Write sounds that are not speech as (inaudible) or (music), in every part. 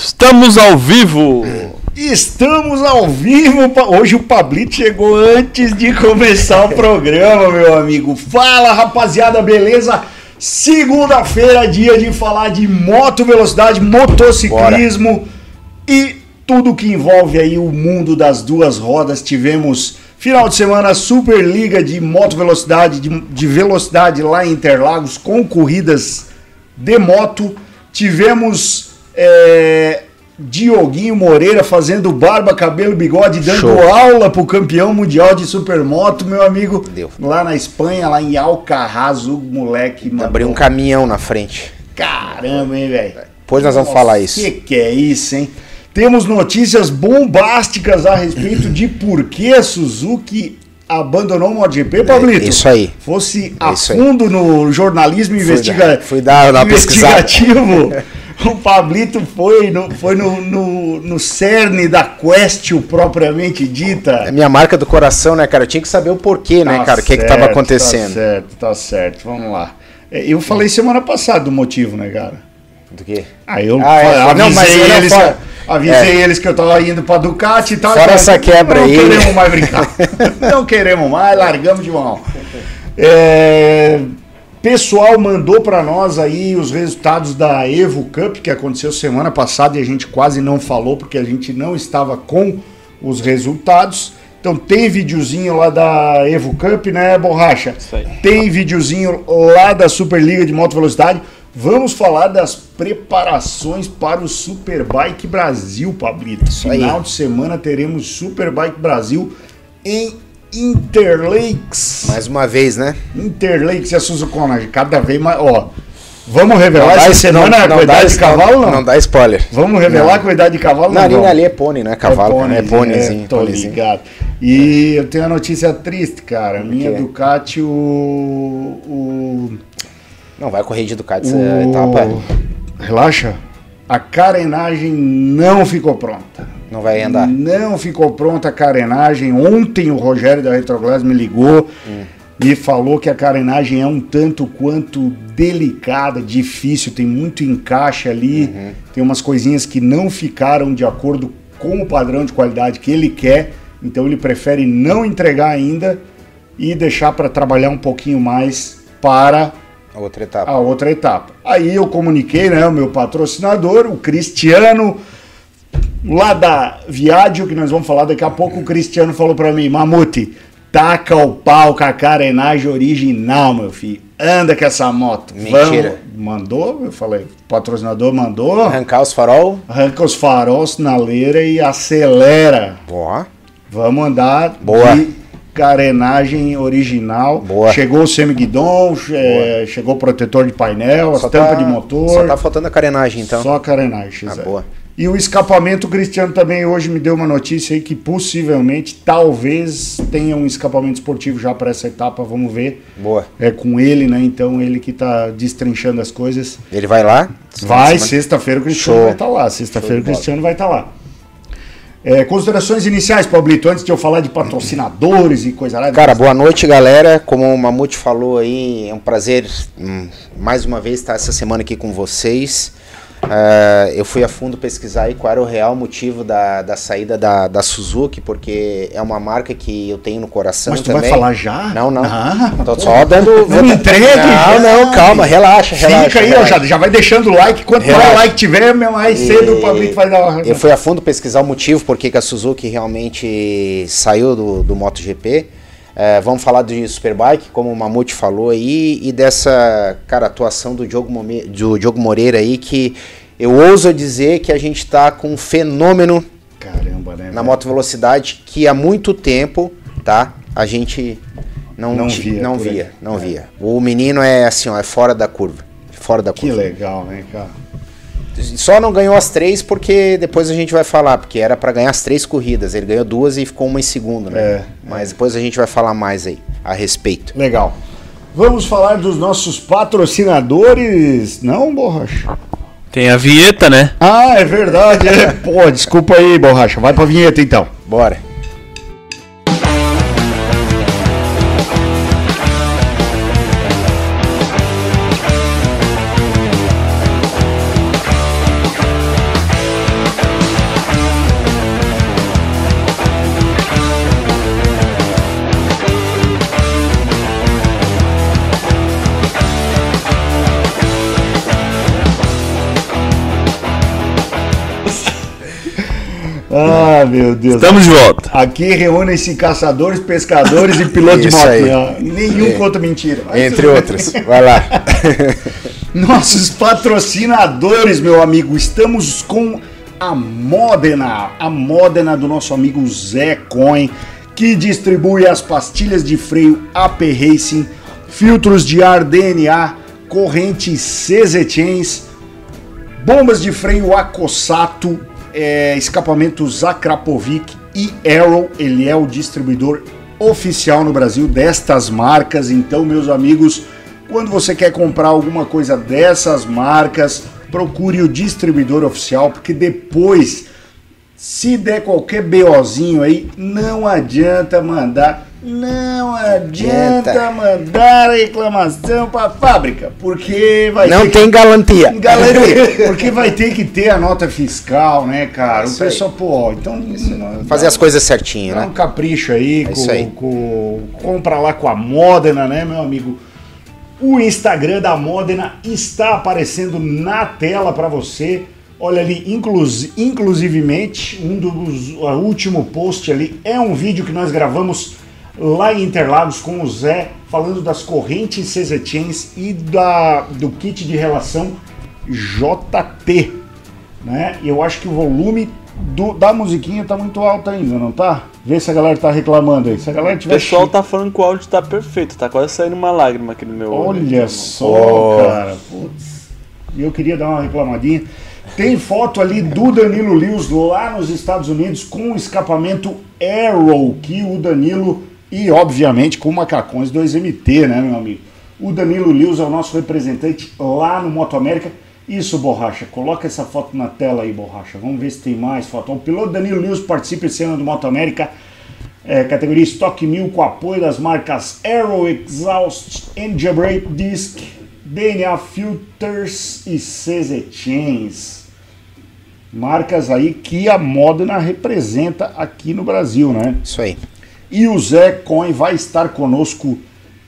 Estamos ao vivo! Estamos ao vivo. Hoje o Pablito chegou antes de começar o programa, meu amigo. Fala, rapaziada, beleza? Segunda-feira, dia de falar de moto velocidade, motociclismo e tudo que envolve aí o mundo das duas rodas. Tivemos final de semana Superliga de moto velocidade, de, de velocidade lá em Interlagos com corridas de moto. Tivemos é, Dioguinho Moreira fazendo barba, cabelo, bigode, dando Show. aula pro campeão mundial de supermoto, meu amigo. Deu. Lá na Espanha, lá em Alcarraz, o moleque Abriu um caminhão na frente. Caramba, hein, velho? Depois nós vamos falar isso. Que que é isso, hein? Temos notícias bombásticas a respeito de por que a Suzuki abandonou o MotoGP, Pablito. É, isso aí. Fosse a isso aí. fundo no jornalismo investiga... dar- fui dar uma investigativo. (laughs) o Pablito foi, no, foi no, no, no cerne da Questio propriamente dita. É minha marca do coração, né, cara? Eu tinha que saber o porquê, né, Tá cara? O que que certo, tava acontecendo. Tá certo, tá certo. Vamos lá. É, Eu falei semana passada do motivo, né, cara? Do quê? Aí eu Ah, é, fa- não, avisei, mas eu eles, avisei eles que eu tava indo pra Ducati e tal. Fora essa quebra não aí. Não queremos mais brincar. (laughs) não queremos mais, largamos de mão. (laughs) É, pessoal mandou pra nós aí os resultados da Evo Cup que aconteceu semana passada e a gente quase não falou porque a gente não estava com os resultados. Então tem videozinho lá da Evo Cup, né, Borracha? Isso aí. Tem videozinho lá da Superliga de Moto Velocidade. Vamos falar das preparações para o Superbike Brasil, Pablito. Final de semana teremos Superbike Brasil em Interlakes. Mais uma vez, né? Interlakes e a Suzukona, cada vez mais. Ó, vamos revelar dá essa es- semana a dá quantidade es- de cavalo? Não, Não dá spoiler. Vamos revelar a quantidade de cavalo? Não, vamos? ali é pônei, não é cavalo, cara, é pônezinho. É, tô pônezinho. ligado. E eu tenho uma notícia triste, cara. Minha? Ducati, o. o, Não, vai correr de Ducati essa o etapa. Relaxa. A carenagem não ficou pronta. Não vai andar. Não ficou pronta a carenagem. Ontem o Rogério da Retroglass me ligou, Hum. me falou que a carenagem é um tanto quanto delicada, difícil, tem muito encaixe ali, Uhum. tem umas coisinhas que não ficaram de acordo com o padrão de qualidade que ele quer, então ele prefere não entregar ainda e deixar para trabalhar um pouquinho mais para Outra etapa. a outra etapa. Aí eu comuniquei, né, o meu patrocinador, o Cristiano, lá da Viadio, que nós vamos falar daqui a pouco, o Cristiano falou pra mim, Mamute, taca o pau com a carenagem original, meu filho. Anda com essa moto. Mentira. Vamos. Mandou, eu falei, o patrocinador mandou, Arrancar os farol. arranca os faróis, sinaleira e acelera. Ó. Vamos andar Boa. de carenagem original. Boa. Chegou o semiguidon, che- chegou o protetor de painel, as Só tampas tá- de motor. Só tá faltando a carenagem, então. Só a carenagem. Ah, boa. E o escapamento, o Cristiano também hoje me deu uma notícia aí que possivelmente, talvez, tenha um escapamento esportivo já para essa etapa, vamos ver. Boa. É com ele, né? Então ele que tá destrinchando as coisas. Ele vai lá? Vai, sexta-feira o Cristiano Show. vai estar lá. Sexta-feira o. Cristiano vai estar lá. É, considerações iniciais, Pablito, antes de eu falar de patrocinadores e coisa lá. Cara, boa noite, galera. Como o Mamute falou aí, é um prazer hum, mais uma vez estar essa semana aqui com vocês. Ah, eu fui a fundo pesquisar aí qual era o real motivo da, da saída da, da Suzuki, porque é uma marca que eu tenho no coração Mas tu também. vai falar já? Não, não. Ah, Tô pô, só dando. Não me entregue Não, não, calma, relaxa, relaxa. Fica aí, ó, relaxa. já, já vai deixando o like. Quanto mais like tiver, mais cedo o Pablito vai dar uma... Eu fui a fundo pesquisar o motivo por que que a Suzuki realmente saiu do, do MotoGP. É, vamos falar de Superbike, como o Mamute falou aí, e dessa cara, atuação do Diogo, Mome- do Diogo Moreira aí, que eu ouso dizer que a gente está com um fenômeno Caramba, né? na moto velocidade que há muito tempo, tá? A gente não, Não via não via, não via. O menino é assim, ó, é fora da curva, fora da Que curva. legal, né, cara? Só não ganhou as três porque depois a gente vai falar, porque era pra ganhar as três corridas. Ele ganhou duas e ficou uma em segundo, né? É, Mas depois a gente vai falar mais aí a respeito. Legal. Vamos falar dos nossos patrocinadores. Não, Borracha? Tem a vinheta, né? Ah, é verdade. é. Pô, desculpa aí, Borracha. Vai pra vinheta então. Bora. Ah, meu Deus. Estamos de volta. Aqui reúnem-se caçadores, pescadores e pilotos de moto. aí. né? Nenhum É. conta mentira. Mas Entre outras. Vai lá. (laughs) Nossos patrocinadores, meu amigo, estamos com a Modena, a Modena do nosso amigo Zé Coin, que distribui as pastilhas de freio AP Racing, filtros de ar DNA, corrente CZ Chains, bombas de freio Akossato, é, escapamentos Akrapovic e Arrow. Ele é o distribuidor oficial no Brasil destas marcas. Então, meus amigos, quando você quer comprar alguma coisa dessas marcas, procure o distribuidor oficial, porque depois, se der qualquer BOzinho aí, não adianta mandar. Não adianta Adianta. mandar reclamação para fábrica, porque vai Não ter que- tem galantia. Galera, (laughs) porque vai ter que ter a nota fiscal, né, cara? Isso o pessoal, pô, então. Fazer as coisas certinho, Dá né? um capricho aí, É com, aí. com- compra lá com a Modena, né, meu amigo? O Instagram da Modena está aparecendo na tela para você. Olha ali, inclusi- inclusivemente, um dos o último post ali é um vídeo que nós gravamos lá em Interlagos com o Zé, falando das correntes CZ Chains e da, do kit de relação JT. Né? E eu acho que o volume do- da musiquinha tá muito alto ainda, não tá? Vê se a galera tá reclamando aí. Se a galera O tiver pessoal chi- tá falando que o áudio tá perfeito, tá quase saindo uma lágrima aqui no meu olho. Olha só, Oh. cara. Putz. E eu queria dar uma reclamadinha. Tem foto ali do Danilo Lewis lá nos Estados Unidos com o escapamento Arrow, que o Danilo, e obviamente com macacões 2MT, né, meu amigo? O Danilo Lewis é o nosso representante lá no Moto América. Isso, Borracha, coloca essa foto na tela aí, Borracha. Vamos ver se tem mais foto. O piloto Danilo Lewis participa esse ano do Moto América é, categoria Stock 1000 com apoio das marcas Aero Exhaust, Engine Brake Disc, DNA Filters e CZ Chains. Marcas aí que a Modena representa aqui no Brasil, né? Isso aí. E o Zé Coin vai estar conosco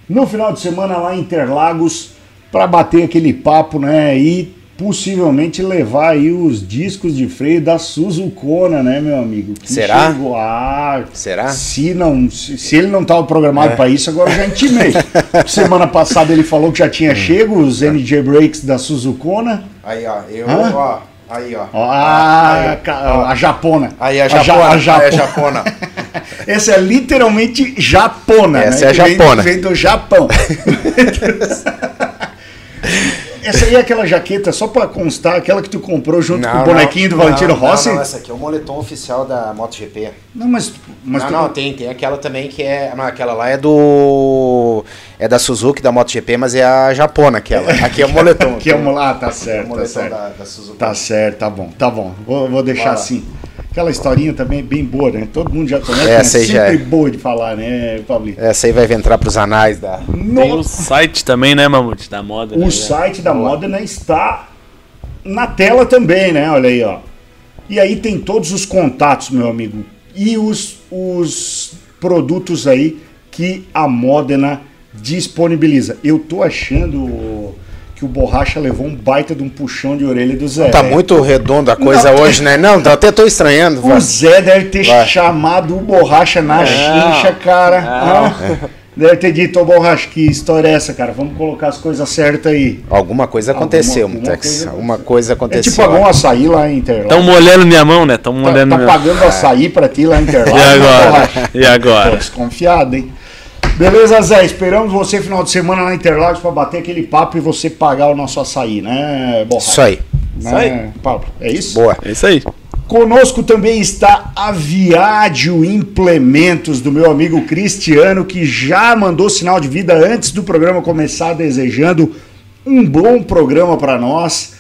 no final de semana lá em Interlagos para bater aquele papo, né? E possivelmente levar aí os discos de freio da Suzukona, né, meu amigo? Que Será? chegou- Ah, Será? Se não, se, se ele não estava programado É. para isso, agora eu já intimei. (laughs) Semana passada ele falou que já Hum. tinha chego os NJ Brakes da Suzukona. Aí, ó. Eu, Hã? ó. Aí, ó. Ó, ah, aí, ó. a japona. Aí, a ja- japona. a a japona. (laughs) Essa é literalmente japona, Essa né? é vem- japona. Vem do Japão. (laughs) Essa aí é aquela jaqueta, só pra constar, aquela que tu comprou junto com o bonequinho do Valentino não, Rossi? Não, Não, essa aqui é o moletom oficial da MotoGP. mas, mas não, tu- não, tem, tem aquela também que é. Não, aquela lá é do. É da Suzuki, da MotoGP, mas é a japona aquela. (laughs) Aqui é o moletom. que é um... Ah, tá É o certo, tá moletom certo. da, da Suzuki. Tá certo, tá bom, tá bom. Vou, vou deixar lá. assim. Aquela historinha também é bem boa, né? Todo mundo já conhece, Essa é aí já sempre é. boa de falar, né, Pablito? Essa aí vai entrar pros anais da. Tem o site também, né, Mamute? Da moda. né? O site da Modena está na tela também, né? Olha aí, ó. E aí tem todos os contatos, meu amigo. E os, os produtos aí que a Modena disponibiliza. Eu tô achando que o Borracha levou um baita de um puxão de orelha do Zé. Tá muito redonda a coisa Não. hoje, né? Não, eu até tô estranhando. O Zé deve ter Vai. chamado o Borracha na chincha, cara. Não. Deve ter dito, ô Borracha, que história é essa, cara? Vamos colocar as coisas certas aí. Alguma coisa aconteceu, Alguma- Mutex. alguma coisa Alguma coisa É aconteceu. tipo algum açaí lá em Interlagos. Tão molhando minha mão, né? Tão Tá, molhando tá minha pagando açaí pra ti lá em (laughs) Interlagos. E né, agora? Borracha? E Tô agora? desconfiado, hein? Beleza, Zé? Esperamos você final de semana lá em Interlagos pra bater aquele papo e você pagar o nosso açaí, né, Borracha? Isso aí. Né, Isso aí. Pablo? É isso? Boa. É isso aí. Conosco também está a Viadio Implementos do meu amigo Cristiano, que já mandou sinal de vida antes do programa começar, desejando um bom programa para nós.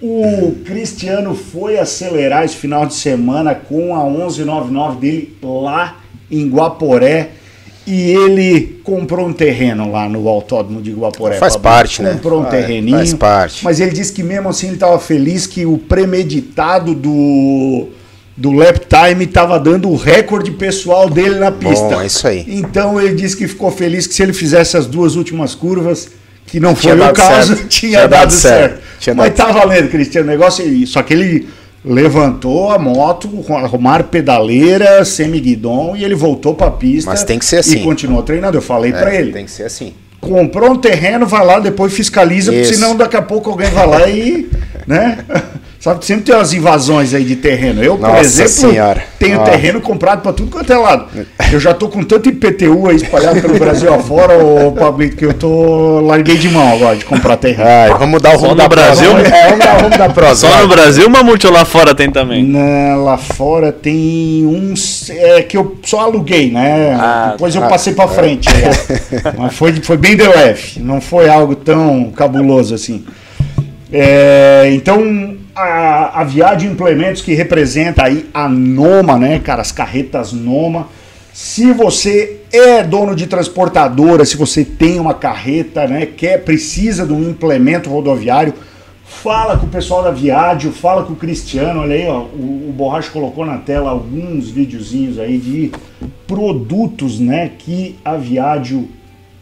O Cristiano foi acelerar esse final de semana com a 1199 dele lá em Guaporé. E ele comprou um terreno lá no autódromo de Guaporé. Faz parte, né? Comprou um Faz- terreninho. faz parte. Mas ele disse que mesmo assim ele estava feliz que o premeditado do, do lap time estava dando o recorde pessoal dele na pista. Bom, é isso aí. Então ele disse que ficou feliz que se ele fizesse as duas últimas curvas, que não foi o caso, certo. (laughs) tinha, Tinha dado, dado certo. certo. Tinha Mas dado tá valendo, Cristiano, o negócio é isso. Só que ele levantou a moto, arrumaram pedaleira, semi-guidon e ele voltou pra pista. Mas tem que ser assim. E continuou treinando. Eu falei É, ele. Tem que ser assim. Comprou um terreno, vai lá, depois fiscaliza, porque Isso. senão daqui a pouco alguém vai lá e. né? (laughs) Sabe que sempre tem umas invasões aí de terreno. Eu, por Nossa exemplo, Senhora. tenho Ó. terreno comprado pra tudo quanto é lado. Eu já tô com tanto IPTU aí espalhado pelo Brasil afora, ô Pablito, que eu tô. larguei de mão agora de comprar terreno. Ai, vamos mudar o rumo da Brasil? próxima. É, vamos dar o rumo da (laughs) próxima. Só no Brasil, Mamute ou lá fora tem também? Na- lá fora tem uns é, que eu só aluguei, né? Ah, Depois eu tá. passei pra frente. é. (laughs) Mas foi, foi bem de leve, não foi algo tão cabuloso assim. É, então, a, a Viagem Implementos que representa aí a Noma, né, cara? As carretas Noma. Se você é dono de transportadora, se você tem uma carreta, né, quer, precisa de um implemento rodoviário, fala com o pessoal da Viádio, fala com o Cristiano, olha aí, ó, o, o Borracha colocou na tela alguns videozinhos aí de produtos, né, que a Viádio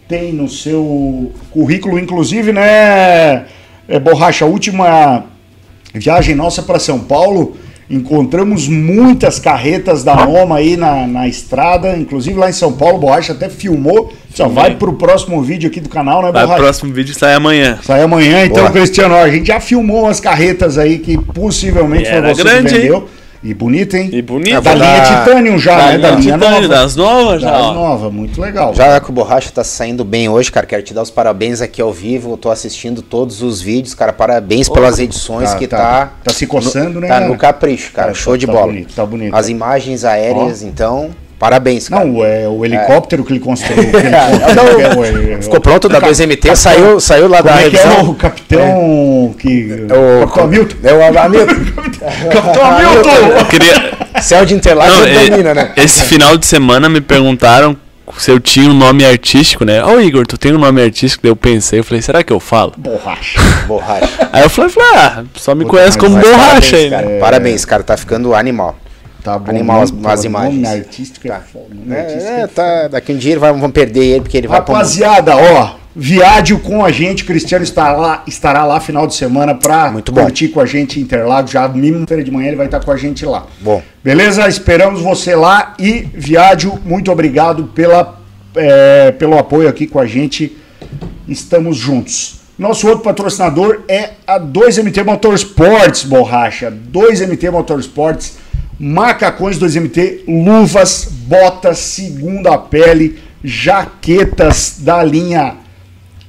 tem no seu currículo, inclusive, né, é, Borracha, a última viagem nossa para São Paulo, encontramos muitas carretas da Noma aí na, na estrada, inclusive lá em São Paulo, Borracha até filmou, só vai pro próximo vídeo aqui do canal, né, Vai, o Borracha? próximo vídeo sai amanhã. Sai amanhã, então, Boa. Cristiano, ó, a gente já filmou umas carretas aí que possivelmente E foi era você grande, que vendeu. E bonita, hein? E bonito. É, Da vou linha dar- Titanium já, Da né? Da linha Titânio, nova. das novas já. Das ó. nova, muito legal. Já que o Borracha tá saindo bem hoje, cara, quero te dar os parabéns aqui ao vivo. Eu tô assistindo todos os vídeos, cara. Parabéns pelas edições Tá, que tá. tá. Tá se coçando, no, né, Tá no capricho, cara. Tá, Show tá- de tá bola. bonito, tá bonito. As imagens aéreas, então, parabéns, cara. Não, é o helicóptero que ele construiu. (laughs) que ele Não, construiu, é, é, Ficou pronto da 2MT, saiu, saiu lá Como da é que é revisão. o capitão que... O Capitão Hamilton? É o Hamilton. (laughs) Capitão Hamilton! Eu queria. Céu de Interlagos Não, é- domina, né? Esse final de semana me perguntaram se eu tinha um nome artístico, né? Ô Igor, tu tem um nome artístico? Daí eu pensei, eu falei, será que eu falo? Borracha. (laughs) Borracha. Aí eu falei, falei ah, só me Puta, conhece como borracha aí, Parabéns, né? cara. Parabéns, cara. Tá ficando animal. Tá bom. Animal as- as imagens. Nome artístico é Tá. foda. nome artístico É, é tá, daqui um dia ele vai, vamos perder ele, porque ele vai pra um- Rapaziada, ó, Viádio com a gente, Cristiano estará lá, estará lá final de semana bom. curtir com a gente Interlagos, já mínimo-feira de manhã ele vai estar com a gente lá. Bom. Beleza? Esperamos você lá e Viádio, muito obrigado pela, é, pelo apoio aqui com a gente. Estamos juntos. Nosso outro patrocinador é a 2MT Motorsports, borracha. 2MT Motorsports, macacões 2MT, luvas, botas, segunda pele, jaquetas da linha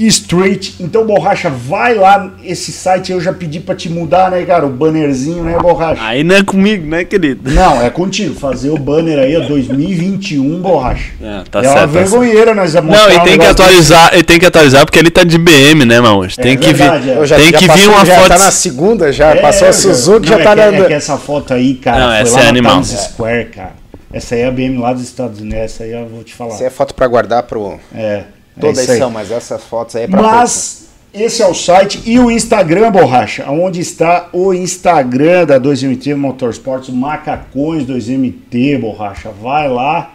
Street. Então, borracha, vai lá. Esse site eu já pedi pra te mudar, né, cara? O bannerzinho, né, borracha? Aí não é comigo, né, querido? Não, é contigo. Fazer o banner aí, ó, 2021, borracha. É, tá é uma certo. tá certo. vergonheira nós vamos Não, e um tem que atualizar, e tem que atualizar porque ele tá de BM, né, Maús? Tem É que verdade, vir, é. Já- tem já que passou- vir uma já foto. tá na segunda já, desse. passou É, a Suzuki, não, já é tá dando. É que essa foto aí, cara, Não, foi essa lá é animal. Times Square, cara. Essa aí é a BM lá dos Estados Unidos, essa aí eu vou te falar. Essa é foto pra guardar pro. É, Todas é são, mas essas fotos aí é pra Mas esse é o site e o Instagram, borracha, onde está o Instagram da 2MT Motorsports, Macacões 2MT, borracha. Vai lá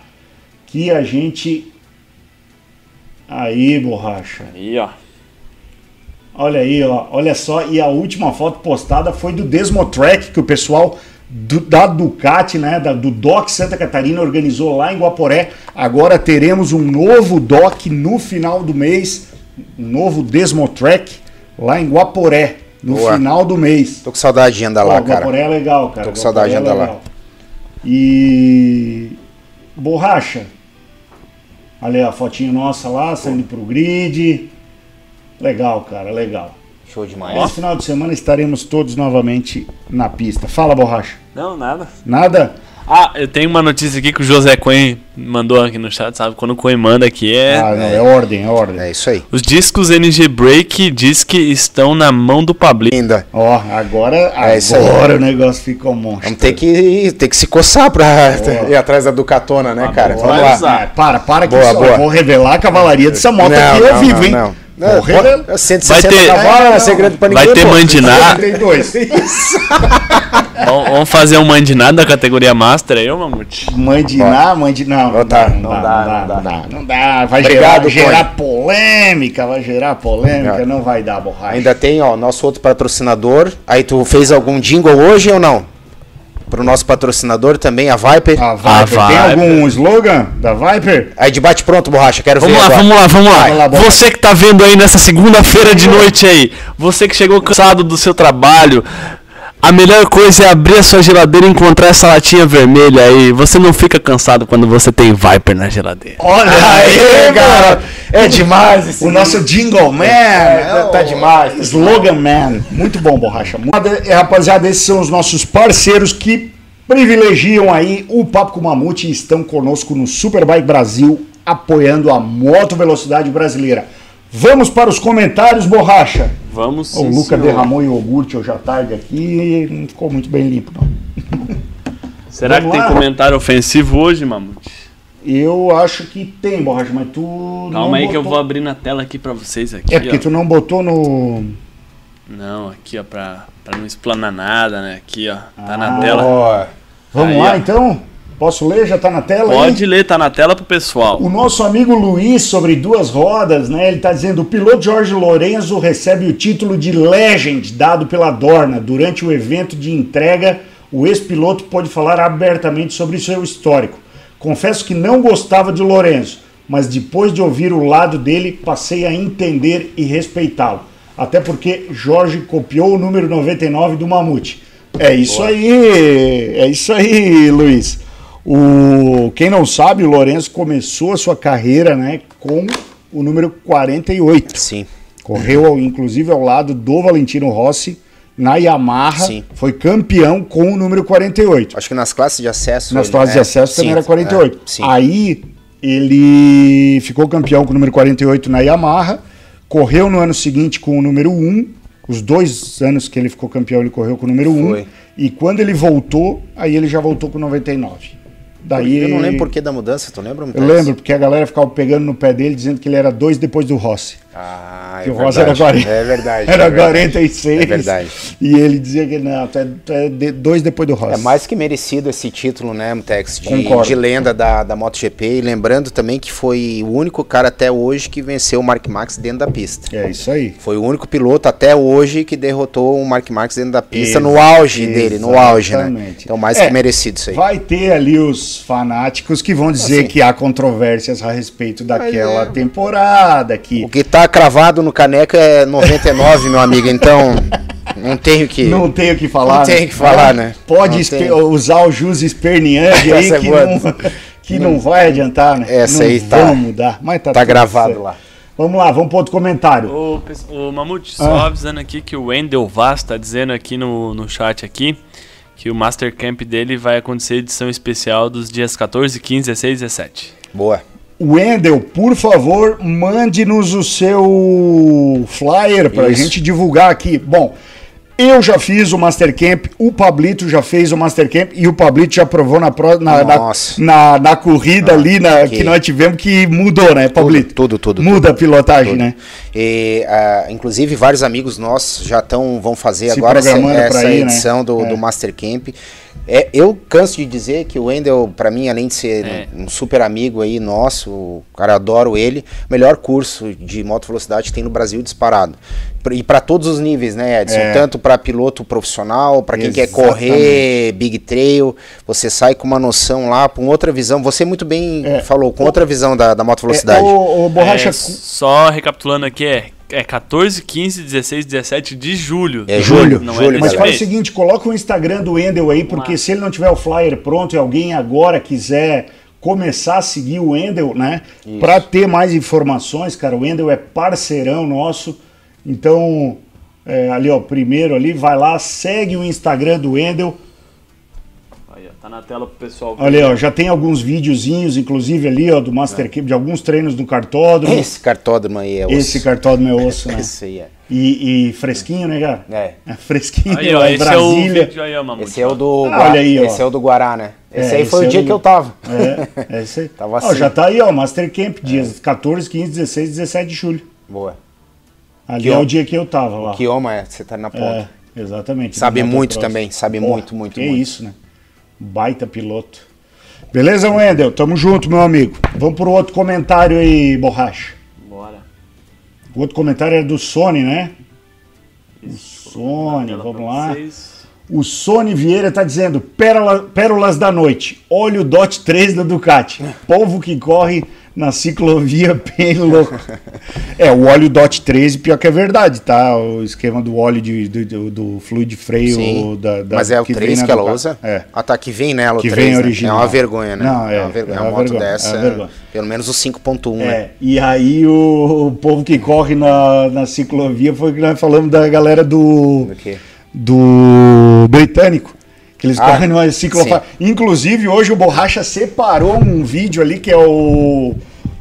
que a gente. Aí, borracha. Aí, ó. Olha aí, ó. Olha só. E a última foto postada foi do Desmotrack, que o pessoal do- da Ducati, né? da- do DOC Santa Catarina, organizou lá em Guaporé. Agora teremos um novo DOC no final do mês. Um novo Desmotrack lá em Guaporé. No Boa. final do mês. Tô com saudade de andar lá, cara. Guaporé é legal, cara. Tô com Guaporé saudade de é andar lá. E. Borracha. Olha a fotinho nossa lá, saindo pro grid. Legal, cara, legal. Show demais. Esse final de semana estaremos todos novamente na pista. Fala, borracha. Não, nada. Nada? Ah, eu tenho uma notícia aqui que o José Coen mandou aqui no chat, sabe? Quando o Coen manda aqui é. ah, não, é ordem, é ordem. É isso aí. Os discos NG Break diz que estão na mão do Pablito. Ainda. Ó, agora, É agora o negócio ficou um monstro. Vamos ter que, ter que se coçar pra (laughs) ir atrás da Ducatona, né, cara? Boa. Vamos lá. Ah, para, para que Boa, isso, boa. eu vou revelar a cavalaria dessa moto Não, aqui ao vivo, não, hein? não. Não, revelar. pô, 160 Vai ter- cavalos, não é segredo pra ninguém. Vai ter pô. mandinar. (laughs) 32. Vamos fazer um mandinado da categoria Master aí, ô Mamute? Mandinar, mandinar. Não, Não dá, não, não dá, dá, não dá, não dá. Não dá. Vai Obrigado, gerar, gerar polêmica, vai gerar polêmica, Não. não vai dar borracha. Ainda tem, ó, nosso outro patrocinador. Aí tu fez algum jingle hoje ou não? Pro nosso patrocinador também, a Viper. A Viper. A Tem Viper. algum slogan da Viper? Aí de bate pronto, borracha, quero Vamos ver lá, agora. vamos lá, vamos lá. Vai lá. Você que tá vendo aí nessa segunda-feira de noite aí, você que chegou cansado do seu trabalho, a melhor coisa é abrir a sua geladeira e encontrar essa latinha vermelha aí. Você não fica cansado quando você tem Viper na geladeira. Olha Aê, cara! É demais esse O nosso Jingle Man. tá- tá o- demais, tá Slogan Man. Muito bom, Borracha. E, rapaziada, esses são os nossos parceiros que privilegiam aí o Papo com Mamute e estão conosco no Superbike Brasil, apoiando a moto velocidade brasileira. Vamos para os comentários, Borracha. Vamos o Luca derramou iogurte hoje à tarde aqui e não ficou muito bem limpo, não. (laughs) Será que Vamos tem lá. comentário ofensivo hoje, Mamute? Eu acho que tem, Borracha, mas tu. Calma aí que eu botou- vou abrir na tela aqui pra vocês aqui, É porque ó. tu não botou no. Não, aqui ó, pra, pra não explanar nada, né? Aqui ó, tá Ah, na tela. Ó, Vamos Aí, lá ó. então? Posso ler? Já tá na tela? Pode ler, tá na tela pro pessoal. O nosso amigo Luiz, sobre duas rodas, né? Ele está dizendo: o piloto Jorge Lorenzo recebe o título de Legend dado pela Dorna. Durante o evento de entrega, o ex-piloto pôde falar abertamente sobre seu histórico. Confesso que não gostava de Lorenzo, mas depois de ouvir o lado dele, passei a entender e respeitá-lo. Até porque Jorge copiou o número 99 do Mamute. É isso aí, é isso aí, Luiz. O, quem não sabe, o Lourenço começou a sua carreira né, com o número 48. sim. Correu, inclusive, ao lado do Valentino Rossi na Yamaha. Sim. Foi campeão com o número 48. Acho que nas classes de acesso. Nas ele- fases de é, acesso também era 48. é, sim. Aí ele ficou campeão com o número 48 na Yamaha, correu no ano seguinte com o número 1. Os dois anos que ele ficou campeão, ele correu com o número 1. Foi. E quando ele voltou, aí ele já voltou com 99. Daí, Eu não lembro por que da mudança, tu lembra? Eu lembro, porque a galera ficava pegando no pé dele, dizendo que ele era dois depois do Rossi. Ah, Que é o Rossi era verdade. 40. É verdade. (laughs) Era é verdade. 46. É verdade. E ele dizia que não, tu é, tu é de- dois depois do Rossi. É mais que merecido esse título, né, Mutex? De, Concordo. de lenda da, da MotoGP. E lembrando também que foi o único cara até hoje que venceu o Mark Max dentro da pista. É isso aí. Foi o único piloto até hoje que derrotou o Mark Marx dentro da pista no Exa- auge dele, no auge, né? exatamente. Então mais É, que merecido isso aí. Vai ter ali os fanáticos que vão dizer Assim. que há controvérsias a respeito daquela é. temporada. Que O que tá cravado no caneco é 99, meu amigo, então não tenho que... não tem o que falar. Não tem o que falar, né? Pode Não usar o Jus Esperniani (laughs) aí é que, não, que não vai adiantar, né? Essa não aí tá- vão mudar. Mas tá, Tá gravado certo. lá. Vamos lá, vamos para outro comentário. Ô, pes- ô Mamute, só Ah. avisando aqui que o Wendel Vaz tá dizendo aqui no, no chat aqui que o Master Camp dele vai acontecer edição especial dos dias 14, 15, 16 e 17. Boa. Wendel, por favor, mande-nos o seu flyer para a gente divulgar aqui. Bom, eu já fiz o Master Camp, o Pablito já fez o Master Camp e o Pablito já provou na, pro- na, na, na, na corrida ali na, que... que- nós tivemos que mudou, né, Pablito? tudo, tudo, Muda a pilotagem, Tudo. né? E, ah, inclusive, vários amigos nossos já estão vão fazer Se agora essa, essa ir, né? edição do, É. do Master Camp. É, eu canso de dizer que o Wendel, para mim, além de ser É. um super amigo aí nosso, o cara adoro ele, melhor curso de moto velocidade que tem no Brasil disparado. E para todos os níveis, né, Edson? É. Tanto para piloto profissional, para quem quer Exatamente. correr, big trail, você sai com uma noção lá, com outra visão. Você muito bem É. falou, com outra visão da, da moto velocidade. É, o, o Borracha, É, só recapitulando aqui, é, é 14, 15, 16, 17 de julho. É julho, não julho, é Mas faz o seguinte, coloca o Instagram do Wendel aí, porque se ele não tiver o flyer pronto e alguém agora quiser começar a seguir o Wendel, né? Pra ter mais informações, cara, o Wendel é parceirão nosso. Então, é, ali ó, primeiro ali, vai lá, segue o Instagram do Wendel. Aí, ó, tá na tela pro pessoal ver. Olha, ó, já tem alguns videozinhos, inclusive ali, ó, do Master Camp, de alguns treinos do cartódromo. Esse cartódromo aí é osso. Esse cartódromo é osso, (laughs) né? Esse aí é. E, e fresquinho, né, cara? É. É fresquinho, Aí, ó, lá em esse é o Brasília. vídeo aí, ó, Mamute. Esse é o do Ah, Gua- olha aí, ó. Esse é o do Guará, né? Esse É, aí foi esse o é dia o- que eu tava. É, é isso aí. (laughs) Tava Ó, assim. já tá aí, ó, Master Camp, dias 14, 15, 16, 17 de julho. Boa. Ali Que é o dia que eu tava lá. Que homem é, você tá na É, ponta. exatamente. Sabe muito também, sabe Porra, muito, muito, que muito. isso, né? Baita piloto. Beleza, Wendel? Tamo junto, meu amigo. Vamos pro outro comentário aí, Borracha. Bora. O outro comentário é do Sony, né? Isso, Sony, tela vamos lá. vocês. O Sony Vieira tá dizendo: Pérola, Pérolas da noite. Olha o DOT 3 da Ducati. (laughs) Povo que corre na ciclovia (laughs) bem louco. É, o óleo DOT 13, pior que é verdade, tá? O esquema do óleo de, do, do fluido de freio da, da- mas é o que 3 vem na que ela Ducati. usa? É. Ah, tá, que vem nela o Que 3, vem né? original. É uma vergonha, né? Não, é, uma vergonha. é uma uma moto vergonha, dessa, é uma vergonha. pelo menos o 5.1, né? É, e aí o, o povo que corre na, na ciclovia foi que nós falamos da galera do, Do quê? do britânico. Que eles Ah, correm numa ciclofaixa. Inclusive, hoje o Borracha separou um vídeo ali que é o.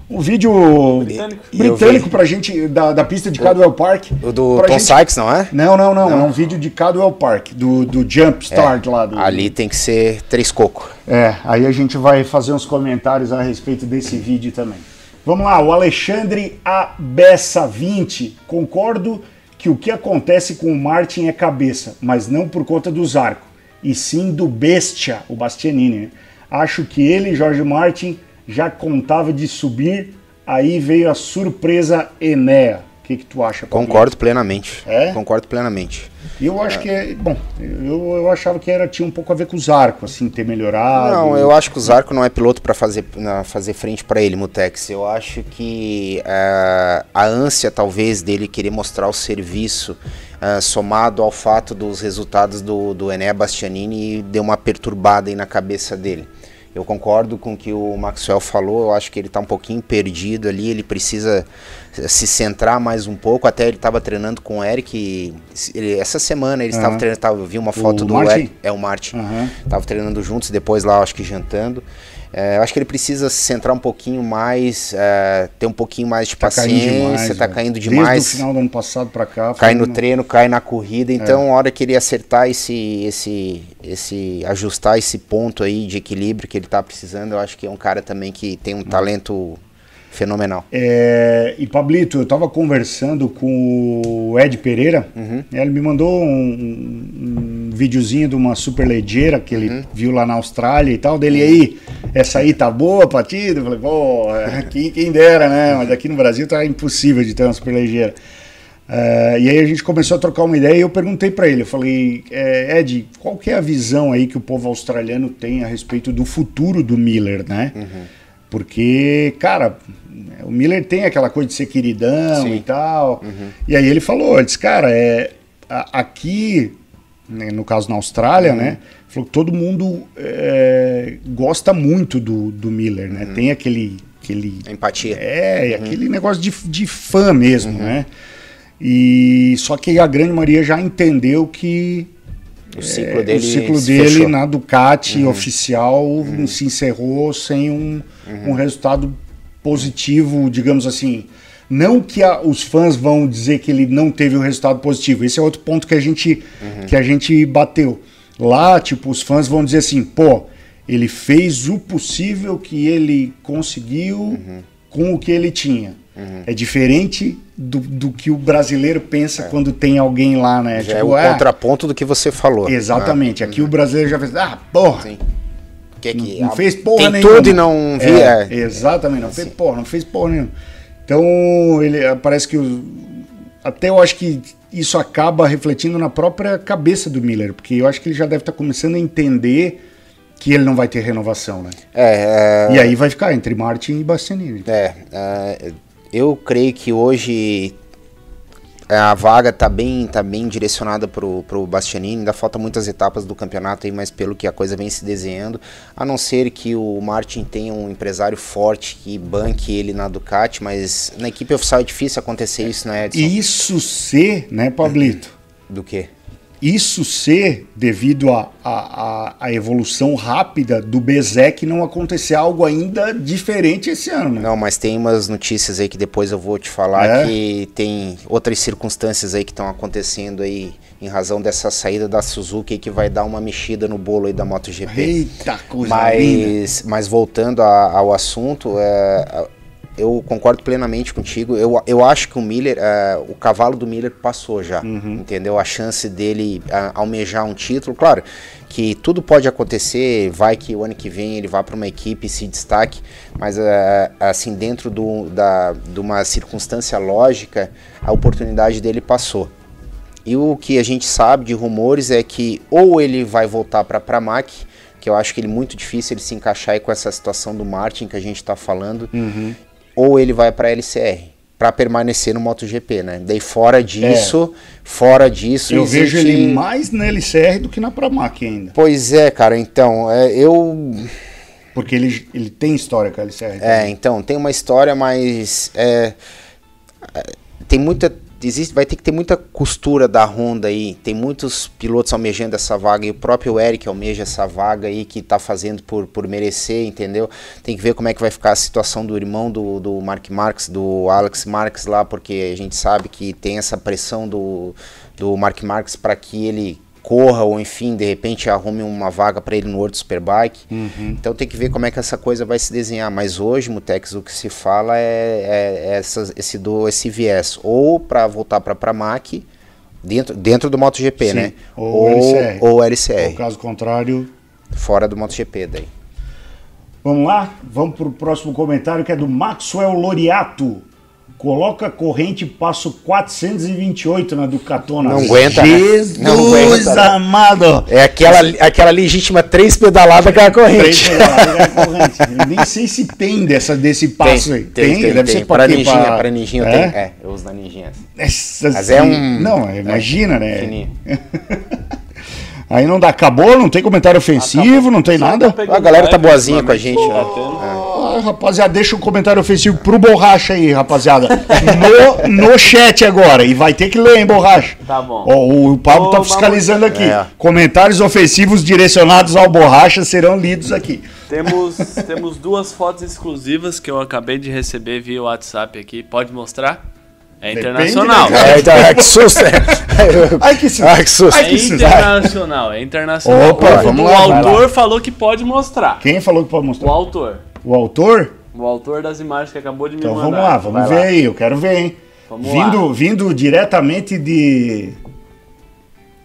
Um vídeo Britânico. britânico pra gente, da, da pista de Cadwell Park. O do Tom gente- Sykes, não é? Não, não, não, É um vídeo de Cadwell Park, do, do Jump Start lá. Do, Ali tem que ser três coco. é, aí a gente vai fazer uns comentários a respeito desse vídeo também. Vamos lá, o Alexandre Abessa 20. Concordo que o que acontece com o Martin é cabeça, mas não por conta dos arcos, e sim do Bestia, o Bastianini. né? Acho que ele, Jorge Martin, já contava de subir, aí veio a surpresa Enea. O que, que tu acha? Paulinho? Concordo plenamente. É? Concordo plenamente. Eu acho que é. Bom, eu, eu achava que era, tinha um pouco a ver com os arcos, assim, ter melhorado. Não, eu acho que o Zarco não é piloto para fazer, na- fazer frente para ele, Mutex. Eu acho que eh, a ânsia, talvez, dele querer mostrar o serviço, eh, somado ao fato dos resultados do, do Ené Bastianini, deu uma perturbada aí na cabeça dele. Eu concordo com o que o Maxwell falou, eu acho que ele está um pouquinho perdido ali, ele precisa se centrar mais um pouco. Até ele estava treinando com o Eric, ele- essa semana eles estavam Aham. treinando, tava, eu vi uma foto do Martin? Eric, é o Martin. Aham. Tava treinando juntos, depois lá, acho que jantando. É, eu acho que ele precisa se centrar um pouquinho mais, é, ter um pouquinho mais de Tá caindo paciência, demais, tá velho. caindo Desde demais. o final do ano passado pra cá. Cai no uma- treino, cai na corrida, É. então a hora que ele acertar esse, esse, esse, ajustar esse ponto aí de equilíbrio que ele tá precisando, eu acho que é um cara também que tem um talento fenomenal. É, e Pablito, eu tava conversando com o Ed Pereira, Uhum. ele me mandou um, um videozinho de uma superlegeira que ele Uhum. viu lá na Austrália e tal, dele aí, essa aí tá boa pra ti? Eu falei, pô, quem, quem dera, né? Mas aqui no Brasil tá impossível de ter uma superlegeira. É, e aí a gente começou a trocar uma ideia e eu perguntei pra ele, eu falei, é, Ed, qual que é a visão aí que o povo australiano tem a respeito do futuro do Miller, né? Porque, cara, o Miller tem aquela coisa de ser queridão Sim. e tal. E aí ele falou, ele disse, cara, é, a- aqui, né, no caso na Austrália, né? Falou que todo mundo é, gosta muito do, do Miller, né? Tem aquele, aquele Empatia. é, e aquele negócio de, de fã mesmo, né? E só que a grande maioria já entendeu que O ciclo é, dele, o ciclo dele na Ducati oficial se encerrou sem um, um resultado positivo, digamos assim. Não que a- os fãs vão dizer que ele não teve o resultado positivo. Esse é outro ponto que a gente, que a gente bateu. Lá, tipo, os fãs vão dizer assim, pô, ele fez o possível que ele conseguiu com o que ele tinha. É diferente do, do que o brasileiro pensa quando tem alguém lá, né? Já é Tipo, o ah, contraponto do que você falou. Exatamente. Aqui o brasileiro já fez, ah, porra, Sim. Que, que não fez porra tem nenhuma. tudo e não vi. É, é. Exatamente, não fez porra, não fez porra nenhuma. Então, ele ah, parece que o- até eu acho que isso acaba refletindo na própria cabeça do Miller, porque eu acho que ele já deve estar começando a entender que ele não vai ter renovação, né? É, é, E aí vai ficar entre Martin e Bastianini. É, é, eu creio que hoje é, a vaga está bem, tá bem direcionada pro, pro Bastianini, ainda falta muitas etapas do campeonato aí, mas pelo que a coisa vem se desenhando, a não ser que o Martin tenha um empresário forte que banque ele na Ducati, mas na equipe oficial é difícil acontecer isso, né, Edson? Isso ser, né, Pablito? Do que? Isso ser devido à evolução rápida do Bezek não acontecer algo ainda diferente esse ano, né? Não, mas tem umas notícias aí que depois eu vou te falar É? que tem outras circunstâncias aí que estão acontecendo aí em razão dessa saída da Suzuki que vai dar uma mexida no bolo aí da MotoGP. Eita coisa linda. Mas, mas voltando a- ao assunto, é, eu concordo plenamente contigo. Eu, eu acho que o Miller, é, o cavalo do Miller passou já, Uhum. entendeu? A chance dele é, almejar um título, claro que tudo pode acontecer, vai que o ano que vem ele vá para uma equipe e se destaque, mas é, assim, dentro do, da, de uma circunstância lógica, a oportunidade dele passou. E o que a gente sabe de rumores é que ou ele vai voltar para a Pramac, que eu acho que ele é muito difícil ele se encaixar com essa situação do Martin que a gente está falando, Uhum. Ou ele vai para LCR para permanecer no MotoGP, né? Daí fora disso, fora disso, É. Eu vejo existe- ele mais na LCR do que na Pramac ainda. Pois é, cara. Então, é, eu Porque ele, ele tem história com a LCR. É, então, tem uma história, mas é, é, tem muita. Existe, vai ter que ter muita costura da Honda aí. Tem muitos pilotos almejando essa vaga e o próprio Eric almeja essa vaga aí que tá fazendo por, por merecer, entendeu? Tem que ver como é que vai ficar a situação do irmão do, do Mark Marques, do Alex Marques lá, porque a gente sabe que tem essa pressão do, do Mark Marques para que ele corra ou enfim, de repente arrume uma vaga para ele no World Superbike. Então tem que ver como é que essa coisa vai se desenhar. Mas hoje, Mutex, o que se fala é, é essas- esse, do, esse viés. Ou para voltar para a Pramac, dentro, dentro do MotoGP, Sim, né? ou LCR. ou Ou LCR, caso contrário. fora do MotoGP daí. Vamos lá? Vamos pro próximo comentário que é do Maxwell Loriato. Coloca corrente passo 428 na Ducatona. Não aguenta, né? Jesus Não aguenta, né? amado! É aquela, aquela legítima três pedaladas com a Três corrente. pedaladas é corrente. Eu nem sei se tem dessa, desse passo aí. Deve ser para ninjinha, Pra- para ninjinha eu É? tenho. É, eu uso na ninjinha. Essa Mas é um- Não, imagina, né? Fininho. (laughs) Aí não dá. Acabou, não tem comentário ofensivo, não tem nada. A galera tá boazinha com a gente. Tá né? Ah, rapaziada, deixa um comentário ofensivo pro Borracha aí, rapaziada. No, no chat agora. E vai ter que ler, hein, Borracha? Tá bom. Ó, o, o Pablo Ô, tá fiscalizando aqui. É. Comentários ofensivos direcionados ao Borracha serão lidos aqui. Temos, temos duas fotos exclusivas que eu acabei de receber via WhatsApp aqui. Pode mostrar? É Depende, internacional. né, É, então, é que susto. é. Ai, que susto. Ai, que susto. É internacional, é internacional. Opa, o, vamos o lá, autor falou que pode mostrar. Quem falou que pode O mostrar? autor. O autor? O autor das imagens que acabou de me Então mandar. vamos lá, vamos Vai ver aí. Eu quero ver, hein? Vamos vindo, lá. vindo diretamente de.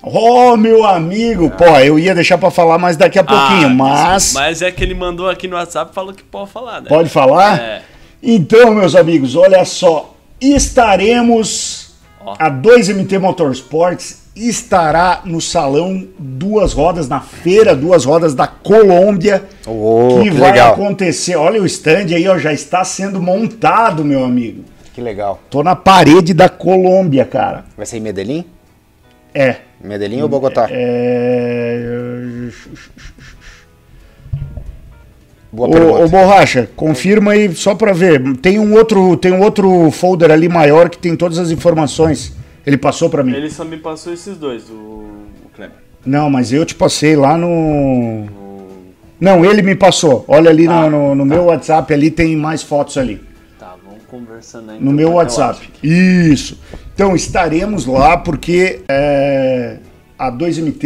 Oh, meu amigo! Pô, eu ia deixar pra falar mais daqui a pouquinho, Ah, mas. Mas é que ele mandou aqui no WhatsApp e falou que pode falar, né? Pode falar? É. Então, meus amigos, olha só. Estaremos. Ó. A 2MT Motorsports estará no salão Duas Rodas, na feira Duas Rodas da Colômbia. Oh, que que vai legal. acontecer. Olha o stand aí, ó, já está sendo montado, meu amigo. Que legal. Tô na parede da Colômbia, cara. Vai ser em Medellín? É. Medellín ou Bogotá? É. Boa Ô, pergunta. ô, Borracha, confirma aí só pra ver. Tem um outro, tem um outro folder ali maior que tem todas as informações. Ele passou pra mim. Ele só me passou esses dois, o, o Kleber. Não, mas eu te passei lá no. Não, ele me passou. Olha ali no, no- no meu WhatsApp, ali tem mais fotos ali. Tá, vamos conversando aí. No então, meu eu WhatsApp. Isso. Então estaremos lá porque é, a 2MT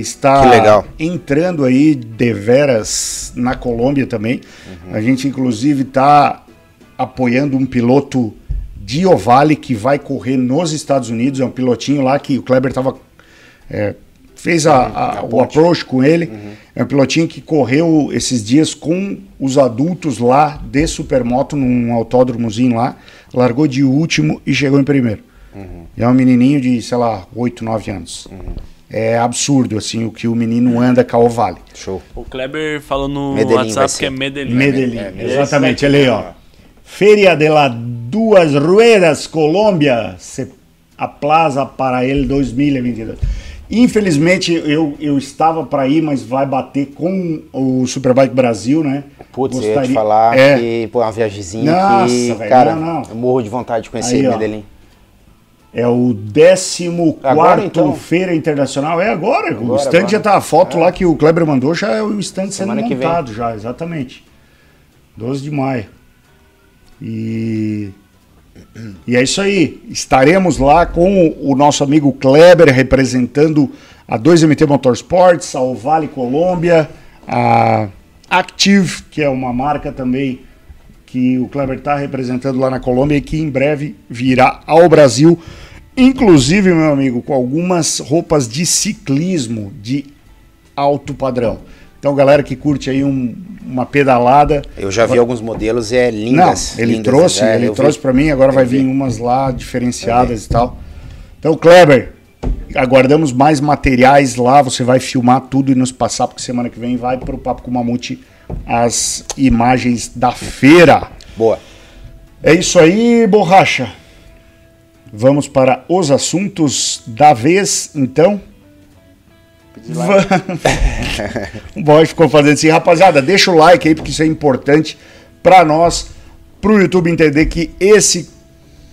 está entrando aí deveras na Colômbia também. A gente inclusive está apoiando um piloto de Ovale que vai correr nos Estados Unidos. É um pilotinho lá que o Kleber tava é, fez a- a- o approach com ele. É um pilotinho que correu esses dias com os adultos lá de Supermoto num autódromozinho lá. Largou de último e chegou em primeiro. E é um menininho de, sei lá, 8, 9 anos. É absurdo, assim, o que o menino anda com a Ovale. Show. O Kleber falou no Medellín vai WhatsApp ser. que é Medellín. Medellín, É, é, exatamente, é ele aí, ó. aqui, Feria de las Duas Ruedas, Colômbia, se aplaza para ele 2022. Infelizmente, eu, eu estava para ir, mas vai bater com o Superbike Brasil, né? Putz, eu ia te Gostaria- falar É. que, pô, uma viagemzinha Nossa, que, cara, não, não. eu morro de vontade de conhecer Aí. Medellín. É o 14 Agora, então? Feira Internacional. É agora. o Agora, stand agora. já tá. A foto lá que o Kleber mandou já é o stand sendo Semana que vem. montado, já, exatamente. 12 de maio. E. E é isso aí. Estaremos lá com o nosso amigo Kleber representando a 2MT Motorsports, a Ovale Colômbia, a Active, que é uma marca também que o Kleber está representando lá na Colômbia e que em breve virá ao Brasil, inclusive, meu amigo, com algumas roupas de ciclismo de alto padrão. Então, galera que curte aí um- uma pedalada, Eu já vi alguns modelos e é não, lindas. ele lindas, trouxe, é, ele trouxe para mim, agora vai vir vi. umas lá diferenciadas e tal. Então, Kleber, aguardamos mais materiais lá. Você vai filmar tudo e nos passar, porque semana que vem vai pro Papo com o Mamute as imagens da feira. Boa. É isso aí, borracha. Vamos para os assuntos da vez, então. (laughs) o boy ficou fazendo assim, rapaziada, deixa o like aí, porque isso é importante para nós, para o YouTube entender que esse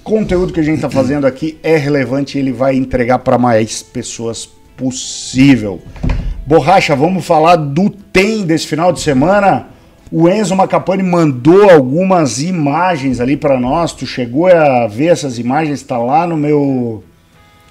conteúdo que a gente está fazendo aqui é relevante e ele vai entregar para mais pessoas possível. Borracha, vamos falar do TEM desse final de semana. O Enzo Macapane mandou algumas imagens ali para nós. Tu chegou a ver essas imagens? Tá lá no meu.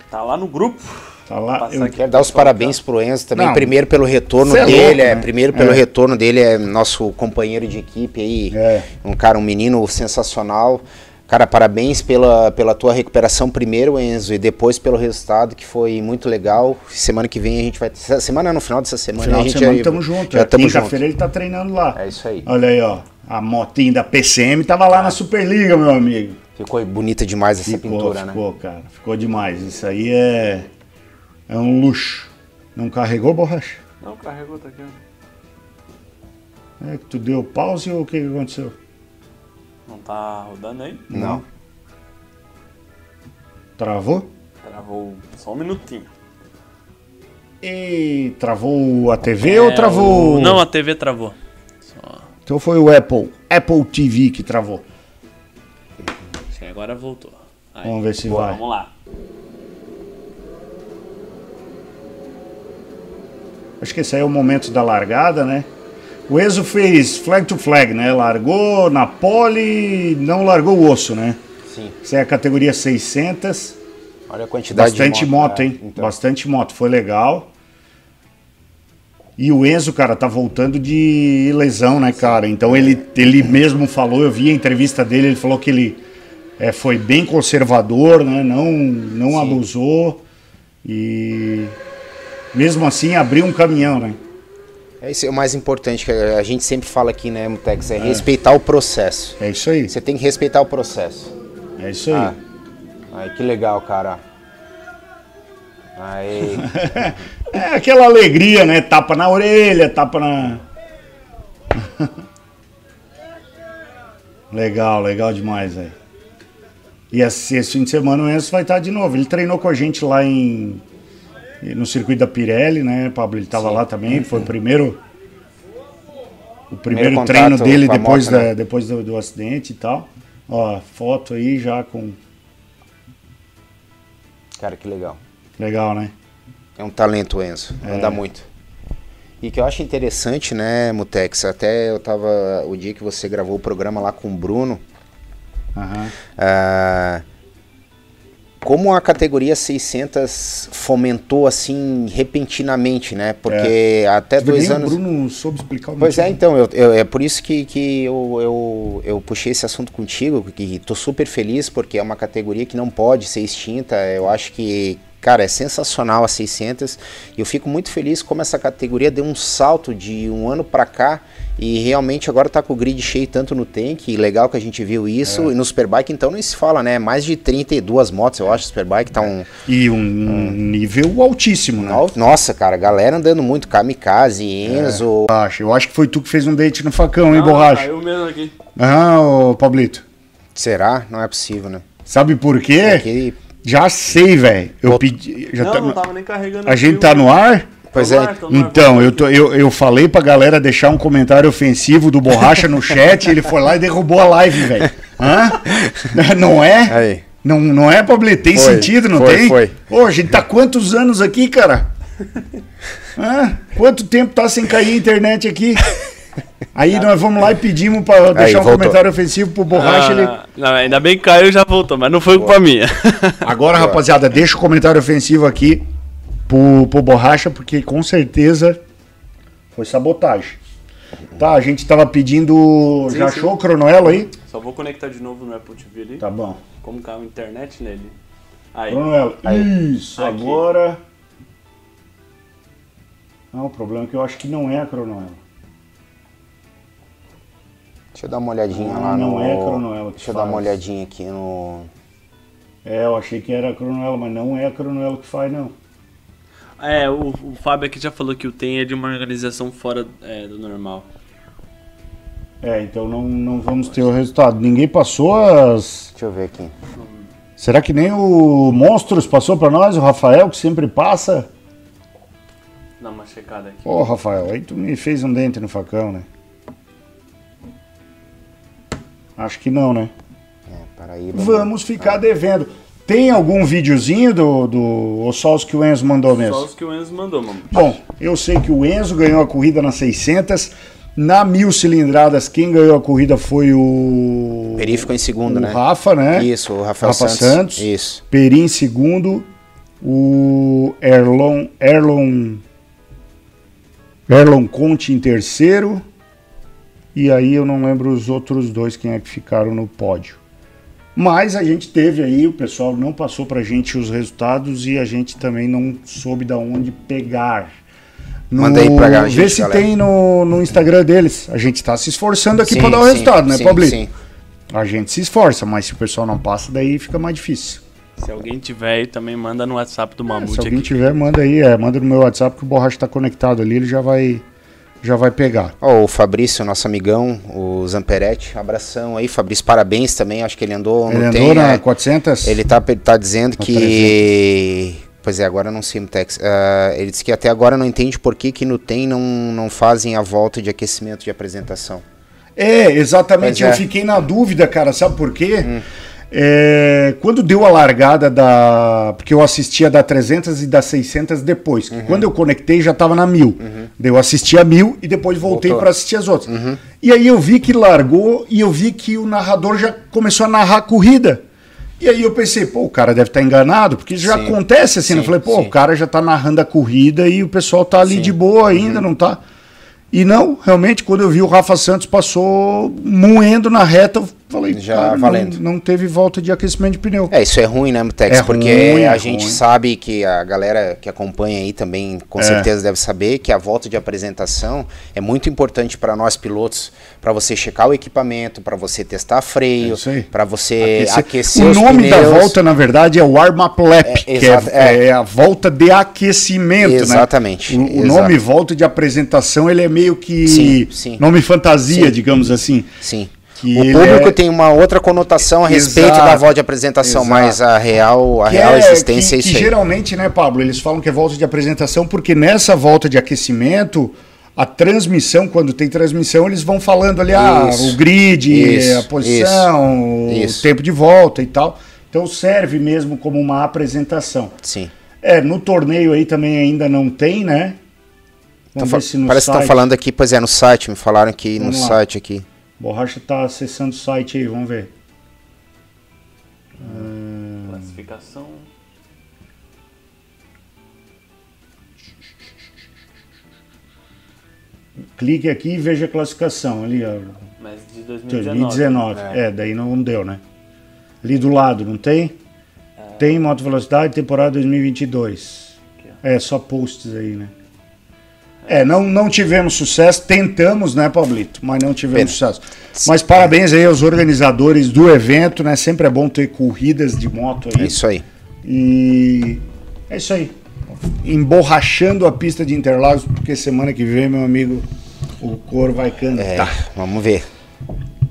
Tá lá no grupo. Tá lá. Eu... Quero dar os parabéns pro Enzo também. Não, primeiro pelo retorno é dele, louco, é, né? primeiro pelo É. retorno dele, é nosso companheiro de equipe aí. É. Um cara, um menino sensacional. Cara, parabéns pela, pela tua recuperação primeiro, Enzo, e depois pelo resultado, que foi muito legal. Semana que vem a gente vai. Semana no final dessa semana Final a de gente semana já, tamo junto. Já é. estamos juntos. Quinta-feira ele tá treinando lá. É isso aí. Olha aí, ó. A motinha da PCM tava lá na Superliga, meu amigo. Ficou bonita demais essa Ficou, pintura, né? ficou, cara. Ficou demais. Isso aí é. É um luxo. Não carregou, borracha? Não, carregou, tá aqui. ó. É que tu deu pause ou o que que aconteceu? Não tá rodando aí? Não. Travou? Travou só um minutinho. E travou a TV ou É, travou. o- Não, a TV travou. Só... Então foi o Apple. Apple TV que travou. Sim, agora voltou. Aí. Vamos ver se Boa, vai. Vamos lá. Acho que esse aí é o momento da largada, né? O Enzo fez flag to flag, né? Largou na pole, não largou o osso, né? Sim. Isso é a categoria 600. Olha a quantidade Bastante de moto, né? hein? Então, Bastante moto, foi legal. E o Enzo, cara, tá voltando de lesão, né, cara? Então ele, ele mesmo falou, eu vi a entrevista dele, ele falou que ele é, foi bem conservador, né? Não, não Sim. abusou. E mesmo assim abriu um caminhão, né? É isso é o mais importante que a gente sempre fala aqui, né, Mutex? É, respeitar o processo. É isso aí. Você tem que respeitar o processo. É isso aí. Ah, aí que legal, cara. Aí, (laughs) É aquela alegria, né? Tapa na orelha, tapa na. (laughs) legal, legal demais, velho. E esse, esse fim de semana o Enzo vai estar de novo. Ele treinou com a gente lá em. No circuito da Pirelli, né, Pablo? Ele estava lá também. Foi o primeiro. O primeiro, Primeiro treino dele depois, moto, da, né? depois do, do acidente e tal. Ó, foto aí já com. cara, que legal. Legal, né? É um talento, Enzo. É. Anda muito. E que eu acho interessante, né, Mutex? Até eu tava. O dia que você gravou o programa lá com o Bruno. Aham. ah, como a categoria 600 fomentou assim repentinamente, né? Porque até dois anos. O Bruno soube explicar o Pois é, motivo. então, eu, eu- é por isso que, que eu, eu, eu puxei esse assunto contigo, que tô super feliz, porque é uma categoria que não pode ser extinta. Eu acho que, cara, é sensacional a 600. E eu fico muito feliz como essa categoria deu um salto de um ano pra cá e realmente agora tá com o grid cheio tanto no tank, e legal que a gente viu isso. E no Superbike, então, nem se fala, né? Mais de 32 motos, eu acho, o Superbike tá um... E um nível altíssimo, né? Nossa, cara, galera andando muito, Kamikaze, Enzo... Acho. Eu acho que foi tu que fez um date no facão, hein, Ah, borracha? Caiu mesmo aqui. Ah, ô Pablito. Será? Não é possível, né? Sabe por quê? Aqui Já sei, velho. Eu pedi. Já não, tá- não tava nem carregando A gente fio. tá no ar? Pois é. no ar, Então, eu, tô- eu, eu falei pra galera deixar um comentário ofensivo do Borracha no chat, ele foi lá e derrubou a live, velho. Hã? (laughs) Não é? Aí. Não, não é, Pablito? Tem Foi, sentido, não foi, tem? foi. Ô, a gente tá quantos anos aqui, cara? Hã? Quanto tempo tá sem cair a internet aqui? Aí nós vamos lá e pedimos pra deixar um voltou. comentário ofensivo pro Borracha. ele... Ah, não, ainda bem que caiu e já voltou, mas não foi culpa minha. (laughs) Agora, rapaziada, deixa o comentário ofensivo aqui pro, pro Borracha, porque com certeza foi sabotagem. Tá, a gente tava pedindo. Sim, já sim. achou o Cronoelo aí? Só vou conectar de novo no Apple TV ali. Tá bom. Como caiu a internet nele. Aí. Cronoelo. Isso, Aqui. agora. Não, o problema é que eu acho que não é a Cronoelo. Deixa eu dar uma olhadinha Ah, lá não no. é a Cronoela que Deixa eu dar uma faz. olhadinha aqui no. É, eu achei que era a Cronoelo, mas não é a Cronoelo que faz, não. É, o, o Fábio aqui já falou que o TEM é de uma organização fora é, do normal. É, então não, não vamos ter o resultado. Ninguém passou as. Deixa eu ver aqui. Será que nem o Monstros passou pra nós? O Rafael, que sempre passa? Dá uma checada aqui. Ô, Rafael, aí tu me fez um dente no facão, né? Acho que não, né? É, Paraíba. Vamos ficar devendo. Tem algum videozinho do, do ou só os que o Enzo mandou mesmo? Só os que o Enzo mandou, mano. Bom, eu sei que o Enzo ganhou a corrida nas 600. Na mil cilindradas, quem ganhou a corrida foi o. Peri ficou em segundo, o né? Rafa, né? Isso, o Rafael Rafa Santos. Santos. Isso. Peri em segundo. O Erlon. Erlon. Erlon Conte em terceiro. E aí eu não lembro os outros dois quem é que ficaram no pódio. Mas a gente teve aí, o pessoal não passou pra gente os resultados e a gente também não soube da onde pegar. No, Manda aí pra gente, Vê se galera. tem no, no Instagram deles. A gente tá se esforçando aqui pra dar o sim, resultado, né, sim, Pablito? Sim. A gente se esforça, mas se o pessoal não passa, daí fica mais difícil. Se alguém tiver aí, também manda no WhatsApp do É, Mamute se alguém aqui. tiver, manda aí, é, manda no meu WhatsApp que o Borracha tá conectado ali, ele já vai, já vai pegar. Ó, o Fabrício, nosso amigão, o Zamperetti, abração aí, Fabrício, parabéns também, acho que ele andou Ele andou TEM, na é. 400? Ele tá, ele tá dizendo Na que. Pois é, agora não sei Tex. Ah, ele disse que até agora não entende por que, que no TEM não, não fazem a volta de aquecimento de apresentação. É, exatamente. Pois é. Eu fiquei na dúvida, cara, sabe por quê? É, quando deu a largada da. Porque eu assistia da 300 e da 600 depois. Uhum. Quando eu conectei já tava na 1000. Daí eu assisti a 1000 e depois voltei. Uhum. para assistir as outras. E aí eu vi que largou e eu vi que o narrador já começou a narrar a corrida. E aí eu pensei, pô, o cara deve estar enganado, porque já Sim. acontece assim. né? Eu Sim, falei, pô, sim. o cara já tá narrando a corrida e o pessoal tá ali de boa ainda, não tá. E não, realmente, quando eu vi o Rafa Santos passou moendo na reta, eu falei, Já cara, não- valendo. Não, teve volta de aquecimento de pneu. É, isso é ruim, né, Mutex? É porque ruim, a é gente ruim. sabe que a galera que acompanha aí também, com É. certeza, deve saber que a volta de apresentação é muito importante para nós pilotos, para você checar o equipamento, para você testar É freio, aí. para você Aquecer- aquecer, o nome da volta, na verdade, é o warm-up lap, É, que é, é. é a volta de aquecimento, Exatamente, né? O, o nome volta de apresentação, ele é meio que Sim, sim. nome fantasia, Sim. digamos assim. Sim. Que o público é- tem uma outra conotação a respeito Exato, da volta de apresentação, exato. mas a real, a Que real é- existência que, é isso que aí. geralmente, né, Pablo, eles falam que é volta de apresentação porque nessa volta de aquecimento, a transmissão, quando tem transmissão, eles vão falando ali ah, Isso. o grid, Isso, a posição, isso. o tempo de volta e tal. Então serve mesmo como uma apresentação. Sim. É, no torneio aí também ainda não tem, né? Tão Vamos ver se no Parece que site. estão falando aqui, pois é, no site, me falaram que no Vamos lá. site aqui. Borracha tá acessando o site aí, vamos ver. Classificação. Clique aqui e veja a classificação ali, ó. Mas de 2019. 2019. É. daí não deu, né? Ali do lado, não tem? Tem moto velocidade, temporada 2022. Aqui, É, só posts aí, né? É, não, não tivemos sucesso, tentamos, né, Pablito? Mas não tivemos sucesso. Mas parabéns aí aos organizadores do evento, né? Sempre é bom ter corridas de moto É aí. isso aí. E é isso aí. Emborrachando a pista de Interlagos, porque semana que vem, meu amigo, o coro vai É, cantar. vamos ver.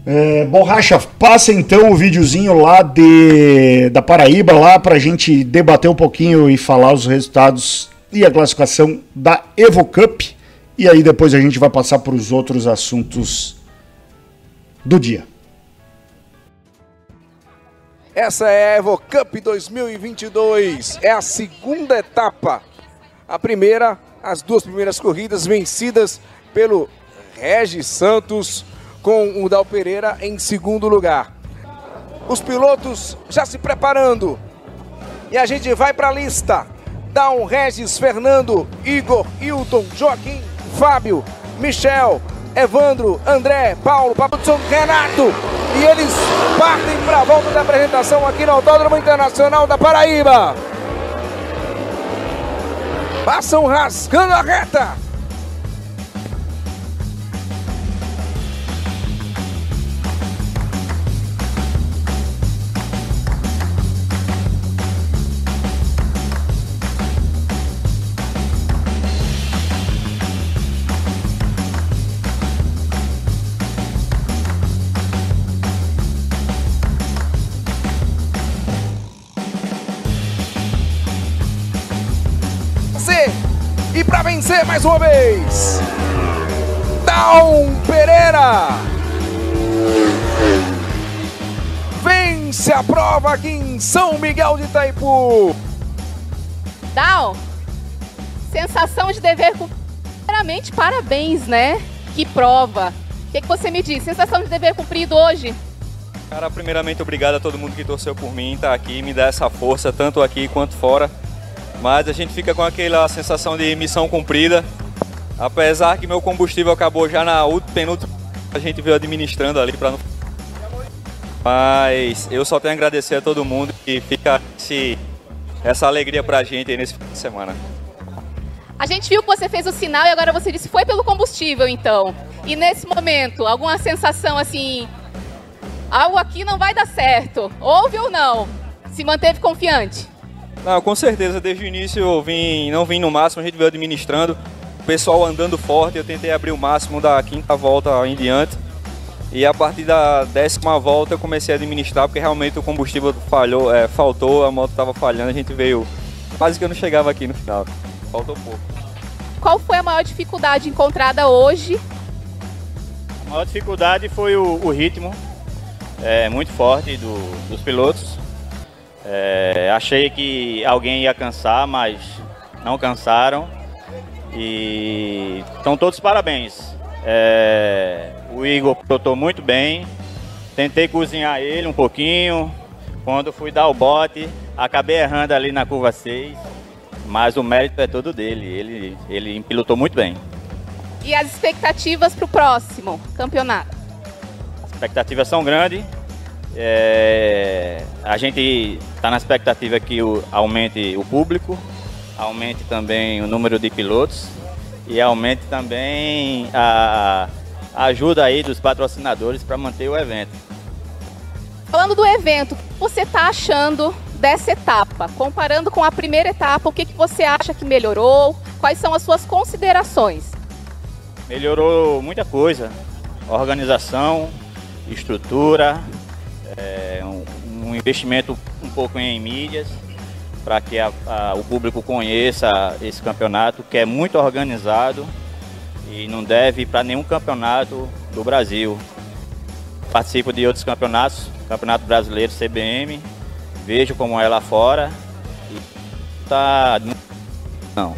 É, Borracha, passa então o videozinho lá de, da Paraíba lá pra gente debater um pouquinho e falar os resultados e a classificação da Evo Cup. E aí depois a gente vai passar para os outros assuntos do dia. Essa é a Evo Cup 2022. É a segunda etapa. A primeira, as duas primeiras corridas vencidas pelo Regis Santos com o Dal Pereira em segundo lugar. Os pilotos já se preparando. E a gente vai para a lista. Um Regis, Fernando, Igor, Hilton, Joaquim, Fábio, Michel, Evandro, André, Paulo, Papudson, Renato. E eles partem para a volta da apresentação aqui no Autódromo Internacional da Paraíba. Passam rasgando a reta. Mais uma vez. Down Pereira. Vence a prova aqui em São Miguel de Itaipu. Down, sensação de dever cumprido. Primeiramente, parabéns, né? Que prova. O que, que você me diz? Sensação de dever cumprido hoje? Cara, primeiramente, obrigado a todo mundo que torceu por mim, tá aqui, me dá essa força, tanto aqui quanto fora. Mas a gente fica com aquela sensação de missão cumprida. Apesar que meu combustível acabou já na penúltima, a gente veio administrando ali para não. Mas eu só tenho a agradecer a todo mundo e fica esse, essa alegria pra gente aí nesse fim de semana. A gente viu que você fez o sinal e agora você disse foi pelo combustível, então. E nesse momento, alguma sensação assim, algo aqui não vai dar certo. Houve ou não? Se manteve confiante? Não, com certeza, desde o início eu vim, não vim no máximo, a gente veio administrando. O pessoal andando forte, eu tentei abrir o máximo da quinta volta em diante. E a partir da décima volta eu comecei a administrar, porque realmente o combustível falhou, é, faltou, a moto estava falhando, a gente veio. Quase que eu não chegava aqui no final. Faltou pouco. Qual foi a maior dificuldade encontrada hoje? A maior dificuldade foi o, o ritmo é, muito forte do, dos pilotos. É, achei que alguém ia cansar, mas não cansaram. E estão todos parabéns. É, o Igor pilotou muito bem. Tentei cozinhar ele um pouquinho. Quando fui dar o bote, acabei errando ali na curva 6 mas o mérito é todo dele. Ele, ele pilotou muito bem. E as expectativas para o próximo campeonato? As expectativas são grandes. É, a gente está na expectativa que o, aumente o público, aumente também o número de pilotos e aumente também a, a ajuda aí dos patrocinadores para manter o evento. Falando do evento, o que você está achando dessa etapa? Comparando com a primeira etapa, o que, que você acha que melhorou? Quais são as suas considerações? Melhorou muita coisa. Organização, estrutura, é, um, um, investimento um pouco em mídias para que a, a, o público conheça esse campeonato que é muito organizado e não deve para nenhum campeonato do Brasil. Participo de outros campeonatos, Campeonato Brasileiro CBM, vejo como é lá fora e tá não.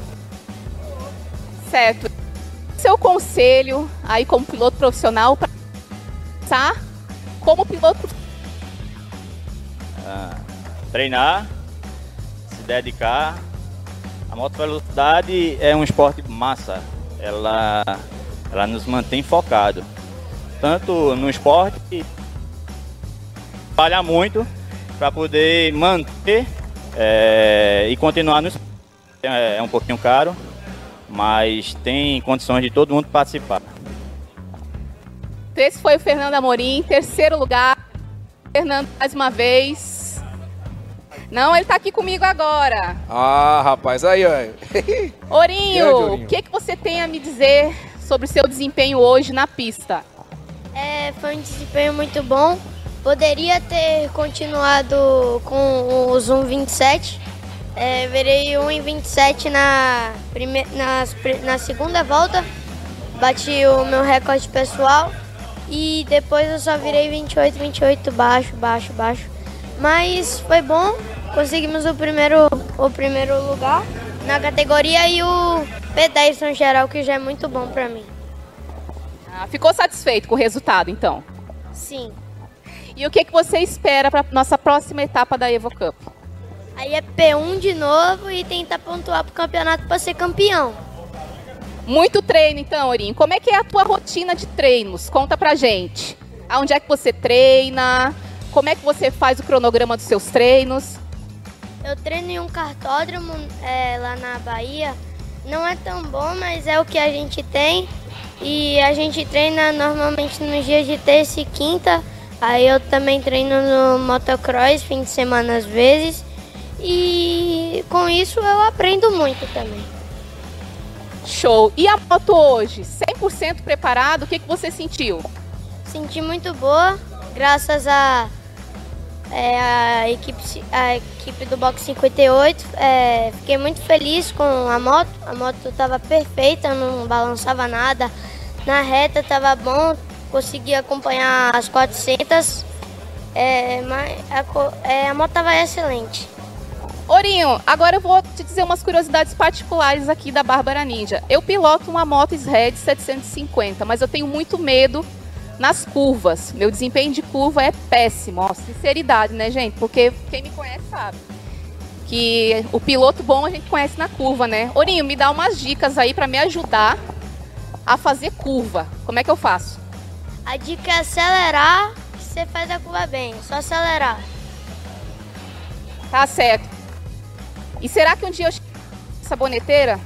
Certo. Seu conselho aí como piloto profissional para tá? como piloto ah, treinar, se dedicar. A moto velocidade é um esporte massa. Ela ela nos mantém focado tanto no esporte trabalhar muito para poder manter é, e continuar no esporte. É, é um pouquinho caro, mas tem condições de todo mundo participar. Esse foi o Fernando Amorim, terceiro lugar. Fernando, mais uma vez. Não, ele está aqui comigo agora. Ah, rapaz, aí, ó. (laughs) Orinho, o que, que você tem a me dizer sobre o seu desempenho hoje na pista? É, foi um desempenho muito bom. Poderia ter continuado com o Zoom 27. É, virei 1 em 27 na, prime... na, na segunda volta. Bati o meu recorde pessoal. E depois eu só virei 28, 28, baixo, baixo, baixo. Mas foi bom. Conseguimos o primeiro, o primeiro lugar na categoria e o P10 no geral, que já é muito bom para mim. Ah, ficou satisfeito com o resultado, então? Sim. E o que, que você espera para nossa próxima etapa da Evo Cup? Aí é P1 de novo e tentar pontuar para o campeonato para ser campeão. Muito treino então, Orinho. Como é que é a tua rotina de treinos? Conta pra gente. Aonde é que você treina? Como é que você faz o cronograma dos seus treinos? Eu treino em um cartódromo é, lá na Bahia. Não é tão bom, mas é o que a gente tem. E a gente treina normalmente nos dias de terça e quinta Aí eu também treino no motocross, fim de semana às vezes. E com isso eu aprendo muito também. Show! E a moto hoje? 100% preparado? O que, que você sentiu? Senti muito boa, graças a é, a, equipe, a equipe do Box 58. É, fiquei muito feliz com a moto. A moto estava perfeita, não balançava nada. Na reta estava bom, consegui acompanhar as 400. É, mas a, é, a moto estava excelente. Orinho, agora eu vou te dizer umas curiosidades particulares aqui da Bárbara Ninja. Eu piloto uma moto SRED 750, mas eu tenho muito medo nas curvas. Meu desempenho de curva é péssimo. Ó, sinceridade, né, gente? Porque quem me conhece sabe. Que o piloto bom a gente conhece na curva, né? Orinho, me dá umas dicas aí para me ajudar a fazer curva. Como é que eu faço? A dica é acelerar, que você faz a curva bem. Só acelerar. Tá certo. E será que um dia eu chego essa boneteira?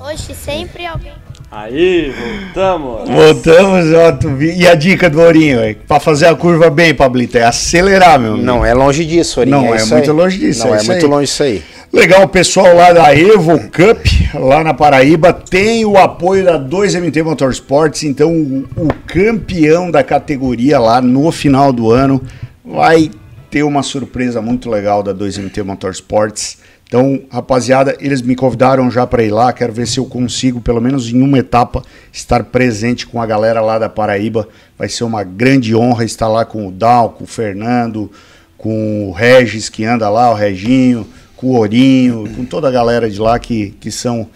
Oxe, sempre alguém. Aí, voltamos. Voltamos, ó, tu vi- E a dica do Ourinho, é, pra fazer a curva bem, Pablito, é acelerar, meu amigo. Não é longe disso, Orinho. Não, é isso muito aí. longe disso, Não, é é, isso muito aí. longe disso aí. Legal, o pessoal lá da Evo Cup, lá na Paraíba, tem o apoio da 2MT Motorsports, então o, o campeão da categoria lá no final do ano vai ter uma surpresa muito legal da 2MT Motorsports. Então, rapaziada, eles me convidaram já para ir lá, quero ver se eu consigo, pelo menos em uma etapa, estar presente com a galera lá da Paraíba. Vai ser uma grande honra estar lá com o Dal, com o Fernando, com o Regis que anda lá, o Reginho, com o Ourinho, com toda a galera de lá que, que são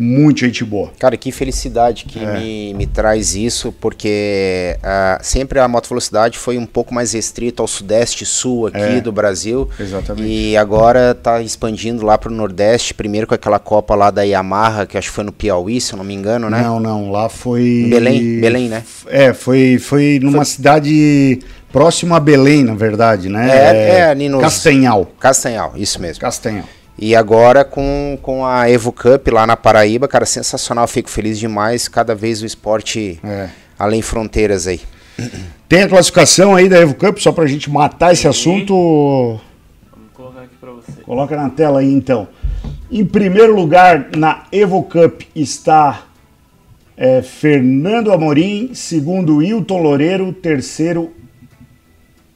muito gente boa. Cara, que felicidade que É. me, me traz isso, porque ah, sempre a moto velocidade foi um pouco mais restrita ao sudeste e sul aqui É. do Brasil. Exatamente. E agora tá expandindo lá pro Nordeste, primeiro com aquela Copa lá da Yamaha, que acho que foi no Piauí, se eu não me engano, né? Não, não, lá foi. Em Belém? Belém, né? É, foi, foi numa cidade próxima a Belém, na verdade, né? É, é, nos- Castanhal. Castanhal, isso mesmo. Castanhal. E agora com, com a Evo Cup lá na Paraíba, cara, sensacional, fico feliz demais. Cada vez o esporte É. além fronteiras aí. Tem a classificação aí da Evo Cup, só pra gente matar esse assunto. Vamos colocar aqui pra você. Coloca na tela aí então. Em primeiro lugar na Evo Cup está é, Fernando Amorim, segundo Wilton Loureiro, terceiro.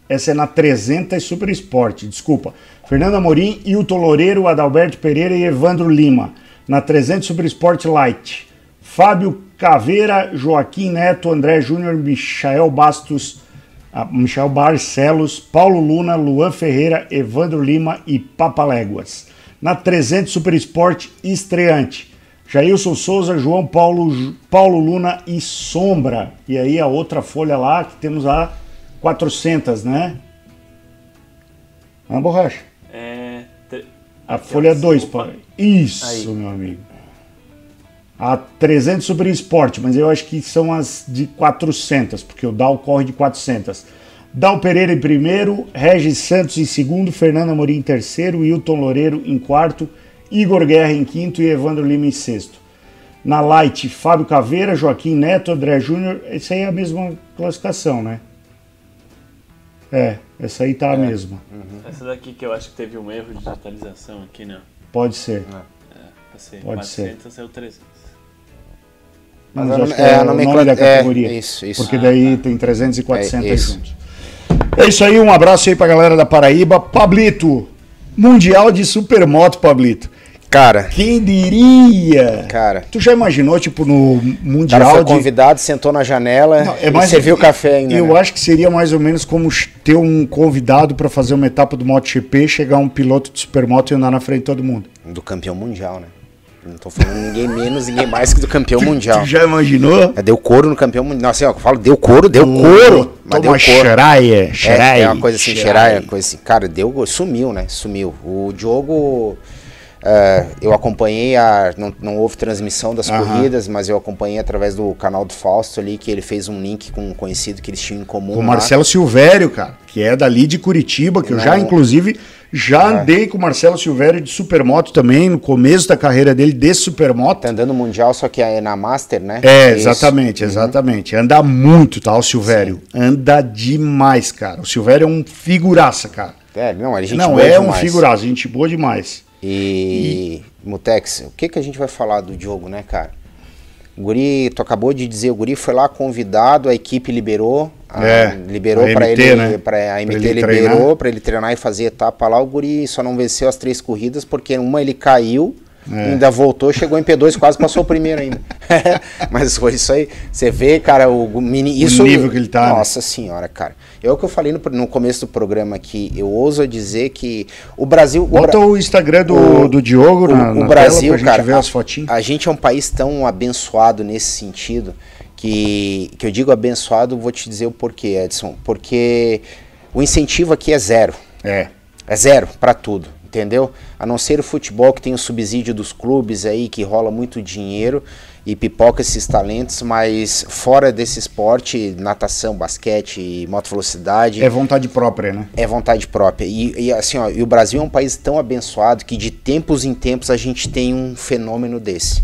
Essa é na 300 Super Sport, desculpa. Fernando Amorim, Hilton Loureiro, Adalberto Pereira e Evandro Lima. Na 300 Super Sport Light. Fábio Caveira, Joaquim Neto, André Júnior, Michael Bastos, ah, Michel Barcelos, Paulo Luna, Luan Ferreira, Evandro Lima e Papaléguas. Na 300 Super Sport estreante, Jailson Souza, João Paulo, Paulo Luna e Sombra. E aí a outra folha lá que temos a 400, né? Ah, borracha. É. A folha 2, opa. Isso, Aí. meu amigo. A 300 Super Sport, mas eu acho que são as de 400, porque o Dal corre de 400. Dal Pereira em primeiro, Regis Santos em segundo, Fernando Amorim em terceiro, Wilton Loureiro em quarto, Igor Guerra em quinto e Evandro Lima em sexto. Na Light, Fábio Caveira, Joaquim Neto, André Júnior. Essa aí é a mesma classificação, né? É, essa aí tá a mesma. Essa daqui que eu acho que teve um erro de atualização aqui, né? Pode ser. Passei Pode ser. 400, saiu 300. Mas Mas a acho que é, é, a o nome nomenclatura- da categoria. é, isso, isso. Porque Ah, daí tem 300 e 400 É, isso. juntos. É isso aí, um abraço aí pra galera da Paraíba. Pablito, Mundial de Supermoto, Pablito. Cara, Quem diria? cara. Tu já imaginou, tipo, no O cara Mundial foi de... convidado, sentou na janela Não, é e mais- serviu café ainda. Eu né? acho que seria mais ou menos como ter um convidado pra fazer uma etapa do MotoGP, chegar um piloto de supermoto e andar na frente de todo mundo. Do campeão mundial, né? Não tô falando ninguém menos, ninguém mais que do campeão mundial. Tu já imaginou? É, deu couro no campeão mundial. Não, assim, ó, eu falo, deu couro, deu couro. Mas deu couro. xeraia, É, xeraia. é uma coisa assim, xeraia, coisa assim. Cara, deu, sumiu, né? Sumiu. O Diogo, é, eu acompanhei, a, não, não houve transmissão das Aham. corridas, mas eu acompanhei através do canal do Fausto ali, que ele fez um link com um conhecido que eles tinham em comum. O lá. Marcelo Silvério, cara, que é dali de Curitiba, que eu já, Não. É. inclusive, já andei com o Marcelo Silvério de supermoto também, no começo da carreira dele de supermoto. Tá andando mundial, só que é na Master, né? É, Isso. exatamente, exatamente. Anda muito, tá, o Silvério? Anda demais, cara. O Silvério é um figuraça, cara. É, não, a gente Não, boa é um demais. figuraça, gente boa demais. E, Mutex, o que, que a gente vai falar do Diogo, né, cara? O Guri, tu acabou de dizer, o Guri foi lá convidado, a equipe liberou, A, É, liberou para ele, né? pra, a Pra MT ele liberou para ele treinar e fazer etapa lá. O Guri só não venceu as três corridas porque uma ele caiu, É. ainda voltou, chegou em P2, quase passou o primeiro ainda. (laughs) Mas foi isso aí. Você vê, cara, o mini, isso, nível que ele tá, né? Nossa senhora, cara. É o que eu falei no, no começo do programa aqui. Eu ouso dizer que o Brasil. o Bota Bra- o Instagram do, o- do Diogo o, na, o na Brasil, tela cara, ver a, as fotinhas. a gente é um país tão abençoado nesse sentido que, que eu digo abençoado, vou te dizer o porquê, Edson. Porque o incentivo aqui é zero. É. É zero para tudo, entendeu? A não ser o futebol que tem o subsídio dos clubes aí, que rola muito dinheiro e pipoca esses talentos, mas fora desse esporte, natação, basquete, moto velocidade, É vontade própria, né? é vontade própria. E, e assim, ó, e o Brasil é um país tão abençoado que de tempos em tempos a gente tem um fenômeno desse.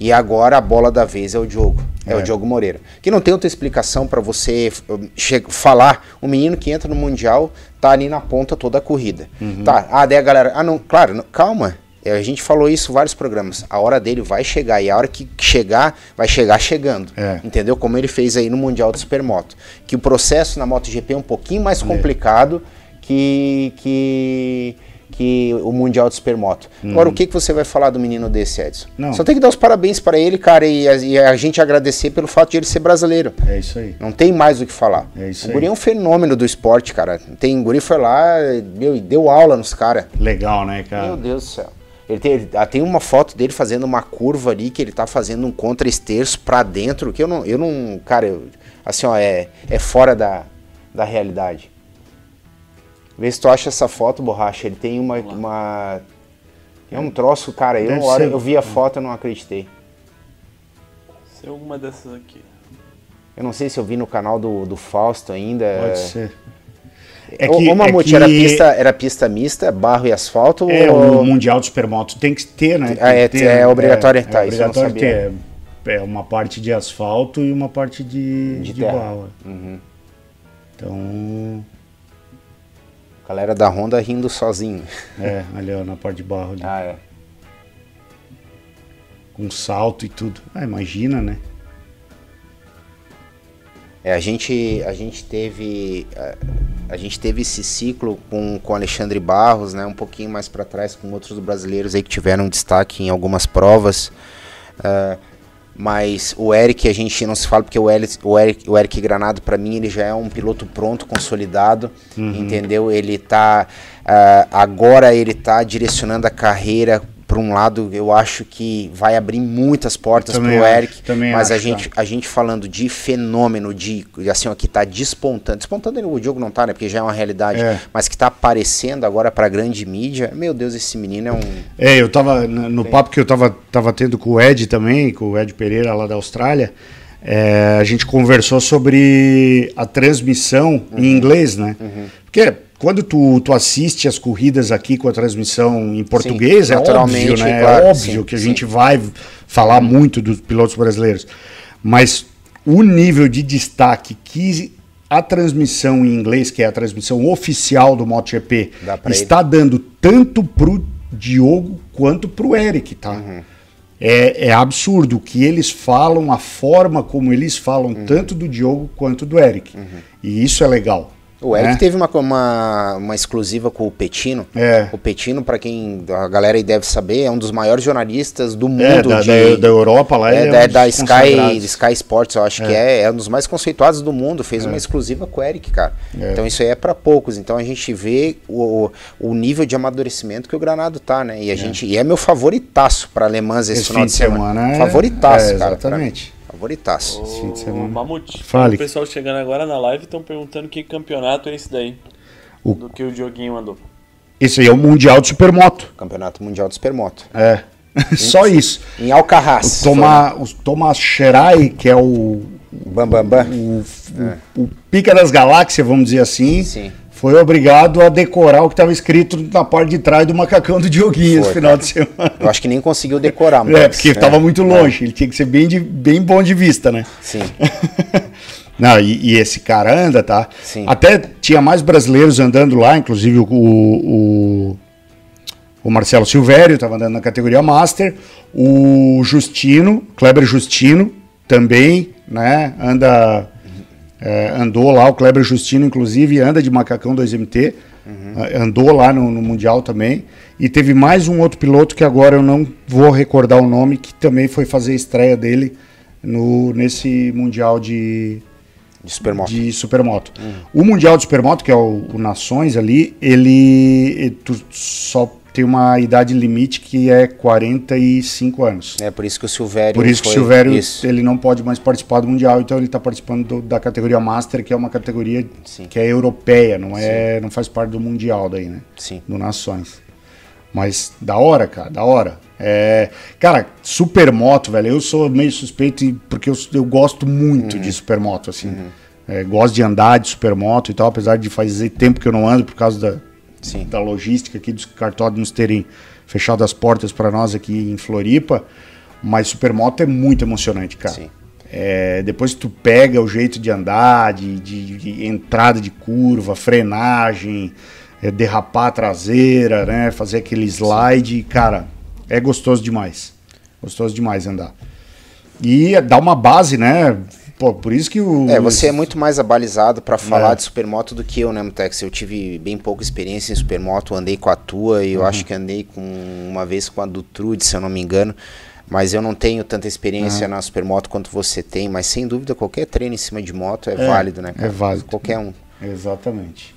E agora a bola da vez é o Diogo. É, É. o Diogo Moreira. Que não tem outra explicação para você che- falar. Um menino que entra no Mundial tá ali na ponta toda a corrida. Tá, ah, daí a galera. Ah, não, claro, não- calma. É, A gente falou isso em vários programas. A hora dele vai chegar. E a hora que chegar, vai chegar chegando. É. Entendeu? Como ele fez aí no Mundial de Supermoto. Que o processo na MotoGP é um pouquinho mais complicado que, que, que o Mundial de Supermoto. Agora, o que, que você vai falar do menino desse, Edson? Não. Só tem que dar os parabéns para ele, cara, e a, e a gente agradecer pelo fato de ele ser brasileiro. É isso aí. Não tem mais o que falar. É isso o aí. Guri é um fenômeno do esporte, cara. Tem, o Guri foi lá meu, e deu aula nos caras. Legal, né, cara? Meu Deus do céu. Ele tem, ele- ah, tem uma foto dele fazendo uma curva ali que ele tá fazendo um contra-esterço pra dentro, que eu não, eu não, cara, eu- assim, ó, é, é fora da, da realidade. Vê se tu acha essa foto, borracha. Ele tem uma, uma é um troço, cara. Eu, hora ser. eu vi a foto, eu não acreditei. Se é alguma dessas aqui. Eu não sei se eu vi no canal do, do Fausto ainda. Pode ser. É Ô, ô, Mamute, era, pista, era pista mista, barro e asfalto? É, ou... o Mundial de Supermoto tem que ter, né? Ah, é- Tem que ter, é né? obrigatório, é, tá, é obrigatório ter. É uma parte de asfalto e uma parte de, De de, barro. Uhum. Então, Galera da Honda rindo sozinho. é, ali ó, na parte de barro ali. Ah, é. Com salto e tudo. Ah, imagina, né? É, a gente, a gente teve a, a gente teve esse ciclo com com Alexandre Barros, né, um pouquinho mais para trás com outros brasileiros aí que tiveram destaque em algumas provas. Ah, mas o Eric a gente não se fala porque o Eric, o Eric, o Eric Granado para mim ele já é um piloto pronto, consolidado, entendeu? Ele tá ah, agora ele tá direcionando a carreira para um lado, eu acho que vai abrir muitas portas pro acho, Eric, mas a gente tá. a gente falando de fenômeno, de assim, ó, que tá despontando. Despontando o jogo não tá, né? Porque já é uma realidade. É. Mas que tá aparecendo agora pra grande mídia. Meu Deus, esse menino é um. É, eu tava no papo que eu tava, tava tendo com o Ed também, com o Ed Pereira lá da Austrália. é, a gente conversou sobre a transmissão Uhum. em inglês, né? Porque quando tu, tu assiste as corridas aqui com a transmissão em português, é naturalmente, óbvio, né? claro, é óbvio sim, que a sim. gente vai falar muito dos pilotos brasileiros. Mas o nível de destaque que a transmissão em inglês, que é a transmissão oficial do MotoGP, está dando tanto pro Diogo quanto pro Eric, tá? Uhum. É, é absurdo o que eles falam, a forma como eles falam, Uhum. tanto do Diogo quanto do Eric. E isso é legal. O Eric né? teve uma, uma, uma exclusiva com o Petino. É. O Petino, pra quem a galera aí deve saber, é um dos maiores jornalistas do mundo. É, da, de- da, da Europa lá, É, ele da, um da Sky. Sky Sports, eu acho que é, é um dos mais conceituados do mundo. Fez uma exclusiva com o Eric, cara. É. Então isso aí é pra poucos. Então a gente vê o, o, o nível de amadurecimento que o Granado tá, né? E a gente e é meu favoritaço pra Alemãs esse, Esse final fim de semana. semana é- favoritaço, é, cara. exatamente. Favoritaço. fim de semana. Mamute, Fale. o pessoal chegando agora na live estão perguntando que campeonato é esse daí. O- Do que o Dioguinho mandou. Esse aí é o Mundial de Supermoto. Campeonato Mundial de Supermoto. É. (laughs) Só isso. Em Alcarraz. O, Toma, o Thomas Sherai, que é o, Bam, bam, bam. o, o, o pica das galáxias, vamos dizer assim, Sim. Foi obrigado a decorar o que estava escrito na parte de trás do macacão do Dioguinho no final de semana. Eu acho que nem conseguiu decorar, mas... É, porque estava muito longe, ele tinha que ser bem, de, bem bom de vista, né? Sim. (laughs) Não, e, e esse cara anda, tá? Sim. Até tinha mais brasileiros andando lá, inclusive o, o, o Marcelo Silvério estava andando na categoria Master, o Justino, Kleber Justino, também, né? Anda É, andou lá, o Kleber Justino, inclusive, anda de macacão 2MT. É, Andou lá no, no Mundial também. E teve mais um outro piloto que agora eu não vou recordar o nome, que também foi fazer a estreia dele no, nesse Mundial de, De supermoto. de supermoto. O Mundial de Supermoto, que é o, o Nações ali, ele, ele- tu só tem uma idade limite que é 45 anos. É por isso que o Silvério. Por isso que o Silvério Isso. ele não pode mais participar do Mundial, então ele está participando do- da categoria Master, que é uma categoria Sim. que é europeia, não é, não faz parte do Mundial daí, né? Sim. Do Nações. Mas da hora, cara, da hora. É, cara, supermoto, velho. Eu sou meio suspeito porque eu, eu gosto muito Uhum. de supermoto, assim. É, gosto de andar de supermoto e tal, apesar de fazer tempo que eu não ando por causa da, Sim. da logística aqui dos cartódromos terem fechado as portas para nós aqui em Floripa. Mas supermoto é muito emocionante, cara. Sim. É, depois que tu pega o jeito de andar, de, de- de entrada de curva, frenagem, é, derrapar a traseira, né? Fazer aquele slide, cara, é gostoso demais. Gostoso demais andar. E dá uma base, né? Pô, por isso que o. É, você é muito mais abalizado pra falar É. de supermoto do que eu, né, Mutex? Eu tive bem pouca experiência em supermoto, andei com a tua e eu Uhum. acho que andei com uma vez com a do Trude, se eu não me engano. Mas eu não tenho tanta experiência na supermoto quanto você tem, mas sem dúvida qualquer treino em cima de moto é, É, válido, né, é cara? válido. Qualquer um. Exatamente.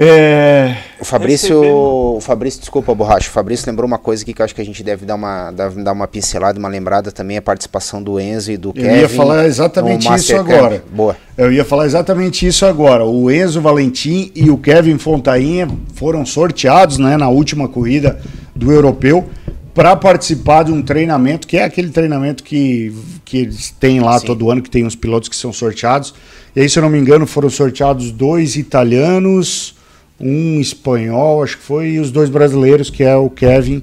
É, O Fabrício, o Fabrício, desculpa, borracha. O Fabrício lembrou uma coisa aqui que eu acho que a gente deve dar uma, dar, dar uma pincelada, uma lembrada também, a participação do Enzo e do Eu Kevin. ia falar exatamente isso Camp. agora. Boa. Eu ia falar exatamente isso agora. O Enzo Valentim e o Kevin Fontainha foram sorteados né, na última corrida do europeu para participar de um treinamento, que é aquele treinamento que, que eles têm lá Sim. todo ano, que tem os pilotos que são sorteados. E aí, se eu não me engano, foram sorteados dois italianos, um espanhol, acho que foi, e os dois brasileiros, que é o Kevin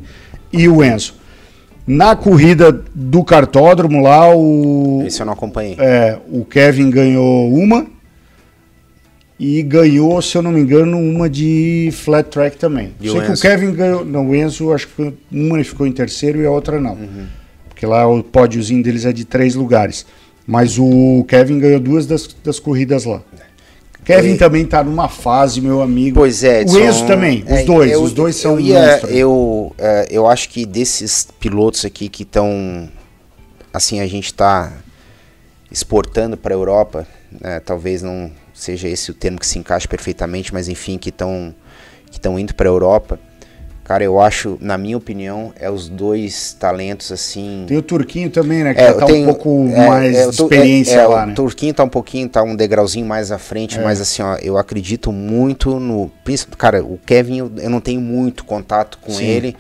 e o Enzo. Na corrida do cartódromo lá, o, Esse eu não acompanhei. é, o Kevin ganhou uma e ganhou, se eu não me engano, uma de flat track também. E o Sei que o Enzo? Kevin ganhou, não, o Enzo acho que uma ele ficou em terceiro e a outra não. Uhum. Porque lá o pódiozinho deles é de três lugares. Mas o Kevin ganhou duas das, das corridas lá. Kevin E- também tá numa fase, meu amigo. Pois é, O Edson, Enzo também, os é, dois, eu- os dois são eu, ia, monstros. eu, é, eu acho que desses pilotos aqui que estão assim a gente está exportando para a Europa, né, talvez não seja esse o termo que se encaixe perfeitamente, mas enfim que estão que estão indo para a Europa. Cara, eu acho, na minha opinião, é os dois talentos assim. Tem o Turquinho também, né? Que É, já eu tá tenho- um pouco é, mais é, de experiência é, é, lá, o né? Turquinho tá um pouquinho, tá um degrauzinho mais à frente, É. mas assim, ó, eu acredito muito no. Cara, o Kevin, eu, eu não tenho muito contato com Sim. ele.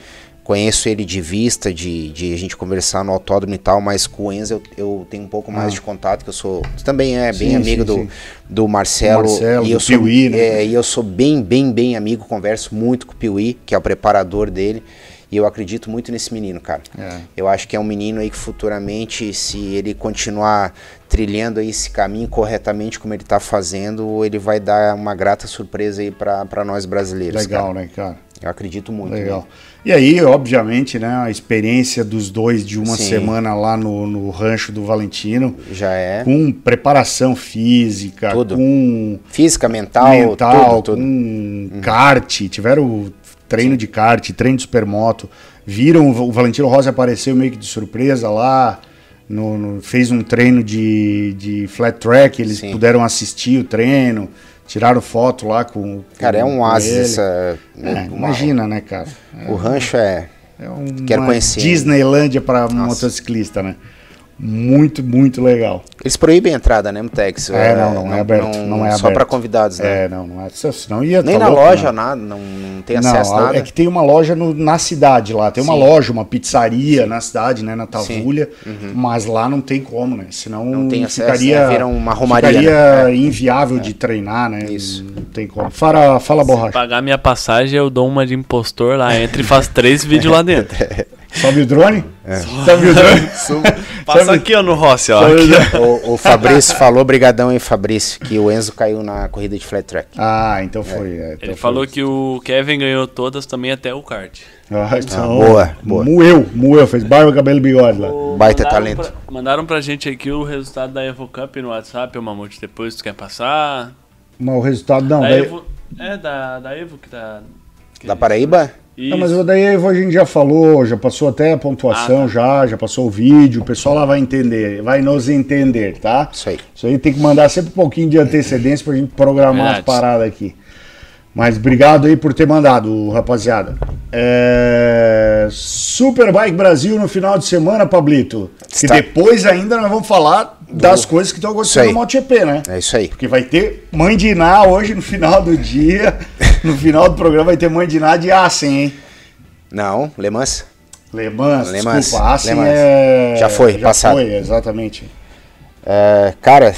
Conheço ele de vista, de, de a gente conversar no autódromo e tal, mas com o Enzo eu, eu tenho um pouco mais Ah. de contato, que eu sou. Também é bem Sim, amigo sim, do, sim. do Marcelo. Marcelo, e do eu sou, Piuí, né? é, e eu sou bem, bem, bem amigo, converso muito com o Piuí, que é o preparador dele. E eu acredito muito nesse menino, cara. É. Eu acho que é um menino aí que futuramente, se ele continuar trilhando aí esse caminho corretamente como ele tá fazendo, ele vai dar uma grata surpresa aí para nós brasileiros. Legal, cara. né, cara? Eu acredito muito. Legal. E aí, obviamente, né, a experiência dos dois de uma Sim. semana lá no, no rancho do Valentino, Já é. com preparação física, Tudo. com Física, mental, mental, tudo, tudo. com kart, tiveram treino de kart, treino de supermoto, viram o Valentino Rossi apareceu meio que de surpresa lá, no, no- fez um treino de, de flat track, eles Sim. puderam assistir o treino, tiraram foto lá com, Cara, é com um oásis essa. É, uma- imagina, né, cara? O rancho é. É uma Quero conhecer. Disneylândia para motociclista, né? Muito, muito legal. Eles proíbem a entrada, né, Mutex? É, não, não, é aberto. Não, é Só para convidados, né? É, não, não é. Senão ia Nem tá na louco, loja, né? nada, não, não tem Não, acesso a nada. é que tem uma loja no- na cidade lá. Tem uma Sim. loja, uma pizzaria na cidade, né? Na Tavulha. Uhum. Mas lá não tem como, né? Senão Não tem acesso, ficaria, né? Vira uma romaria, ficaria né? inviável de treinar, né? Isso. Não tem como. Fala, fala borracha. Pagar minha passagem, eu dou uma de impostor lá, entra e faz três vídeos lá dentro. (laughs) Sobe o drone? É. Sobe o drone? (laughs) Passa Sabe- aqui, ó, no Rossi, ó. Sobe o. O, o Fabrício (laughs) falou, brigadão aí, Fabrício, que o Enzo caiu na corrida de flat track. Ah, então foi. é, então Ele foi. falou que o Kevin ganhou todas também até o kart. Ah, então, boa, boa. Moeu, moeu, fez barba, cabelo e bigode lá. Baita Mandaram talento. Pra, mandaram pra gente aqui o resultado da Evo Cup no WhatsApp, ô Mamute, depois tu quer passar. Mas o resultado não. da daí- Evo, é, da, da Evo que tá... que- Da Paraíba? Isso. Não, mas daí a gente já falou, já passou até a pontuação, Ah, tá. já, já passou o vídeo, o pessoal lá vai entender, vai nos entender, tá? Isso aí. Isso aí tem que mandar sempre um pouquinho de antecedência pra gente programar Verdade. as paradas aqui. Mas obrigado aí por ter mandado, rapaziada. É... Superbike Brasil no final de semana, Pablito. Que Está- depois ainda nós vamos falar das coisas que estão acontecendo no MotoGP, né? É isso aí. Porque vai ter mãe de Iná hoje no final do dia. (laughs) No final do programa vai ter mãe de Iná de Assen, hein? Não, Le Mans? Le Mans, Le Mans, desculpa, Assen é... Já foi, já passado. foi, exatamente. É, cara,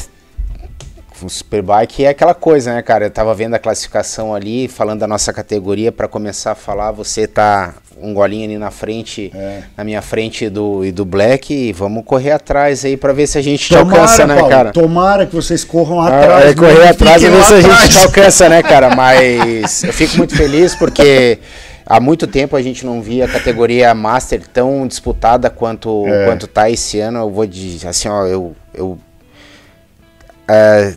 o Superbike é aquela coisa, né, cara? Eu tava vendo a classificação ali, falando da nossa categoria, pra começar a falar, você tá um golinho ali na frente, É. na minha frente do, e do Black, e vamos correr atrás aí pra ver se a gente te alcança, né, Paulo, cara? tomara que vocês corram Ah, atrás. é correr atrás e ver se a gente te alcança, né, (laughs) cara? Mas eu fico muito feliz porque há muito tempo a gente não via a categoria Master tão disputada quanto, É. quanto tá esse ano. Eu vou de assim, ó, eu, eu é,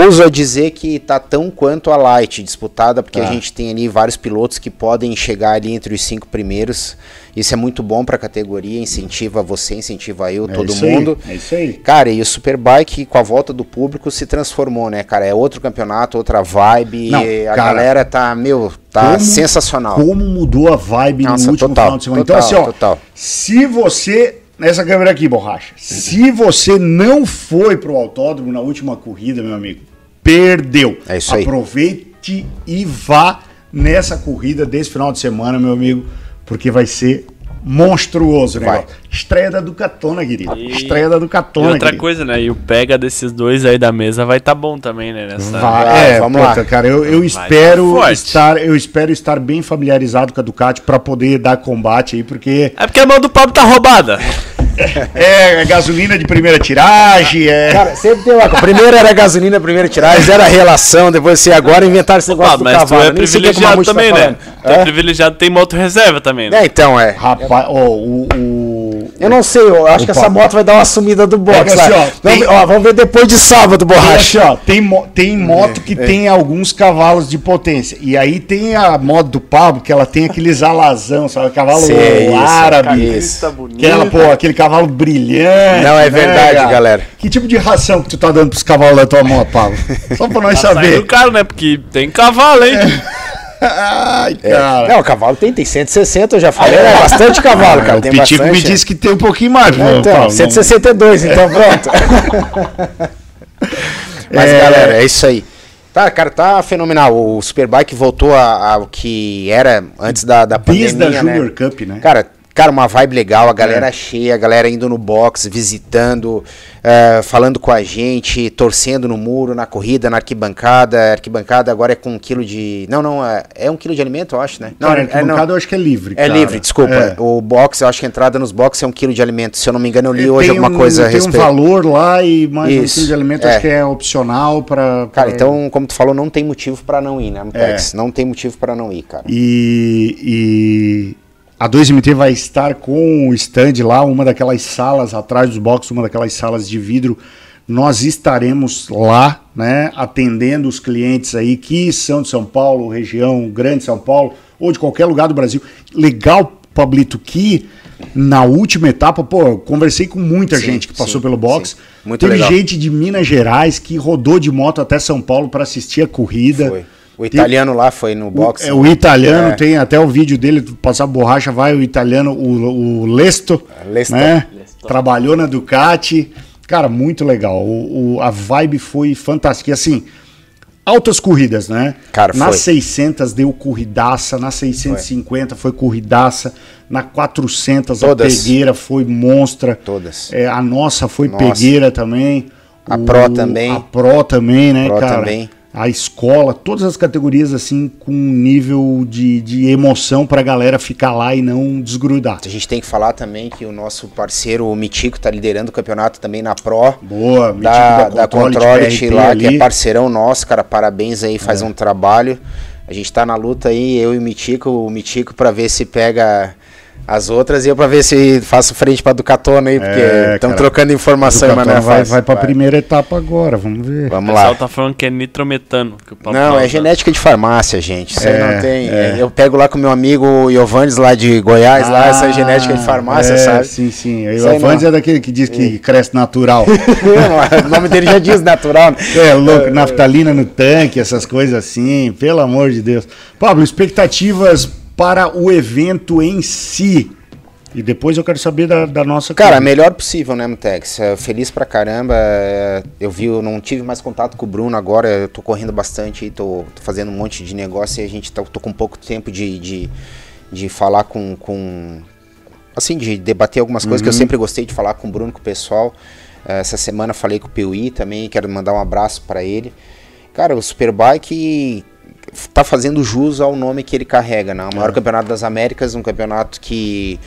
ouso dizer que tá tão quanto a Light disputada, porque Tá. a gente tem ali vários pilotos que podem chegar ali entre os cinco primeiros. Isso é muito bom para a categoria, incentiva você, incentiva eu, É todo isso aí, mundo. é isso aí. Cara, e o Superbike, com a volta do público, se transformou, né, cara? É outro campeonato, outra vibe. Não, a cara, galera tá, meu, tá como- sensacional. Como mudou a vibe Nossa, no último total, final de semana. total, então, assim, ó, total. se você. Nessa câmera aqui, borracha. Se você não foi pro autódromo na última corrida, meu amigo, perdeu. É isso aí. Aproveite e vá nessa corrida desse final de semana, meu amigo, porque vai ser monstruoso, né? Vai. Estreia da Ducatona, querido. E- Estreia da E Ducatona, outra querido. coisa, né? E o pega desses dois aí da mesa vai tá bom também, né? Nessa... Vai, é, vamos puta, lá. cara, eu, eu Vai espero tá forte. estar, eu espero estar bem familiarizado com a Ducati para poder dar combate aí, porque É porque a mão do Pablo tá roubada. (laughs) é gasolina de primeira tiragem, é Cara, sempre tem uma. Primeiro era gasolina, primeiro tiragem, era relação, depois assim, agora inventaram esse negócio Pablo, do mas tu cavalo. é que o privilegiado tá também, né? falando. Tu é É? privilegiado, tem moto reserva também, né? É, então, é. rapaz, ó, o, o Eu não sei, eu acho que Opa. essa moto vai dar uma sumida do box É que assim, ó, vamos, tem- ó, vamos ver depois de sábado, tem, borracha. assim, ó, tem, mo- tem moto que tem alguns cavalos de potência. E aí tem a moto do Pablo, que ela tem aqueles alazão, sabe? Cavalo Sei, árabe. isso. Aquela, pô, aquele cavalo brilhante. Não, é né, verdade, cara? galera. Que tipo de ração que tu tá dando pros cavalos da tua moto, Pablo? Só pra nós Tá saber. caro, né? Porque tem cavalo, hein? (laughs) Ai, É. cara. Não, o cavalo tem, tem 160, eu já falei, é bastante cavalo, cara. o tem Pitico me bastante. disse que tem um pouquinho mais, É, pô, Então, Paulo, não- 162, então pronto. (laughs) Mas, É. galera, é isso aí. Tá, cara, tá fenomenal. O Superbike voltou ao que era antes da, da pandemia, Desde a né? Junior Cup, né? Cara, cara, uma vibe legal, a galera É. cheia, a galera indo no box, visitando, eh, falando com a gente, torcendo no muro, na corrida, na arquibancada. A arquibancada agora é com um quilo de. Não, não, é, é um quilo de alimento, eu acho, né? Não, Cara, é, é, não. arquibancada eu acho que é livre. É cara. livre, desculpa. É. O box, eu acho que a entrada nos boxes é um quilo de alimento. Se eu não me engano, eu li hoje Tem alguma um- coisa a Tem respeito. um valor lá e mais um Isso, quilo de alimento, é. acho que é opcional pra... Cara, então, como tu falou, não tem motivo pra não ir, né, É. Mutex? Não tem motivo pra não ir, cara. E, e a 2MT vai estar com o stand lá, uma daquelas salas atrás dos boxes, uma daquelas salas de vidro. Nós estaremos lá, né, atendendo os clientes aí que são de São Paulo, região Grande São Paulo, ou de qualquer lugar do Brasil. Legal, Pablito, que na última etapa, pô, eu conversei com muita Sim, gente que passou sim, pelo box. Muito Teve legal. gente de Minas Gerais que rodou de moto até São Paulo para assistir a corrida. Foi. O italiano lá foi no box. O, é, o italiano É. tem até o vídeo dele, passar borracha, vai o italiano, o, o Lesto, Lesto. né? Trabalhou na Ducati. Cara, muito legal. O, o- a vibe foi fantástica. E assim, altas corridas, né? Cara, na foi. 600 deu corridaça, na 650 foi, corridaça, na 400 Todas. a pegueira foi monstra. Todas. É, a nossa foi Nossa. pegueira também. A Pro também. A Pro também, né, Pro cara? também. A escola, todas as categorias assim com um nível de, de emoção pra galera ficar lá e não desgrudar. A gente tem que falar também que o nosso parceiro, o Mitico, tá liderando o campeonato também na Pro. Boa, Mítico da, da Controle lá, que ali. é parceirão nosso, cara. Parabéns aí, faz um trabalho. A gente tá na luta aí, eu e o Mitico, o Mitico pra ver se pega as outras eu pra ver se faço frente pra Ducatona aí, porque É, estão cara. trocando informação, mas não é vai, vai pra primeira etapa agora, vamos ver. O Vamos pessoal lá. tá falando que é nitrometano. Que o Não, fala, é genética de farmácia, gente. Isso aí É, não tem. é. Eu pego lá com meu amigo Iovanes lá de Goiás, lá, essa é genética de farmácia, é, sabe? Sim, sim. O Avantes não. é daquele que diz que cresce natural. (laughs) o nome dele já diz natural. né? É, louco, naftalina no tanque, essas coisas assim, pelo amor de Deus. Pablo, expectativas para o evento em si. E depois eu quero saber da, da nossa. Cara, corrida. melhor possível, né, Mutex? É, Feliz pra caramba. é, Eu vi, eu não tive mais contato com o Bruno agora. Eu tô correndo bastante aí, tô, tô fazendo um monte de negócio e a gente tá, tô com pouco tempo de, de, de falar com, com. Assim, de debater algumas coisas que eu sempre gostei de falar com o Bruno, com o pessoal. É, Essa semana falei com o Piuí também, quero mandar um abraço pra ele. Cara, o Superbike tá fazendo jus ao nome que ele carrega, né? O maior campeonato das Américas, um campeonato que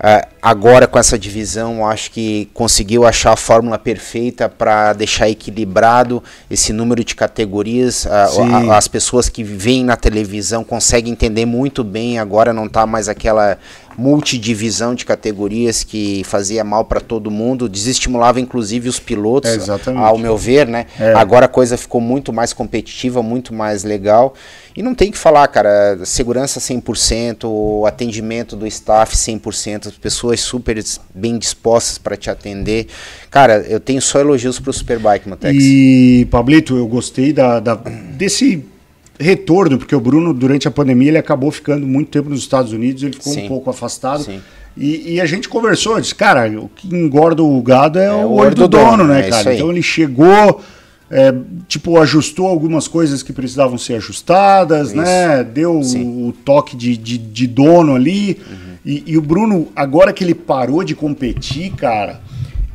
ah, agora com essa divisão acho que conseguiu achar a fórmula perfeita para deixar equilibrado esse número de categorias. Sim. a- as pessoas que veem na televisão conseguem entender muito bem. Agora não tá mais aquela multidivisão de categorias que fazia mal para todo mundo, desestimulava inclusive os pilotos, É, ao meu ver, né? É. Agora a coisa ficou muito mais competitiva, muito mais legal. E não tem que falar, cara, segurança 100%, o atendimento do staff 100%, as pessoas super bem dispostas para te atender. Cara, eu tenho só elogios pro Superbike, Matex. E, Pablito, eu gostei da, da- desse retorno, porque o Bruno, durante a pandemia, ele acabou ficando muito tempo nos Estados Unidos, ele ficou Sim. um pouco afastado. Sim. E, e a gente conversou, disse, cara, o que engorda o gado é, o olho do, dono, né, é cara? Então ele chegou, é, tipo, ajustou algumas coisas que precisavam ser ajustadas, Isso. né? Deu. Uhum. o, toque de, de, de dono ali. E, e o Bruno, agora que ele parou de competir, cara,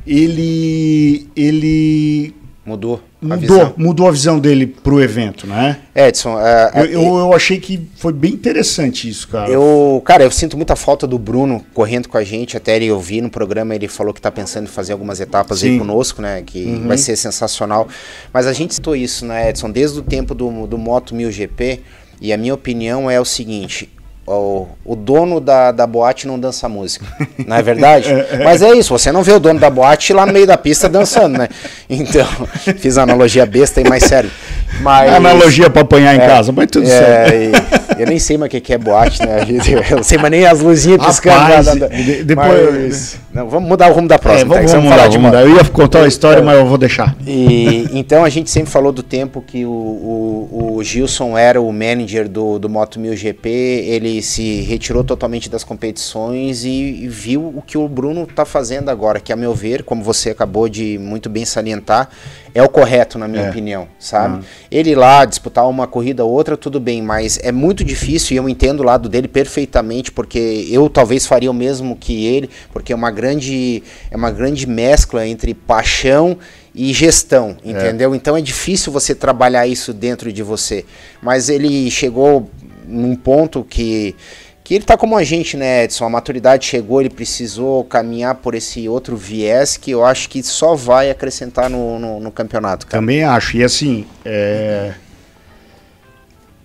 ele. ele Mudou a mudou, visão. mudou a visão dele pro evento, né? Edson, é, Eu, é, eu, eu achei que foi bem interessante isso, cara. Eu, cara, eu sinto muita falta do Bruno correndo com a gente. Até ele eu vi no programa, ele falou que tá pensando em fazer algumas etapas Sim. aí conosco, né? Que vai ser sensacional. Mas a gente citou isso, né, Edson? Desde o tempo do, do Moto 1000 GP. E a minha opinião é o seguinte: o, o dono da, da boate não dança música, não é verdade? (laughs) Mas é isso, você não vê o dono da boate lá no meio da pista dançando, né? Então, fiz uma analogia besta e mais sério. Mas, Analogia pra apanhar em casa, mas tudo certo. é, e eu nem sei mais o que que é boate, né? (laughs) Eu não sei mais nem as luzinhas piscando. Rapaz, lá da- da- de- depois- mas- não, vamos mudar o rumo da É, próxima. vamos, tá? vamos mudar, vamos mudar. Eu ia contar a história, mas eu vou deixar. E, então a gente sempre falou do tempo que o, o, o Gilson era o manager do, do Moto 1000 GP, ele se retirou totalmente das competições e, e viu o que o Bruno está fazendo agora, que a meu ver, como você acabou de muito bem salientar, é o correto na minha É. opinião, sabe? Ele lá disputar uma corrida ou outra, tudo bem, mas é muito difícil e eu entendo o lado dele perfeitamente, porque eu talvez faria o mesmo que ele, porque é uma grande, é uma grande mescla entre paixão e gestão, entendeu? Então é difícil você trabalhar isso dentro de você. Mas ele chegou num ponto que que ele tá como a gente, né, Edson? A maturidade chegou, ele precisou caminhar por esse outro viés que eu acho que só vai acrescentar no, no, no campeonato, cara. Também acho. E assim, é,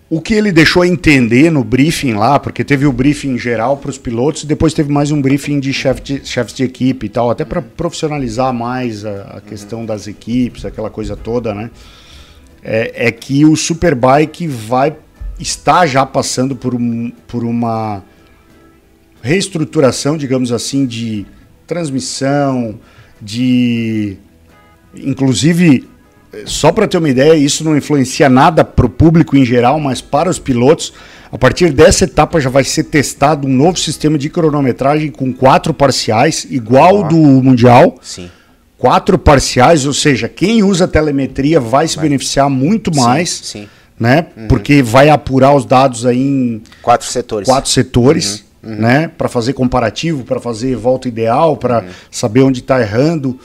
o que ele deixou entender no briefing lá, porque teve o briefing geral para os pilotos depois teve mais um briefing de chefe de, chefes de equipe e tal, até para profissionalizar mais a, a questão das equipes, aquela coisa toda, né? É, é que o Superbike vai está já passando por, um, por uma reestruturação, digamos assim, de transmissão, de inclusive só para ter uma ideia, isso não influencia nada para o público em geral, mas para os pilotos, a partir dessa etapa já vai ser testado um novo sistema de cronometragem com quatro parciais, igual Ó. do Mundial. Sim. Quatro parciais, ou seja, quem usa telemetria vai se beneficiar muito mais, Sim, sim. Né? Porque vai apurar os dados aí em Quatro setores. quatro setores, né? Para fazer comparativo, para fazer volta ideal, para saber onde está errando.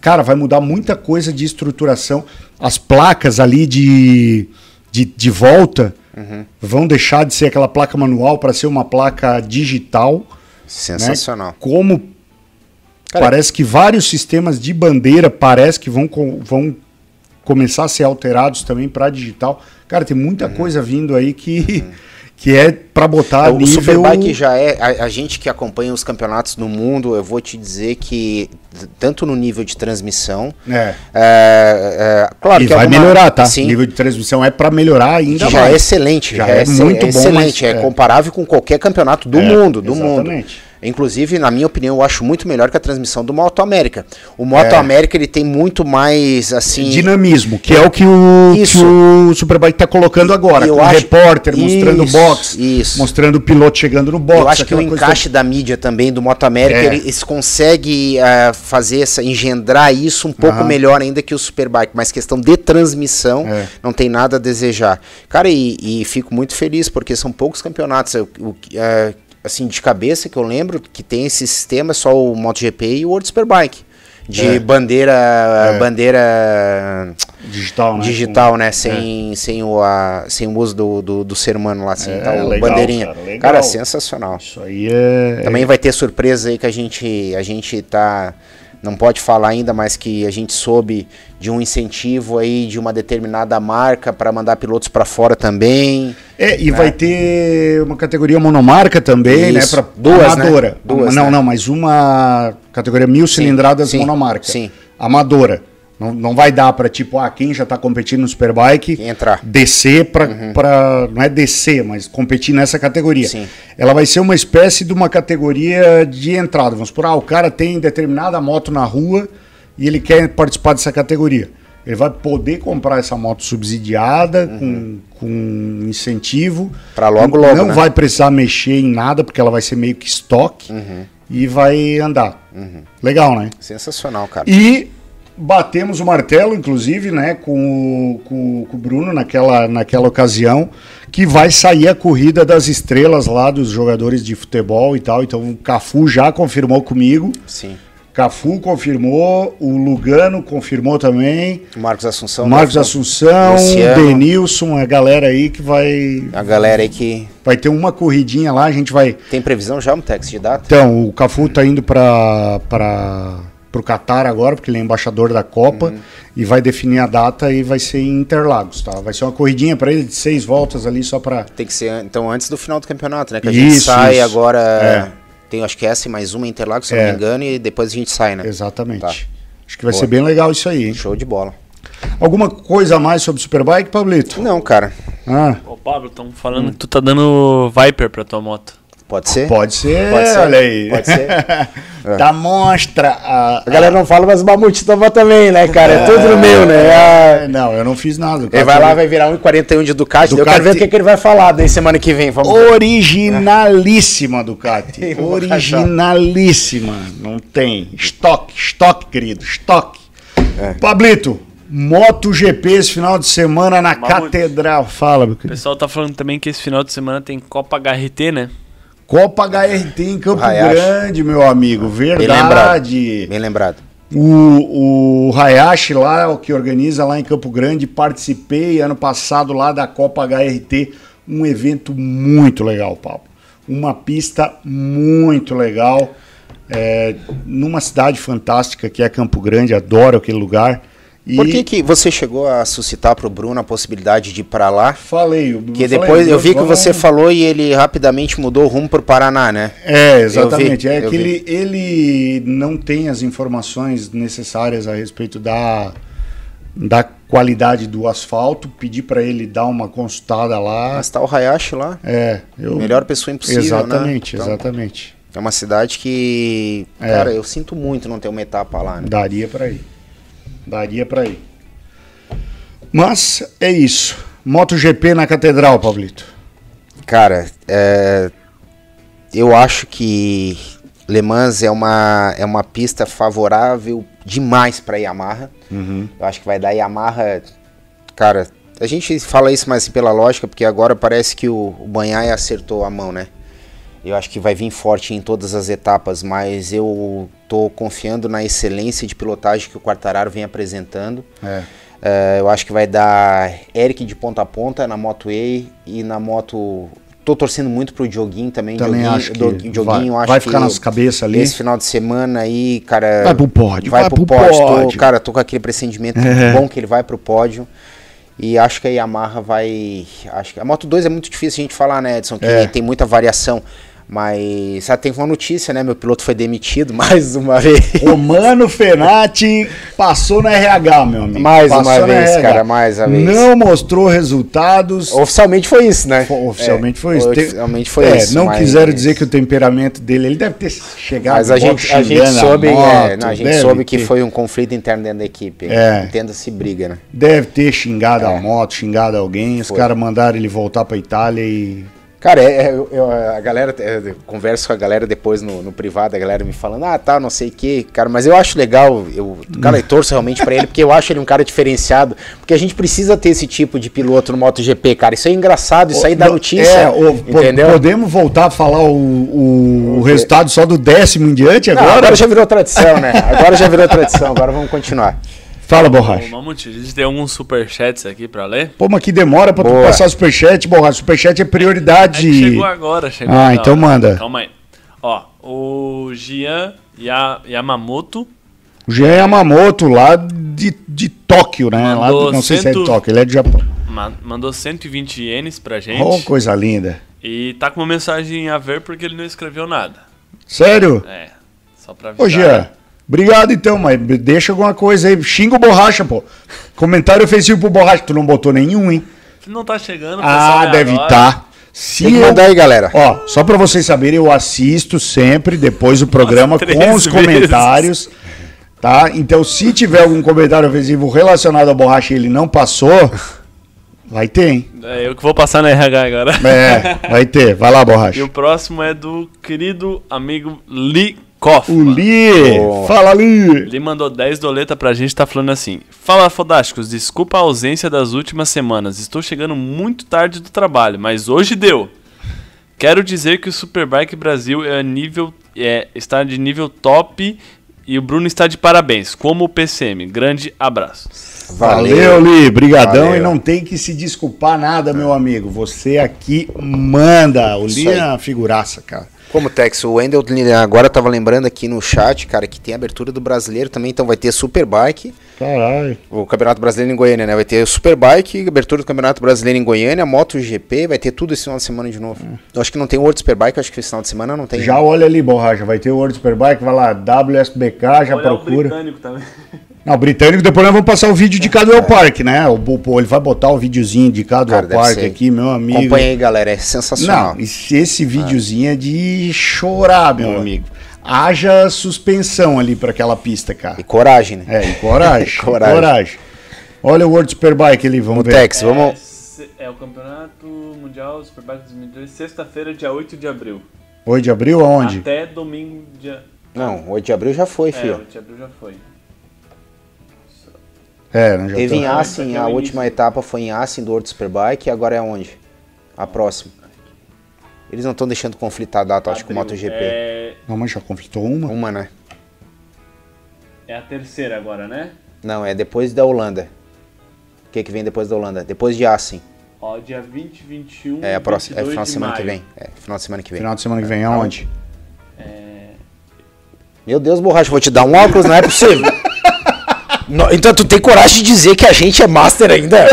cara, vai mudar muita coisa de estruturação. As placas ali de, de, de volta Uhum. vão deixar de ser aquela placa manual para ser uma placa digital. Sensacional. Como Cara, parece que vários sistemas de bandeira parece que vão, vão começar a ser alterados também para digital. Cara, tem muita coisa vindo aí que, (laughs) que é para botar o nível... Superbike já é. A, a gente que acompanha os campeonatos no mundo, eu vou te dizer que, tanto no nível de transmissão. É. é, é, claro e que vai alguma- melhorar, tá? Sim, O nível de transmissão é para melhorar ainda já mais. é excelente. Já é exce- muito bom, excelente. mas- é é. comparável com qualquer campeonato do É, mundo. Do mundo. Inclusive, na minha opinião, eu acho muito melhor que a transmissão do Moto América. O Moto É. América ele tem muito mais assim. Dinamismo, que é o que o, Isso. que o Superbike está colocando agora. Eu com o acho- repórter mostrando o box, isso. mostrando o piloto chegando no box. Eu acho que o encaixe da mídia também do Moto América, É. ele- eles conseguem ah, fazer essa, engendrar isso um pouco Aham. melhor ainda que o Superbike, mas questão de transmissão É. não tem nada a desejar. Cara, e, e fico muito feliz porque são poucos campeonatos. Eu- o que, ah, assim, de cabeça que eu lembro que tem esse sistema, só o MotoGP e o World Superbike. De É. bandeira, É. bandeira digital, né? digital, né? Sem, sem, o, a, sem o uso do, do, do ser humano lá, sem É, tal legal, bandeirinha. cara, legal. cara, sensacional. Isso aí é. Também vai ter surpresa aí que a gente, a gente tá. Não pode falar ainda, mas que a gente soube de um incentivo aí de uma determinada marca para mandar pilotos para fora também. É, e vai ter uma categoria monomarca também, Isso. né? Pra Duas, né? amadora. Duas, não, né? não, mas uma categoria mil cilindradas sim, monomarca. sim. Amadora. Não, não vai dar pra, tipo, ah, quem já tá competindo no Superbike Entrar. descer pra, pra. Não é descer, mas competir nessa categoria. Sim. Ela vai ser uma espécie de uma categoria de entrada. Vamos supor, ah, o cara tem determinada moto na rua e ele quer participar dessa categoria. Ele vai poder comprar essa moto subsidiada, com, com incentivo. Uhum. Pra logo, logo, Não né? vai precisar mexer em nada, porque ela vai ser meio que estoque. Uhum. E vai andar. Legal, né? Sensacional, cara. E batemos o martelo, inclusive, né, com o, com, com o Bruno naquela, naquela ocasião, que vai sair a corrida das estrelas lá dos jogadores de futebol e tal. Então o Cafu já confirmou comigo. Sim. Cafu confirmou, o Lugano confirmou também. Marcos Assunção. Marcos né? Assunção, Luciano. Denilson, a galera aí que vai A galera aí que. vai ter uma corridinha lá, a gente vai Tem previsão já, um texto de data? então, o Cafu tá indo para para pro Catar agora, porque ele é embaixador da Copa Uhum. e vai definir a data e vai ser em Interlagos, tá? Vai ser uma corridinha para ele de seis voltas ali só para Tem que ser, então, antes do final do campeonato, né? Que a gente Isso, sai isso. agora. É. Tem, acho que essa e mais uma Interlagos, se eu É. não me engano, e depois a gente sai, né? exatamente. Tá. Acho que vai Boa. ser bem legal isso aí. hein? Show de bola. Alguma coisa a mais sobre o Superbike, Pablito? Não, cara. Ah, Ô, Pablo, estão falando que tu tá dando Viper pra tua moto. Pode ser? pode ser, Pode ser, olha aí. pode ser. (laughs) tá monstra a, A galera não fala, mas o Mamute toma também, né, cara? É tudo É, meu, né? é, Ah, Não, eu não fiz nada. Ele vai lá, vai virar 1,41 de Ducati. Eu quero Ducati- ver o que, que ele vai falar daí semana que vem. Vamos ver. Originalíssima Ducati. (laughs) Originalíssima. Não tem. Estoque, estoque, querido, estoque. É. Pablito, MotoGP esse final de semana na Mamute. Catedral. Fala, meu O querido. pessoal tá falando também que esse final de semana tem Copa HRT, né? Copa HRT em Campo. Grande, meu amigo. Bem Verdade. Bem lembrado. O, o Hayashi lá, o que organiza lá em Campo Grande, participei ano passado lá da Copa HRT, um evento muito legal, Pablo. Uma pista muito legal, é, numa cidade fantástica que é Campo Grande, adoro aquele lugar. E Por que, que você chegou a suscitar pro Bruno a possibilidade de ir pra lá? falei, eu Que falei, depois eu vi que você falou e ele rapidamente mudou o rumo pro Paraná, né? É, exatamente. Eu vi, é que vi. ele, ele não tem as informações necessárias a respeito da, da qualidade do asfalto. Pedi para ele dar uma consultada lá. Mas tá o Hayashi lá. É, eu. Melhor pessoa impossível, Exatamente, né? Então, exatamente. É uma cidade que, É. cara, eu sinto muito não ter uma etapa lá, né? Daria para ir. Daria para ir. Mas é isso. MotoGP na Catedral, Pablito. Cara, é, eu acho que Le Mans é uma, é uma pista favorável demais para Yamaha. Eu acho que vai dar Yamaha. Cara, a gente fala isso mais pela lógica, porque agora parece que o, o Banhai acertou a mão, né? Eu acho que vai vir forte em todas as etapas, mas eu tô confiando na excelência de pilotagem que o Quartararo vem apresentando. É. É, eu acho que vai dar Eric de ponta a ponta na Moto E e na moto. Tô torcendo muito pro Dioguinho também. Também Dioguinho, acho que Dioguinho, vai- acho vai ficar nas cabeças ali. Esse final de semana aí, cara. Vai pro pódio, Vai, vai pro, pro pódio. Tô- pódio. cara, tô com aquele pressentimento É. bom que ele vai pro pódio. E acho que a Yamaha vai. Acho que a Moto 2 é muito difícil a gente falar, né, Edson? Que É. tem muita variação. Mas sabe, tem uma notícia, né? Meu piloto foi demitido (laughs) mais uma vez. Romano Fenati passou na RH, meu amigo. Mais Passou uma vez, RH. cara, mais uma vez. Não mostrou resultados. Oficialmente foi isso, né? Oficialmente É, foi isso. Oficialmente foi é, isso. Não mas- quiseram dizer que o temperamento dele, ele deve ter chegado Mas a gente, a gente soube, é, moto, não, a gente soube que ter- foi um conflito interno dentro da equipe. É. Entenda-se briga, né? Deve ter xingado a É. moto, xingado alguém. Os Foi. caras mandaram ele voltar pra Itália e. Cara, é, é, eu- a galera, é, eu converso com a galera depois no, no privado, a galera me falando, ah, tá, não sei o que, cara, mas eu acho legal, eu, cara, eu torço realmente pra ele, porque eu acho ele um cara diferenciado, porque a gente precisa ter esse tipo de piloto no MotoGP, cara, isso é engraçado, isso aí dá Não, notícia, É, o- entendeu? Podemos voltar a falar o, o- o resultado só do décimo em diante Não, agora? agora já virou tradição, né? Agora já virou tradição, agora vamos continuar. Fala, Ô, Borracha. Mamute, a gente tem alguns superchats aqui pra ler? Pô, mas que demora pra tu Boa. passar superchat, Borracha. Superchat é É prioridade. que chegou agora, chegou Ah, agora. então manda. Calma aí. Ó, o Gian Ya- Yamamoto O Jean Yamamoto, lá de, de Tóquio, né? Lá do- não sei se é de cento- Tóquio, ele é do Japão. ma- mandou 120 ienes pra gente. Oh, coisa linda. E tá com uma mensagem a ver porque ele não escreveu nada. Sério? É, só pra avisar. Ô, Jean, obrigado então, mas deixa alguma coisa aí. Xinga o Borracha, pô. Comentário ofensivo pro Borracha. Tu não botou nenhum, hein? Não tá chegando. Ah, é deve estar. Se Tem que eu- mandar aí, galera. Ó, só pra vocês saberem, eu assisto sempre depois do programa três com os vezes. comentários, tá? Então, se tiver algum comentário ofensivo relacionado à borracha e ele não passou, vai ter, hein? É eu que vou passar na RH agora. É, vai ter. Vai lá, E borracha. o próximo é do querido amigo Lee Koff. O Li, Boa. fala Li. Ele mandou 10 doleta pra gente, tá falando assim: Fala Fodásticos, desculpa a ausência das últimas semanas. Estou chegando muito tarde do trabalho, mas hoje deu. Quero dizer que o Superbike Brasil é nível, é, está de nível top e o Bruno está de parabéns, como o PCM. Grande abraço. Valeu, Li. Brigadão Valeu. e não tem que se desculpar nada, meu amigo. Você aqui manda. O Li é uma figuraça, cara. Como Tex, o Wendel agora tava lembrando aqui no chat, cara, que tem abertura do brasileiro também, então vai ter Superbike, Caralho. o Campeonato Brasileiro em Goiânia, né? Vai ter Superbike, abertura do Campeonato Brasileiro em Goiânia, MotoGP, vai ter tudo esse final de semana de novo. Eu acho que não tem o World Superbike, acho que esse final de semana não tem. Já olha ali, borracha. Vai ter o World Superbike, vai lá, WSBK, já procura. também. (laughs) Não, o britânico, depois nós vamos passar o vídeo de cada El Parque, né? O, o- ele vai botar o videozinho de Cara, Parque ser. aqui, meu amigo. Acompanha aí, galera, é sensacional. Não, esse, esse videozinho é de chorar, meu amigo. Haja suspensão ali pra aquela pista, cara. E coragem, né? É, e coragem. (laughs) Coragem. coragem. Olha o World Superbike ali, vamos O ver. Tex, vamos. É, o Campeonato Mundial Superbike 2002, sexta-feira, dia 8 de abril. 8 de abril, aonde? Até domingo, dia. Não, 8 de abril já foi, É, filho. 8 de abril já foi. É, nós já Teve em estamos- Assen, é a última etapa foi em Assen do World Superbike, e agora é onde? A próxima. Eles não estão deixando conflitar a data, acho que o. MotoGP. É, Não, mas já conflitou uma. Uma, né? é a terceira agora, né? Não, é depois da Holanda. O que, que vem depois da Holanda? Depois de Assen. Ó, dia 20, 21 É a próxima, é 22 final de de semana que maio. vem. É, final de semana que vem. Final de semana que vem, aonde? Meu Deus, borracha, vou te dar um óculos, não é possível. (laughs) Então tu tem coragem de dizer que a gente é master ainda?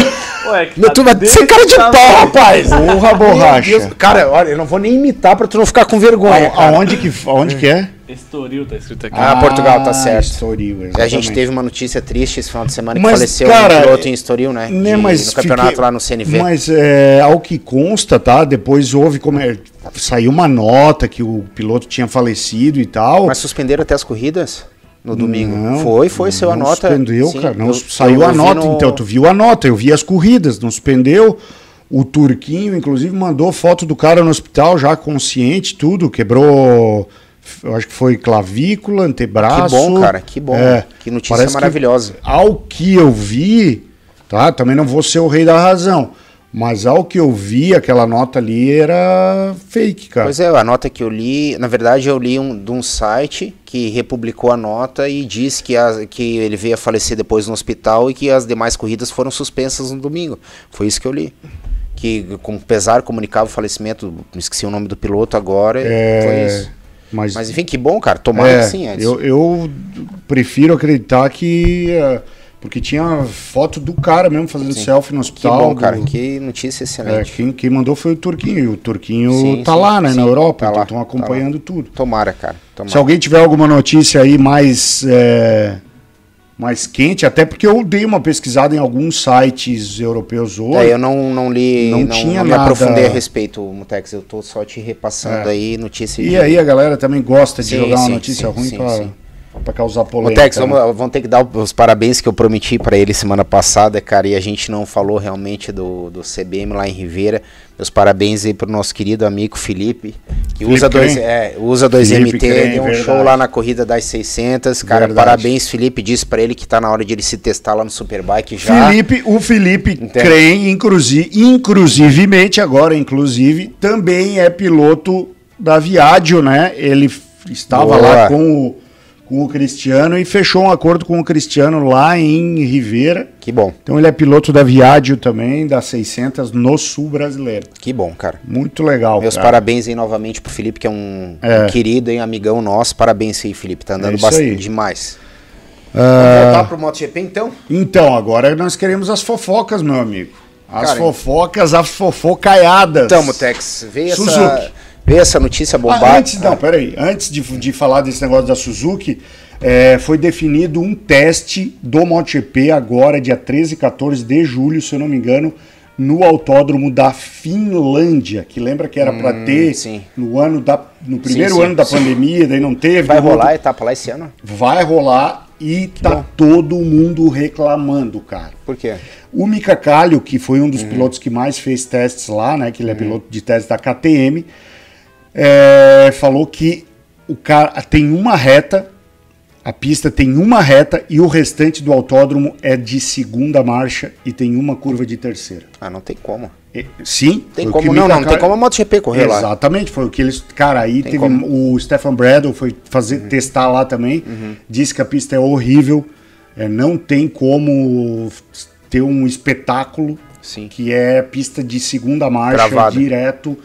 Ué, que Não, tá tu vai desse ser cara de pau, rapaz. Porra, borracha. Deus, Cara, olha, eu não vou nem imitar pra tu não ficar com vergonha. A- aonde, que, aonde que é? Estoril tá escrito aqui. Ah, Portugal, tá certo. Estoril, A gente exatamente. teve uma notícia triste esse final de semana que Mas, faleceu cara, um piloto em Estoril, né? Né, De- mas no campeonato fiquei- lá no CNV. Mas é, ao que consta, tá? Depois houve como é, saiu uma nota que o piloto tinha falecido e tal. Mas suspenderam até as corridas no domingo. Não, foi, foi, saiu a nota. Suspendeu, Sim, cara. Não, eu- saiu eu a nota, no- então. Tu viu a nota, eu vi as corridas, não suspendeu. O Turquinho, inclusive, mandou foto do cara no hospital, já consciente, tudo. Quebrou, eu acho que foi clavícula, antebraço. Que bom, cara, que bom. É, que notícia parece que- maravilhosa. ao que eu vi, tá? Também não vou ser o rei da razão. Mas ao que eu vi, aquela nota ali era fake, cara. Pois é, a nota que eu li, na verdade eu li um, de um site que republicou a nota e disse que, a, que ele veio a falecer depois no hospital e que as demais corridas foram suspensas no domingo. Foi isso que eu li. Que com pesar comunicava o falecimento, me esqueci o nome do piloto agora, É, foi isso. Mas, Mas enfim, que bom, cara. Tomara é, que sim, Edson. eu, eu prefiro acreditar que. é, porque tinha foto do cara mesmo fazendo Sim. selfie no Que hospital. bom, cara. do- Que notícia É, excelente. quem, quem mandou foi o Turquinho. E o Turquinho Sim, tá sim, lá, né, na Europa, tá então estão tá acompanhando tudo. Tomara, cara. Tomara. Se alguém tiver alguma notícia aí mais, é, mais quente, até porque eu dei uma pesquisada em alguns sites europeus hoje. É, eu não, não li, Não não, tinha não me nada- aprofundei a respeito, Mutex. Eu tô só te repassando É. aí notícia E de- aí a galera também gosta de jogar uma notícia ruim sim, pra causar polêmica. Mutex, né? vamos, vamos ter que dar os parabéns que eu prometi pra ele semana passada, cara, e a gente não falou realmente do, do CBM lá em Ribeira. Meus parabéns aí pro nosso querido amigo Felipe, que Felipe usa dois, é, usa Felipe 2MT, Crem, deu um verdade. show lá na corrida das 600. Cara, Verdade. parabéns, Felipe. Disse pra ele que tá na hora de ele se testar lá no Superbike já. Felipe, o Felipe? Crem, inclusive, inclusivamente, agora inclusive, também é piloto da Viadio, né? Ele estava Boa. lá com o, com o Cristiano e fechou um acordo com o Cristiano lá em Rivera. Que bom, Então ele é piloto da Viadio também, da 600 no sul brasileiro. que bom, cara. Muito legal, Meus cara. parabéns aí novamente pro Felipe, que é um, É. um querido e amigão nosso. Parabéns aí, Felipe. Tá É andando isso bastante aí. demais. Ah, Vamos voltar pro MotoGP então? Então, agora nós queremos as fofocas, meu amigo. As Cara, fofocas, as fofocaiadas. Então, Mutex, veio essa, Veio essa notícia Ah, bombada. antes, não, peraí. Antes de, de falar desse negócio da Suzuki, é, foi definido um teste do MotoGP agora, dia 13 e 14 de julho, se eu não me engano, no autódromo da Finlândia, que lembra que era para ter Hum, sim. no ano da no primeiro sim, ano da sim. pandemia, daí não teve. Vai rolar outro- a etapa lá esse ano? Vai rolar e tá bom. todo mundo reclamando, cara. Por quê? O Mika Kallio, que foi Uhum. um dos pilotos que mais fez testes lá, né? Que ele é piloto de testes da KTM, é, falou que o cara tem uma reta, a pista tem uma reta e o restante do autódromo é de segunda marcha e tem uma curva de terceira. Ah, não tem como. E- Sim, Tem como não, não. Tem como a MotoGP correr lá. Exatamente, foi o que eles. Cara, aí Tem teve como. Uhum. o Stefan Bradle foi fazer testar lá também. Disse que a pista é horrível. é, não tem como ter um espetáculo Sim. que é pista de segunda marcha Travada. direto,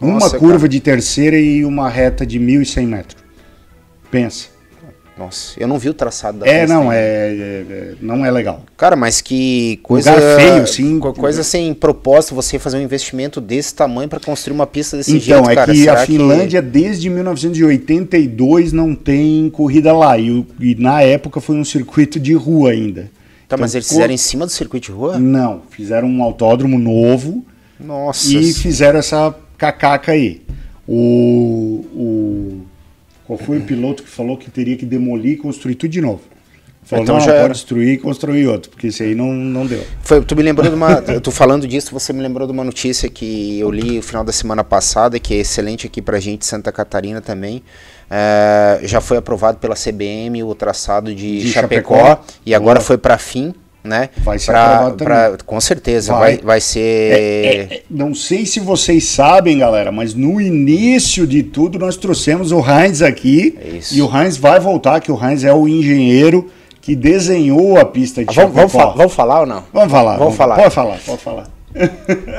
uma Nossa, curva cara. de terceira e uma reta de 1.100 metros. Pensa. Nossa, eu não vi o traçado da É, pista não, é, é- é- não é legal. Cara, mas que coisa Lugar feio, sim. co- Coisa sem propósito você fazer um investimento desse tamanho pra construir uma pista desse Então, jeito, é cara. que Será a Finlândia, desde 1982, não tem corrida lá. E, e na época foi um circuito de rua ainda. Tá, mas Então, eles co- fizeram em cima do circuito de rua? Não, fizeram um autódromo novo Nossa. e fizeram essa cacaca aí. O, o- qual foi o piloto que falou que teria que demolir e construir tudo de novo? Falou, Então não, já pode destruir e construir outro, porque esse aí não, não deu. Foi, tu me lembrou de uma. tu falando disso, você me lembrou de uma notícia que eu li no final da semana passada, que é excelente aqui pra gente, Santa Catarina também. É, já foi aprovado pela CBM o traçado de, De Chapecó, Chapecó. e agora Boa. foi pra fim, né? Vai ser Pra- aprovado pra- também. Com certeza, Vai. vai, vai, ser. É, é, não sei se vocês sabem, galera, mas no início de tudo nós trouxemos o Heinz aqui. É isso. E o Heinz vai voltar, que o Heinz é o engenheiro que desenhou a pista de Ah, vamos, vamos, fa- vamos falar ou não? Vamos falar. Vamos falar. Pode falar, pode falar.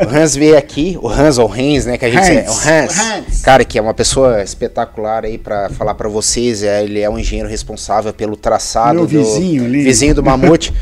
O Hans veio aqui, o Hans ou Hans, né, que a gente Hans, é, o Hans, o Hans. cara, que é uma pessoa espetacular aí pra falar pra vocês, é, ele é o engenheiro responsável pelo traçado Meu do vizinho ali. vizinho do (laughs) Mamute,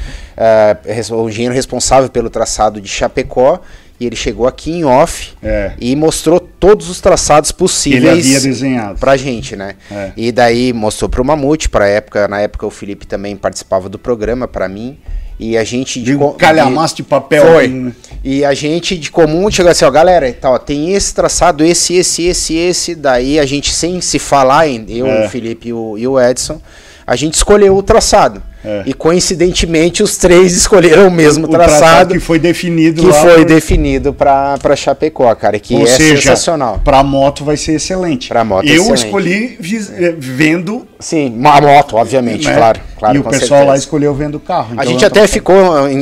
o engenheiro responsável pelo traçado de Chapecó, e ele chegou aqui em off É. e mostrou todos os traçados Ele possíveis havia desenhado. pra gente, né? É. E daí mostrou pro Mamute, pra época, na época o Felipe também participava do programa pra mim, e a gente De um calhamaço de papel. Foi. E a gente de comum chegou assim, ó, galera, tá, ó, tem esse traçado, esse, esse, esse, esse. Daí a gente, sem se falar, eu, É. o Felipe e o, e o Edson, a gente escolheu o traçado. É. E coincidentemente os três (laughs) escolheram o mesmo O traçado traçado que foi definido que foi por- definido pra, pra Chapecó, cara, que Ou é seja, sensacional. Pra moto vai ser excelente. Pra moto Eu excelente. escolhi eh, vendo Sim, uma moto, obviamente, né, claro, claro. e o pessoal lá certeza. escolheu vendo o carro. A então gente eu até ficou,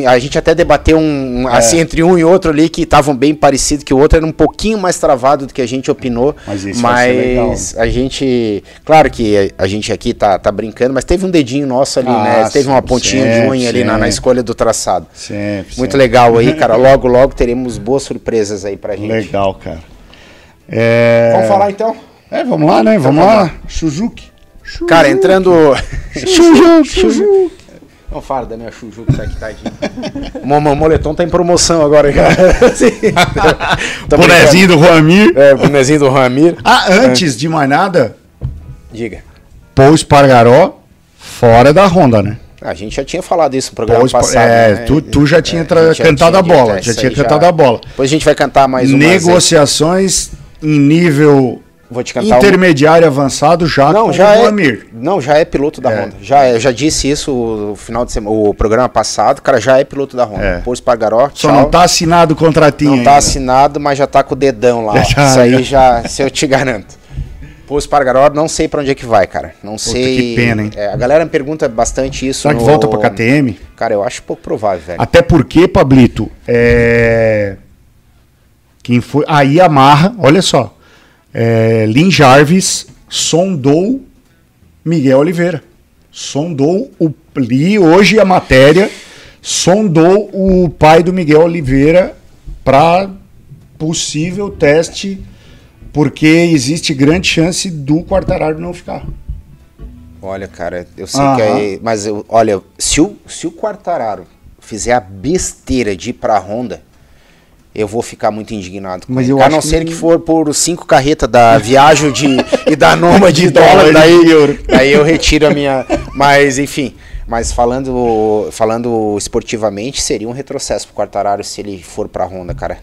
a gente até debateu um, um, assim entre um e outro ali que estavam bem parecidos, que o outro era um pouquinho mais travado do que a gente opinou. Mas isso mas a gente, claro que a gente aqui tá, tá brincando, mas teve um dedinho nosso ali, Ah, né? Teve uma sempre, pontinha de sempre, unha ali na, na escolha do traçado. Sempre, Muito sempre. legal aí, (laughs) cara. Logo, logo teremos boas surpresas aí pra gente. Legal, cara. É... Vamos falar então? É, vamos lá, né? Vamos lá. Suzuki. Cara, entrando. Suzuki, Suzuki. Não fala da minha Chuju que tá aqui, tadinho. O mo- mo- moletom tá em promoção agora, cara. (laughs) (laughs) Bonezinho do Roamir. brincando. É, bonezinho do Ramir. Ah, antes de mais nada, Diga. Paul Espargaró fora da Honda, né? A gente já tinha falado isso no programa Espar- passado. é, né? tu, tu já tinha É, a já cantado a tinha bola. dito, Já tinha cantado a bola. Depois a gente vai cantar mais uma. Negociações em nível Vou te cantar intermediário avançado já Não, com já o é. Roamir. Não, já é piloto da É. Honda. Já é, já disse isso o final de semana, o programa passado, cara, já é piloto da Honda. É. Paul Espargaró, Só não tá assinado o contratinho Não tá ainda. assinado, mas já tá com o dedão lá. (laughs) Já, Isso aí já, se eu te garanto. Pô, Espargaró, não sei pra onde é que vai, cara. Não sei. que pena, hein? É, a galera me pergunta bastante isso. Será que no- volta pra KTM? Cara, eu acho pouco provável, velho. Até porque, Pablito, é... quem foi. A Yamaha, olha só. É... Lin Jarvis sondou Miguel Oliveira. Sondou o. Li hoje a matéria. Sondou o pai do Miguel Oliveira para possível teste, porque existe grande chance do Quartararo não ficar. Olha, cara, eu sei Aham. que aí. Mas eu, olha, se o, se o Quartararo fizer a besteira de ir pra Honda, eu vou ficar muito indignado. com Mas ele. eu a não que ser não- que for por cinco carretas da viagem de, e da (laughs) Noma de dólar, daí, euro. daí eu retiro a minha. Mas, enfim. Mas falando, falando esportivamente, seria um retrocesso pro Quartararo se ele for pra Honda, cara.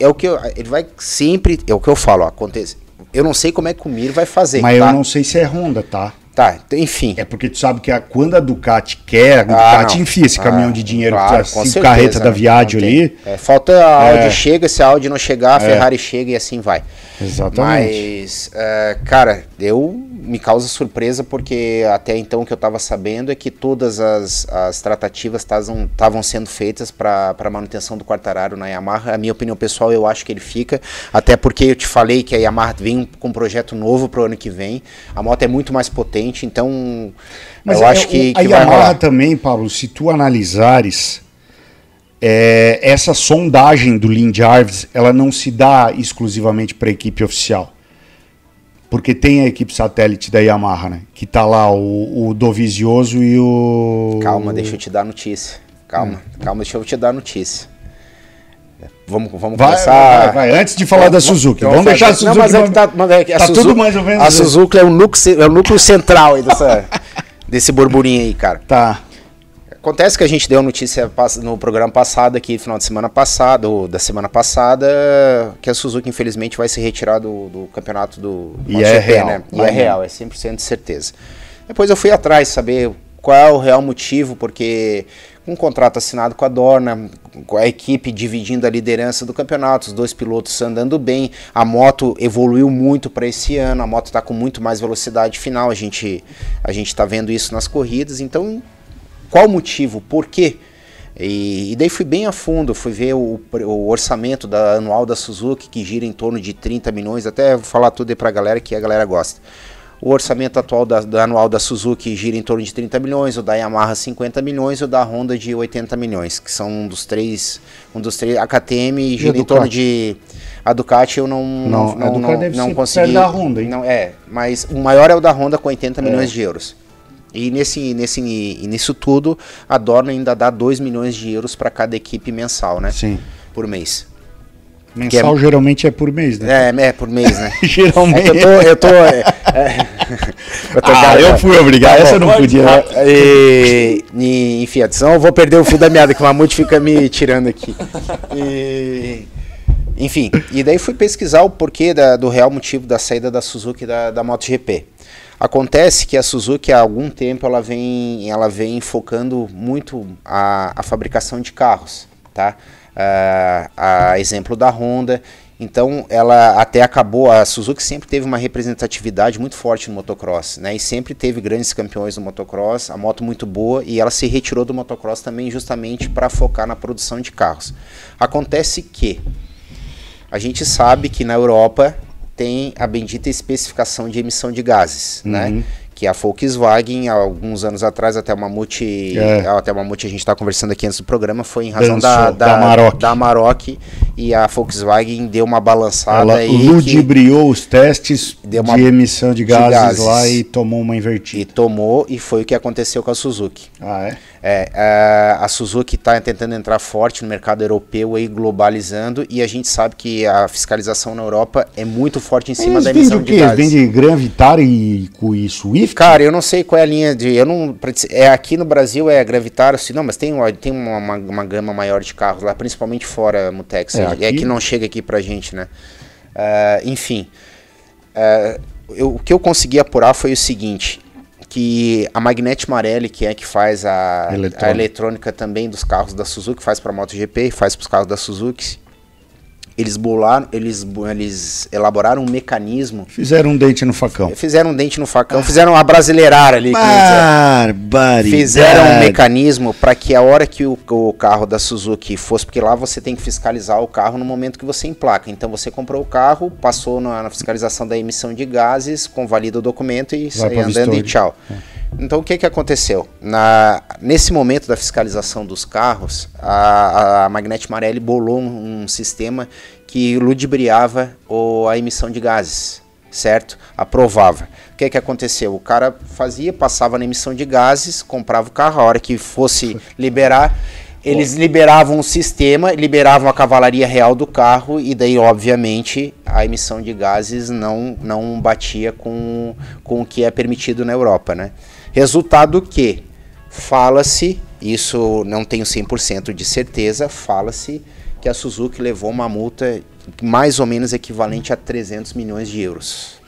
É o que eu, ele vai sempre. É o que eu falo, ó, acontece. Eu não sei como é que o Mir vai fazer. Mas tá? eu não sei se é Honda, tá? Tá, enfim. É porque tu sabe que a- quando a Ducati quer, a Ah, Ducati não. enfia esse caminhão Ah, de dinheiro, claro, com cinco carretas da né? Viaggio ali. É, falta a Audi É. chega, se a Audi não chegar, a É. Ferrari chega e assim vai. Exatamente. Mas, é, cara, eu me causa surpresa porque até então o que eu tava sabendo é que todas as, as tratativas estavam sendo feitas para manutenção do Quartararo na Yamaha. A minha opinião pessoal, eu acho que ele fica, até porque eu te falei que a Yamaha vem com um projeto novo pro ano que vem. A moto é muito mais potente, então Mas eu é, acho que, o- a que vai Yamaha rolar. também, Pablo, se tu analisares, é, essa sondagem do Lin Jarvis, ela não se dá exclusivamente para a equipe oficial. Porque tem a equipe satélite da Yamaha, né? Que tá lá o, o Dovizioso e o. Calma, deixa eu te dar notícia. Calma, Hum. calma, deixa eu te dar notícia. Vamos, vamos Vai, começar. vai, vai, antes de falar da Suzuki. Eu Vamos deixar a Suzuki. Não, mas é que tá, mas é que a tá Suzuki, tudo mais ou menos. A Suzuki é o núcleo, é o núcleo central aí dessa, (laughs) desse burburinho aí, cara. Tá. Acontece que a gente deu notícia no programa passado aqui, final de semana passado, ou da semana passada, que a Suzuki infelizmente vai se retirar do, do campeonato do E é real. né? E é real, é 100% de certeza. Depois eu fui atrás saber qual é o real motivo, porque um contrato assinado com a Dorna, com a equipe dividindo a liderança do campeonato, os dois pilotos andando bem, a moto evoluiu muito para esse ano, a moto está com muito mais velocidade final, a gente a gente está vendo isso nas corridas, então qual o motivo? Por quê? E, e daí fui bem a fundo, fui ver o, o orçamento da anual da Suzuki, que gira em torno de 30 milhões, até vou falar tudo aí pra galera que a galera gosta. O orçamento atual da, da anual da Suzuki gira em torno de 30 milhões, o da Yamaha 50 milhões e o da Honda de 80 milhões, que são um dos três, um dos três, a KTM gira em torno de a Ducati eu não Não, não, não, não, consegui. da Honda, hein? Não, é, mas o maior é o da Honda com 80 É. milhões de euros. E nesse, nesse, nisso tudo, a Dorna ainda dá 2 milhões de euros para cada equipe mensal, né? Sim. Por mês. Mensal geralmente é por mês, né? É, é por mês, né? (laughs) Geralmente. É eu tô. Eu tô, é, é, eu (laughs) tô Ah, cara, eu fui obrigado, essa eu não podia. ah, E, e, enfim, senão eu vou perder o fio da meada, que o Mamute fica me tirando aqui. E, enfim, e daí fui pesquisar o porquê da- do real motivo da saída da Suzuki da, da MotoGP. Acontece que a Suzuki há algum tempo ela vem, ela vem focando muito a, a fabricação de carros, tá? Ah, a exemplo da Honda Então ela até acabou, a Suzuki sempre teve uma representatividade muito forte no motocross, né? E sempre teve grandes campeões no motocross, a moto muito boa e ela se retirou do motocross também justamente para focar na produção de carros. Acontece que a gente sabe que na Europa tem a bendita especificação de emissão de gases, né? Uhum. Que a Volkswagen, há alguns anos atrás, até uma multi, É. até uma multi a gente está conversando aqui antes do programa, foi em razão da, Dançou, da, da Amarok. da Amarok e a Volkswagen deu uma balançada Ela que- ludibriou os testes de emissão de de gases, gases. lá e tomou uma e invertida. tomou e foi o que aconteceu com a Suzuki. Ah, é? É, a, Suzuki está tentando entrar forte no mercado europeu aí globalizando e a gente sabe que a fiscalização na Europa é muito forte em cima Eles da emissão o de quê? Eles gases. vendem Gran Vitara e, e Swift? Cara, eu não sei qual é a linha de. Eu não. É, aqui no Brasil é Gravitar, assim, não, mas tem, uma- tem uma, uma, uma gama maior de carros lá, principalmente fora Mutex. É, É, aqui- que não chega aqui pra gente, né? Ah, enfim. ah, eu- o que eu consegui apurar foi o seguinte. Que a Magnete Marelli, que é que faz a Eletrônica. a eletrônica também dos carros da Suzuki, faz para MotoGP, faz para os carros da Suzuki. Eles bolaram, eles, eles elaboraram um mecanismo Fizeram um dente no facão. Fizeram um dente no facão, fizeram a brasileirar ali. Barbaridade. Fizeram um mecanismo para que a hora que o, o carro da Suzuki fosse, porque lá você tem que fiscalizar o carro no momento que você emplaca. Então você comprou o carro, passou na, na fiscalização da emissão de gases, convalida o documento e sai pra andando e Vistori. tchau. Então o que, que aconteceu? Na, nesse momento da fiscalização dos carros, a, a Magnete Marelli bolou um, um sistema que ludibriava o, a emissão de gases, certo? Aprovava. O que, que aconteceu? O cara fazia, passava na emissão de gases, comprava o carro, a hora que fosse liberar, eles liberavam o sistema, liberavam a cavalaria real do carro e daí, obviamente, a emissão de gases não, não batia com, com o que é permitido na Europa, né? Resultado que fala-se, isso não tenho 100% de certeza, fala-se que a Suzuki levou uma multa mais ou menos equivalente a 300 milhões de euros.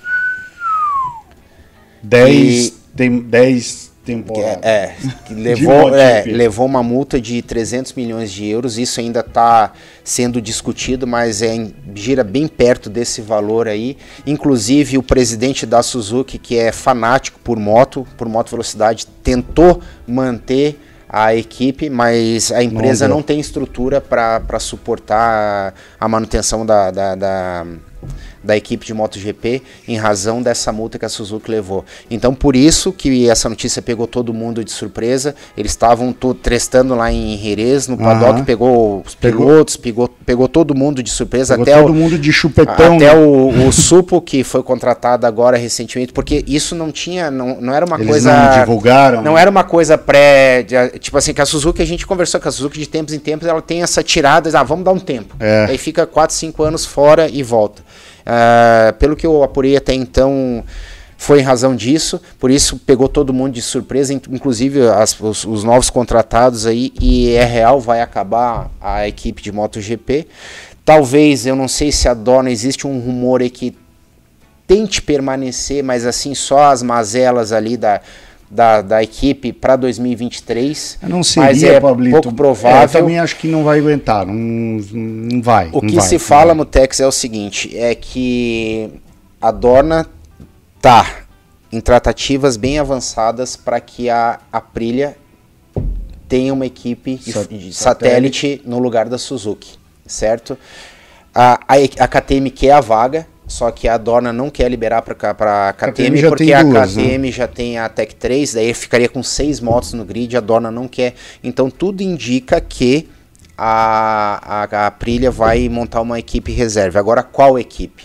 10 tem 10 temporadas. É, que (laughs) levou, é, levou uma multa de 300 milhões de euros. Isso ainda está sendo discutido, mas é, gira bem perto desse valor aí. Inclusive, o presidente da Suzuki, que é fanático por moto, por moto velocidade, tentou manter a equipe, mas a empresa deu. não, tem estrutura para suportar a manutenção da, da, da, da equipe de MotoGP em razão dessa multa que a Suzuki levou. Então, por isso que essa notícia pegou todo mundo de surpresa. Eles estavam testando lá em Jerez, no paddock, Aham. pegou os Pegou- pilotos, pegou, pegou todo mundo de surpresa, Pegou até todo o, mundo de chupetão. até né? o, o (laughs) Supo, que foi contratado agora recentemente, porque isso não tinha, não, não era uma Eles coisa... não divulgaram. Não era uma coisa pré. tipo assim, que a Suzuki, a gente conversou com a Suzuki de tempos em tempos, ela tem essa tirada, ah, vamos dar um tempo. É. Aí fica 4, 5 anos fora e volta. Ah, pelo que eu apurei até então, foi em razão disso, por isso pegou todo mundo de surpresa, in- inclusive as- os, os novos contratados aí, e é real, vai acabar a equipe de MotoGP. Talvez, eu não sei se a Dona, existe um rumor aí que tente permanecer, mas assim, só as mazelas ali da, da, da equipe para 2023. Não seria, mas é Pablito. pouco É, eu provável. também acho que não vai aguentar. Não, não vai. O não que vai, se fala, vai. Mutex, é o seguinte: é que a Dorna tá em tratativas bem avançadas para que a Aprilia tenha uma equipe de- Sa- de satélite no lugar da Suzuki, certo? A, a, a KTM quer a vaga, só que a Dorna não quer liberar para a KTM, já porque tem a duas, né? KTM já tem a Tech 3, daí ficaria com seis motos no grid, a Dorna não quer. Então tudo indica que a, a, a Aprilia vai montar uma equipe reserva. Agora, qual equipe?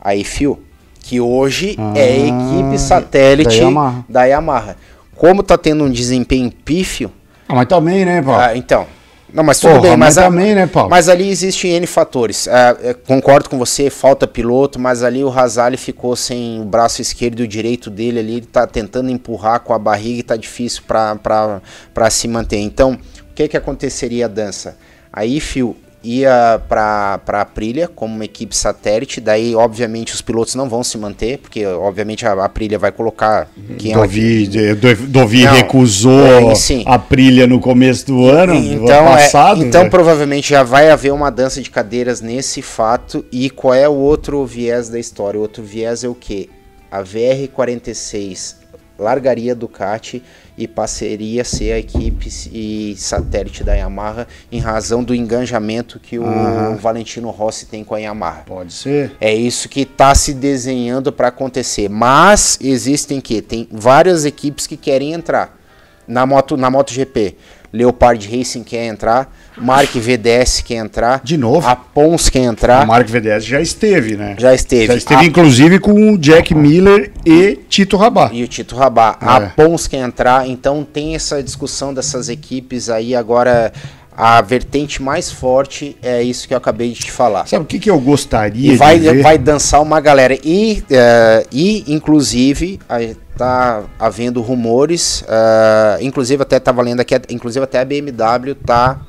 A EFIU, que hoje é a Ah, equipe satélite da Yamaha. da Yamaha. Como tá tendo um desempenho pífio, Ah, mas também, né, Paulo? ah, então. Não, mas tudo Porra, bem, mas, mas a- também, né, Paulo? mas ali existem N fatores. Ah, eu concordo com você, falta piloto, mas ali o Razali ficou sem o braço esquerdo e o direito dele ali, ele tá tentando empurrar com a barriga e tá difícil para se manter. Então, o que que aconteceria a dança? A IFIO ia para a Aprilia como uma equipe satélite. Daí, obviamente, os pilotos não vão se manter, porque, obviamente, a Aprilia vai colocar quem ela Dovi, Do- Dovi Não, recusou é, sim. a trilha no começo do ano, do Então, ano é- passado. então né? provavelmente já vai haver uma dança de cadeiras nesse fato. E qual é o outro viés da história? O outro viés é o que? A VR46 largaria Ducati e passaria a ser a equipe e satélite da Yamaha em razão do engajamento que o Aham. Valentino Rossi tem com a Yamaha. Pode ser. É isso que está se desenhando para acontecer. Mas existem que tem várias equipes que querem entrar na moto na MotoGP. Leopard Racing quer entrar, Mark VDS quer entrar, De novo. a Pons quer O entrar, Mark VDS já esteve, né? já esteve. Já esteve, A- inclusive, com o Jack Miller e Tito Rabat. e o Tito Rabá. É. A Pons quer entrar, então tem essa discussão dessas equipes aí. Agora, a vertente mais forte é isso que eu acabei de te falar. Sabe o que, que eu gostaria E vai, de ver? vai dançar uma galera. E, eh, e inclusive, tá havendo rumores, eh, inclusive até tava lendo aqui, inclusive até a BMW tá,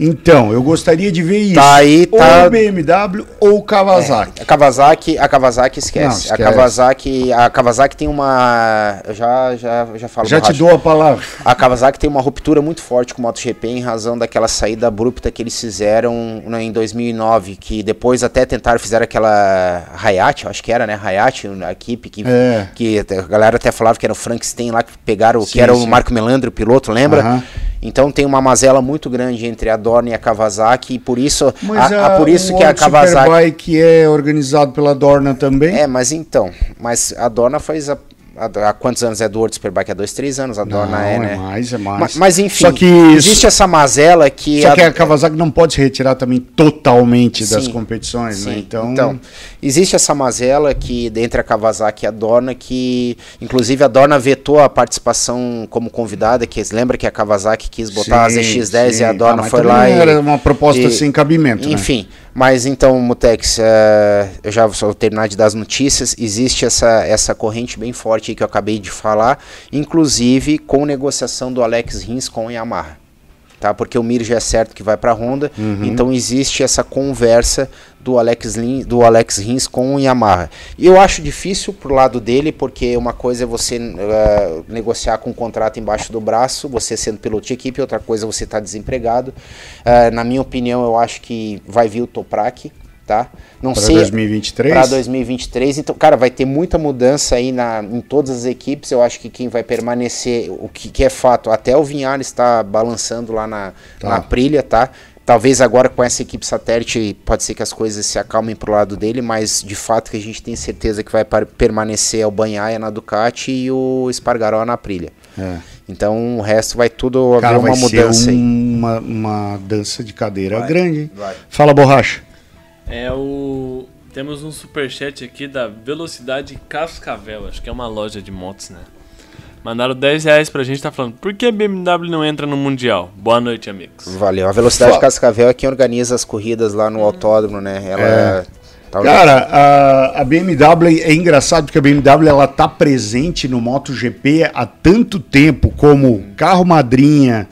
Então, eu gostaria de ver isso. tá aí, tá... Ou BMW ou Kawasaki. A Kawasaki, a Kawasaki esquece. Não, A esquece. Kawasaki, a Kawasaki tem uma, eu já já já falo. Já te dou a palavra. A Kawasaki tem uma ruptura muito forte com o MotoGP em razão daquela saída abrupta que eles fizeram né, em 2009, que depois até tentaram fizeram aquela Hayate, acho que era, né, Hayate, a equipe que É. que a galera até falava que era o Frankenstein lá que pegaram, Sim, que era sim. o Marco Melandro, o piloto, lembra? Aham. Então tem uma mazela muito grande entre a Dorna e a Kawasaki e por isso Mas a, a- por isso que a Kawasaki Superbike é organizado pela Dorna também. é, mas então, mas a Dorna faz a- há quantos anos é do World Superbike? Há dois, três anos a Dorna é, né? mais, é mais. Ma- Mas, enfim, Só que existe essa mazela que. Só que a Kawasaki não pode se retirar também totalmente das Sim. competições, né? Sim, Então, existe essa mazela que entre a Kawasaki e a Dorna que, inclusive a Dorna vetou a participação como convidada, que lembra que a Kawasaki quis botar as sim, EX10 sim. e a Dorna Ah, mas foi lá e era uma proposta e- sem cabimento, né? Enfim, mas então, Mutex, eh, eu já vou terminar de dar as notícias. Existe essa, essa corrente bem forte que eu acabei de falar, inclusive com negociação do Alex Rins com a Yamaha. Tá? Porque o Mir já é certo que vai para a Honda, Uhum. então existe essa conversa do Alex, Lin, do Alex Rins com o Yamaha. E eu acho difícil pro lado dele, porque uma coisa é você eh, negociar com um contrato embaixo do braço, você sendo piloto de equipe, outra coisa é você estar desempregado. Eh, na minha opinião, eu acho que vai vir o Toprak, tá? Não Para sei 2023? para 2023. Então, cara, vai ter muita mudança aí na, em todas as equipes. Eu acho que quem vai permanecer, o que, que é fato, até o Vinhales está balançando lá na, Tá. na Aprilia, tá? Talvez agora com essa equipe satélite pode ser que as coisas se acalmem pro lado dele, mas de fato que a gente tem certeza que vai permanecer é o Banhaia na Ducati e o Espargaró na Aprilia. É. Então o resto vai tudo Cara, haver vai uma mudança ser aí. uma, uma dança de cadeira Vai, grande. hein? vai. Fala, borracha. É o. Temos um superchat aqui da Velocidade Cascavel, acho que é uma loja de motos, né? Mandaram 10 reais pra gente, tá falando, por que a BMW não entra no Mundial? Boa noite, amigos. Valeu. A Velocidade Fala. Cascavel é quem organiza as corridas lá no autódromo, né? Ela É. tá Cara, a, a BMW é engraçado porque a BMW ela tá presente no MotoGP há tanto tempo como carro madrinha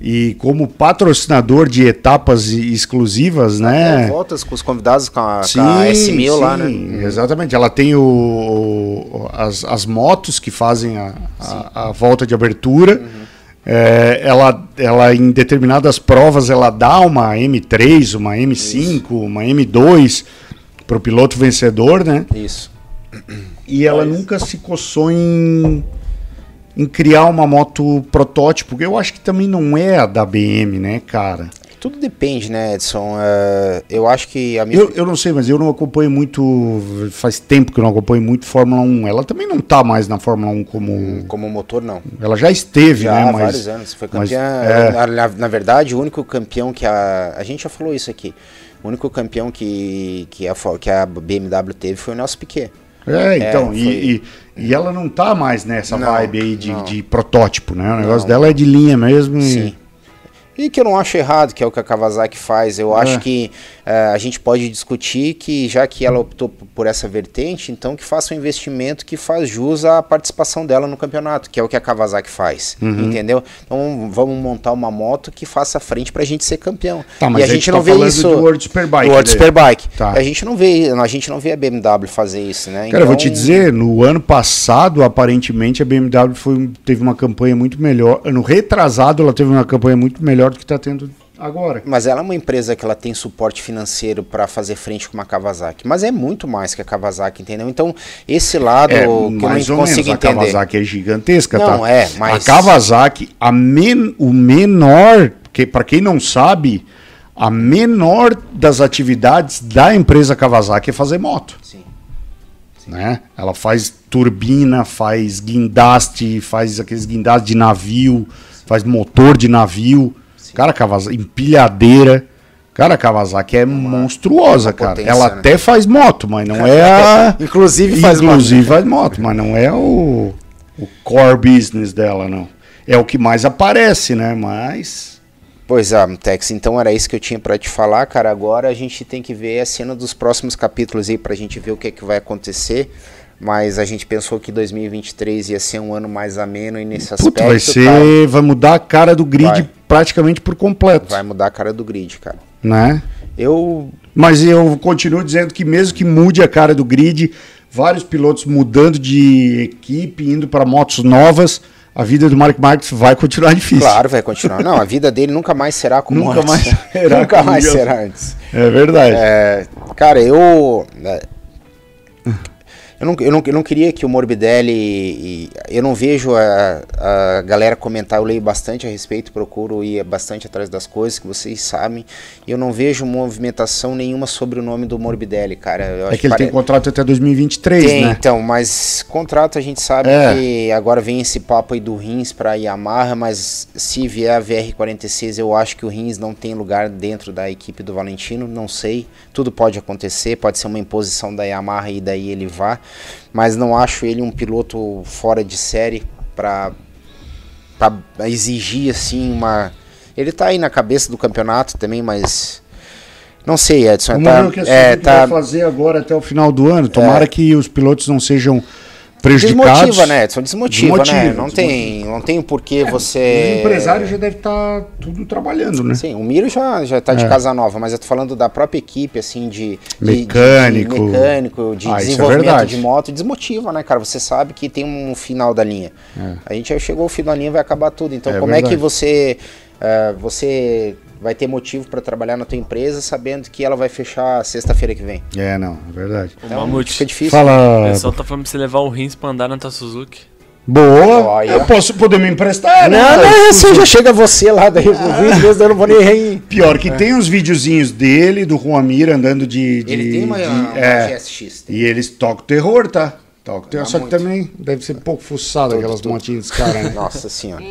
e como patrocinador de etapas exclusivas, né? voltas com os convidados com a, com a S1000 lá, né? sim, Exatamente. Ela tem o, o- as, as motos que fazem a, a, a volta de abertura. Uhum. É, ela, ela, em determinadas provas, ela dá uma M3, uma M5, uma M2 para o piloto vencedor, né? Isso. E ela nunca se coçou em, em criar uma moto protótipo. Eu acho que também não é a da BM, né, cara? Tudo depende, né, Edson? É, eu acho que a minha. Eu, eu não sei, mas eu não acompanho muito. Faz tempo que eu não acompanho muito Fórmula 1. Ela também não tá mais na Fórmula 1 como. Como motor, não. Ela já esteve, Já né? há Mas, vários anos. Foi mas, campeã. é. na, na- verdade, o único campeão que a. A gente já falou isso aqui. O único campeão que, que, a, que a BMW teve foi o Nelson Piquet. É, então, foi- e, e, e ela não tá mais nessa Não, vibe aí de, de protótipo, né? O negócio Não. dela é de linha mesmo. Sim. E que eu não acho errado, que é o que a Kawasaki faz. Eu É. acho que eh, a gente pode discutir que, já que ela optou por essa vertente, então que faça um investimento que faz jus à participação dela no campeonato, que é o que a Kawasaki faz. Uhum. Entendeu? Então vamos montar uma moto que faça frente pra gente ser campeão. Tá, mas e a a gente gente tá não vê isso. do World Superbike do World dele. Superbike. Tá. A gente não vê, a gente não vê a BMW fazer isso, né? Cara, eu vou te Então, dizer, no ano passado, aparentemente, a BMW foi, teve uma campanha muito melhor. Ano retrasado, ela teve uma campanha muito melhor do que está tendo agora. Mas ela é uma empresa que ela tem suporte financeiro para fazer frente com uma Kawasaki. Mas é muito mais que a Kawasaki, entendeu? Então, esse lado É, que eu mais não ou consigo menos. A entender. Kawasaki é gigantesca, Não, tá? é, mas- A Kawasaki, a men- o menor, que para quem não sabe, a menor das atividades da empresa Kawasaki é fazer moto. Sim. Né? Ela faz turbina, faz guindaste, faz aqueles guindastes de navio, faz motor de navio. Cara, Kawasaki, empilhadeira. Cara, a Kawasaki é monstruosa, uma cara. potência, Ela né? até faz moto, mas não é a. Inclusive faz Inclusive faz moto, mas não é o, o core business dela, não. É o que mais aparece, né? Mas. Pois é, Tex, então era isso que eu tinha para te falar, cara. Agora a gente tem que ver a cena dos próximos capítulos aí pra gente ver o que, é que vai acontecer. Mas a gente pensou que 2023 ia ser um ano mais ameno e nesse aspecto Puta, vai cara, ser. Vai mudar a cara do grid Vai. praticamente por completo. vai mudar a cara do grid, cara. Né? Eu Mas eu continuo dizendo que mesmo que mude a cara do grid, vários pilotos mudando de equipe, indo para motos novas, a vida do Mark Marques vai continuar difícil. Claro, vai continuar. Não, a vida dele nunca mais será como Nunca antes. mais (laughs) será nunca mais eu- será antes. É verdade. É, cara, eu. Eu não, eu, não, eu não queria que o Morbidelli. e- Eu não vejo a, a galera comentar, eu leio bastante a respeito, procuro ir bastante atrás das coisas que vocês sabem. E eu não vejo movimentação nenhuma sobre o nome do Morbidelli, cara. Eu É que ele pare- tem contrato até 2023, tem, né? então, mas contrato a gente sabe É. que agora vem esse papo aí do Rins pra Yamaha, mas se vier a VR46, eu acho que o Rins não tem lugar dentro da equipe do Valentino, não sei. Tudo pode acontecer, pode ser uma imposição da Yamaha e daí ele vá, mas não acho ele um piloto fora de série pra, pra exigir assim uma. Ele tá aí na cabeça do campeonato também, mas. Não sei, Edson. Vamos tá, ver o que a é, tá, vai fazer agora até o final do ano. Tomara que os pilotos não sejam prejudicados. Desmotiva, né, Edson? Desmotiva, né? Desmotiva, Não tem, não tem porquê O você. empresário já deve estar tudo trabalhando, né? Sim, o Miro já, já tá de É. casa nova, mas eu tô falando da própria equipe, assim, de. de- de- Mecânico. De, mecânico, de Ah, é desenvolvimento verdade. de moto. Desmotiva, né, cara? Você sabe que tem um final da linha. A gente já chegou ao fim da linha vai acabar tudo. Então, É como é que verdade. você. eh, você vai ter motivo para trabalhar na tua empresa sabendo que ela vai fechar sexta-feira que vem? É, não, é verdade. O Então, Mamute. fica difícil. O Fala. pessoal tá falando pra você levar o rins pra andar na tua Suzuki. Boa! Olha. Eu posso poder me emprestar? né? Não, não, assim já chega você lá daí, ah. vezes eu não vou nem rir. Pior que tem uns videozinhos dele, do Juan Mir andando de. de Ele tem uma, de- uma é, GSX. E eles tocam terror, tá? Terror. Ah, Só que muito. também deve ser pouco fuçado aquelas tudo. motinhas desse cara, né? (laughs) Nossa senhora.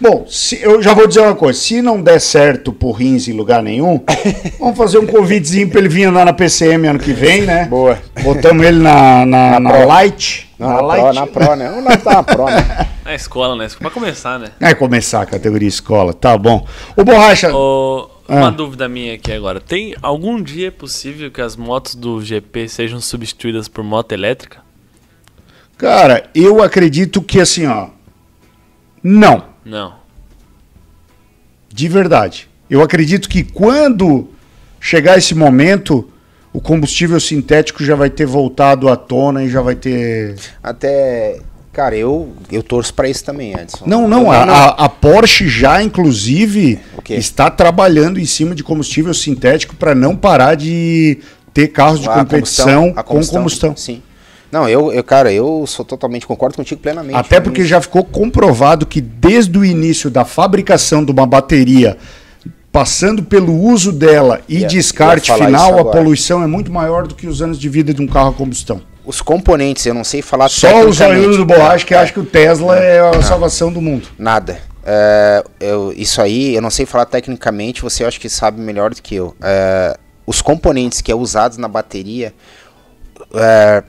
Bom, se- eu já vou dizer uma coisa: se não der certo por rins em lugar nenhum, (laughs) vamos fazer um convitezinho pra ele vir andar na PCM ano que vem, né? Boa. Botamos ele na, na, Na na Pro. Light. Na na, pro, Light. na Pro, né? Vamos lá na Pro, né? Na (laughs) escola, né? Pra começar, né? Vai começar a categoria escola, tá bom. O Borracha. Ô, uma Ah. dúvida minha aqui agora. Tem algum dia possível que as motos do GP sejam substituídas por moto elétrica? Cara, eu acredito que assim, ó. Não, Não. de verdade. Eu acredito que quando chegar esse momento, o combustível sintético já vai ter voltado à tona e já vai ter. Até, cara, eu, eu torço pra isso também, Edson. Não, não, a, a- a Porsche já, inclusive, está trabalhando em cima de combustível sintético para não parar de ter carros de A competição a com combustão. Sim. Não, eu, eu, cara, eu sou totalmente, concordo contigo plenamente. Até porque já ficou comprovado que desde o início da fabricação de uma bateria, passando pelo uso dela e Ia- descarte ia final, a poluição é muito maior do que os anos de vida de um carro a combustão. Os componentes, eu não sei falar Só os olhos do borracha que É, que o Tesla é a salvação do mundo. Nada. É, eu- isso aí, eu não sei falar tecnicamente, você acha que sabe melhor do que eu. É, os componentes que é usados na bateria, é,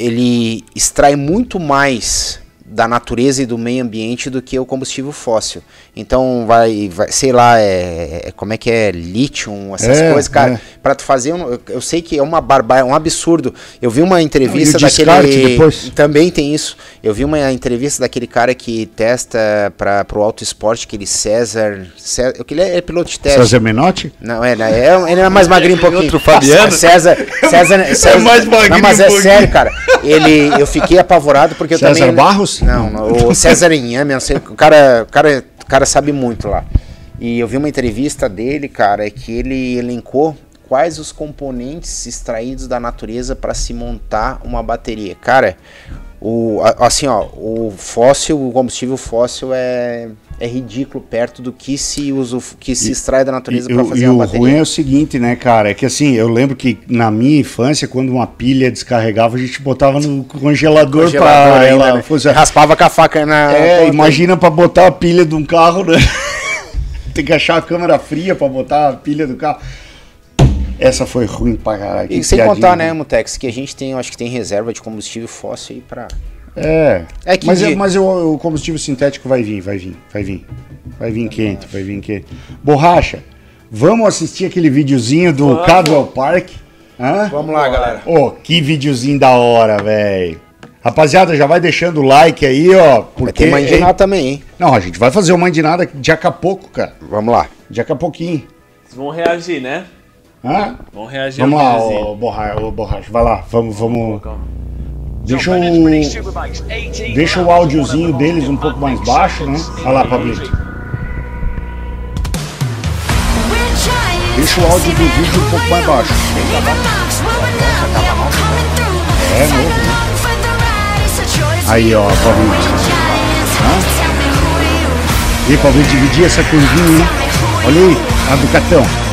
ele extrai muito mais da natureza e do meio ambiente do que o combustível fóssil. Então vai, vai sei lá, é, é- como é que é lítio, essas É, coisas, cara. é. Pra tu fazer, um- eu, eu sei que é uma barbárie, um absurdo. Eu vi uma entrevista e o daquele depois? também tem isso. Eu vi uma entrevista daquele cara que testa para pro auto esporte, aquele César, César, ele é, é piloto de teste. César Menotti? Não, é, é, ele é mais magrinho um pouquinho. outro Fabiano? César, (laughs) César, César mais magrinho Não, mas um é pouquinho. sério, cara. Ele, eu fiquei apavorado porque eu César também Barros? Não, não, o (laughs) César Inhame, eu sei, o cara, o cara, o cara sabe muito lá. E eu vi uma entrevista dele, cara, que ele elencou quais os componentes extraídos da natureza para se montar uma bateria. Cara, o, assim, ó, o fóssil, o combustível fóssil é, é ridículo perto do que se usa, que se extrai da natureza E, para fazer e uma o ruim é bateria. o seguinte, né, cara? É que assim, eu lembro que na minha infância, quando uma pilha descarregava, a gente botava no congelador, Congelador pra ainda, ela né? fosse- Raspava com a faca na. É, na- imagina pra botar a pilha de um carro, né? (laughs) Tem que achar a câmera fria pra botar a pilha do carro. Essa foi ruim pra caralho. E sem contar, né, ruim. Mutex, que a gente tem, eu acho que tem reserva de combustível fóssil aí pra. É. É que mas de- mas o, o combustível sintético vai vir, vai vir, vai vir. Vai vir quente, vai vir quente. Borracha, vamos assistir aquele videozinho do Cadwell Park? Hã? Vamos lá, galera. Ô, que videozinho da hora, velho. Rapaziada, já vai deixando o like aí, ó. Vai Porque ter mandinado também, hein? Não, a gente vai fazer uma mandinada daqui a pouco, cara. Vamos lá. Daqui a pouquinho. Vocês vão reagir, né? Hã? Vão reagir Vamos lá, ô, borracha, ô, borracha. Vai lá, vamos, vamos. Calma. Deixa o, deixa o áudiozinho deles um pouco mais baixo, né? Olha lá, Pablito. Deixa o áudio do vídeo um pouco mais baixo. É novo, né? Aí, ó, Pablito. E Pablito, dividir essa curvinha, hein? Olha aí, a do catão.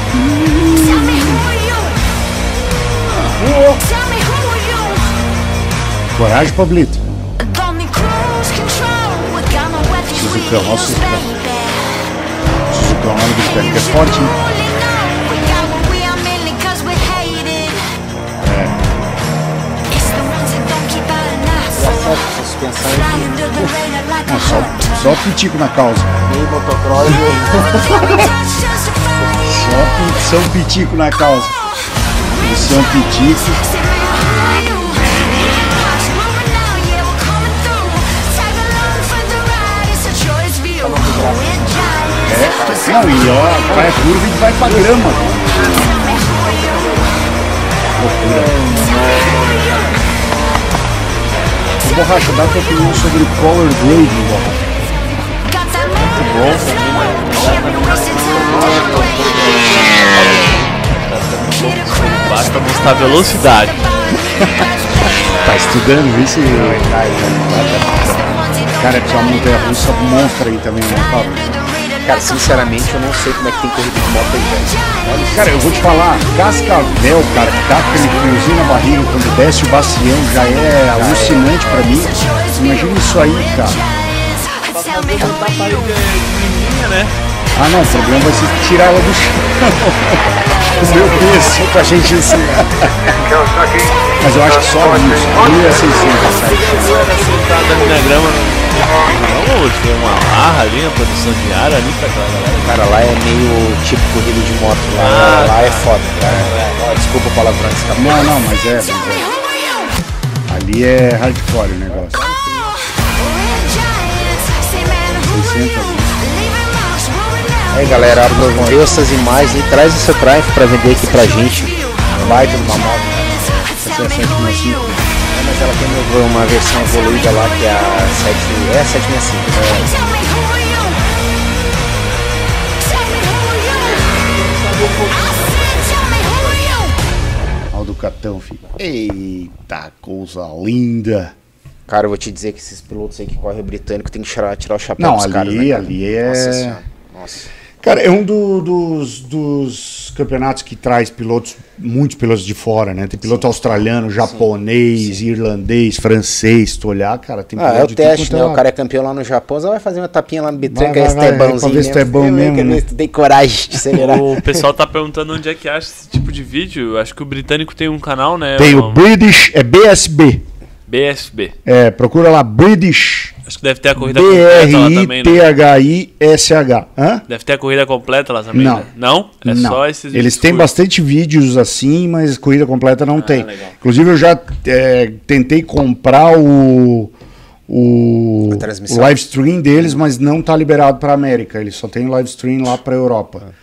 Coragem, Pablito. Suzucão, ó o Suzucão. Suzucão lá no britânico é forte, hein? Não, só, só pitico na causa. Só pi- São Pitico na causa. O São Pitico. Não, e ó, vai a curva e vai pra grama. Loucura. Ô, Borracha, dá tua opinião sobre color grading, Borracha. Basta mostrar velocidade. (laughs) Tá estudando isso? Cara, essa montanha russa monstra aí também, né, Paulo? Cara, sinceramente, eu não sei como é que tem corrida de moto aí, velho. Cara, eu vou te falar, Cascavel, cara, que dá aquele friozinho na barriga quando desce o bacião, já é alucinante pra mim. Imagina isso aí, cara. Ah não, o problema vai ser tirar ela do chão. (laughs) o meu peso pra gente ensinar. Mas eu acho que só isso, ali é 600. Sentada ali na grama. Não, hoje tem uma barra ali na produção de ar ali pra aquela galera. Cara, lá é meio tipo corrida de moto. Lá, Ah, lá é foda. Lá, ó, desculpa o palavrão escapou. Não, não, mas é, mas é. Ali é hardcore o negócio. 600 Aí galera, aproveita essas imagens e traz essa drive pra vender aqui pra gente. Baita de uma moto. Essa é a 765. É, mas ela tem uma- uma versão evoluída lá que é a 7, é a 765. Aldo Catão, filho. Eita, coisa linda. Cara, eu vou te dizer que esses pilotos aí que correm o britânico tem que tirar, tirar o chapéu Não, dos ali, caras, né, cara? ali é. Nossa senhora. Nossa. Cara, é um do- dos, dos campeonatos que traz pilotos, muitos pilotos de fora, né? Tem piloto australiano, japonês, irlandês, francês. Tu olhar, cara, tem Ah, piloto é o teste, é né? O cara é campeão lá no Japão, você vai fazer uma tapinha lá no Bitranca, Vai, esse vai, vai, tebãozinho. pra ver se tu é bom Eu mesmo, né? tem coragem de acelerar. O pessoal tá perguntando onde é que acha esse tipo de vídeo. Acho que o britânico tem um canal, né? Tem o um British, é BSB. BSB. É, procura lá British Acho que deve ter a corrida completa lá também, né? B-R-I-T-H-I-S-H. Hã? Deve ter a corrida completa lá também, Não. né? Não? É Não. só esses Eles têm curtos. bastante vídeos assim, mas corrida completa não tem. Ah, legal. Inclusive, eu já é, tentei comprar o, o, A transmissão. o live stream deles, mas não tá liberado para América. Eles só tem o live stream lá para Europa.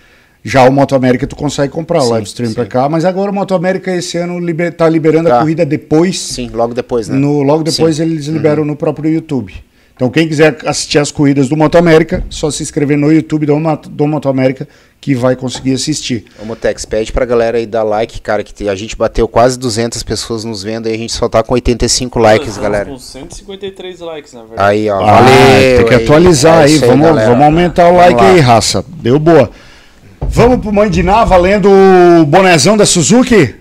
Já o Moto América tu consegue comprar o Sim, live stream para cá, mas agora o Moto América esse ano liber, tá liberando a Tá. corrida depois. Sim, logo depois, né? No, logo depois Sim. Uhum. eles liberam no próprio YouTube. Então quem quiser assistir as corridas do Moto América, só se inscrever no YouTube do, Moto- do Moto América que vai conseguir assistir. Ô, Motex, pede pra galera aí dar like, cara, que a gente bateu quase 200 pessoas nos vendo e a gente só tá com 85 likes, galera. Com 153 likes, na verdade. Aí, ó, Ah, valeu. tem que aí. atualizar É aí, isso vamos, galera. vamos aumentar o like aí, raça. Deu boa. Vamos pro Mandiná valendo o bonezão da Suzuki?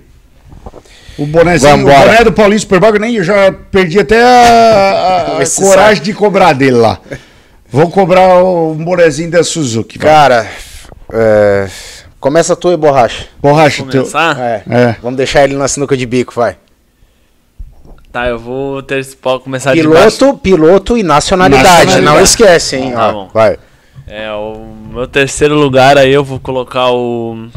O bonezinho, o boné do Paulinho Superbug, nem eu já perdi até a, a- coragem sabe. de cobrar dele lá. Vou cobrar o bonezinho da Suzuki. Cara, é, começa tu e borracha. Borracha, teu. Começar? É. É. Vamos deixar ele na sinuca de bico, vai. Tá, eu vou ter começar de baixo. Piloto, piloto e nacionalidade. Nacionalidade. Não esquece, hein? Tá ó. bom. Vai. É, o meu terceiro lugar aí eu vou colocar o.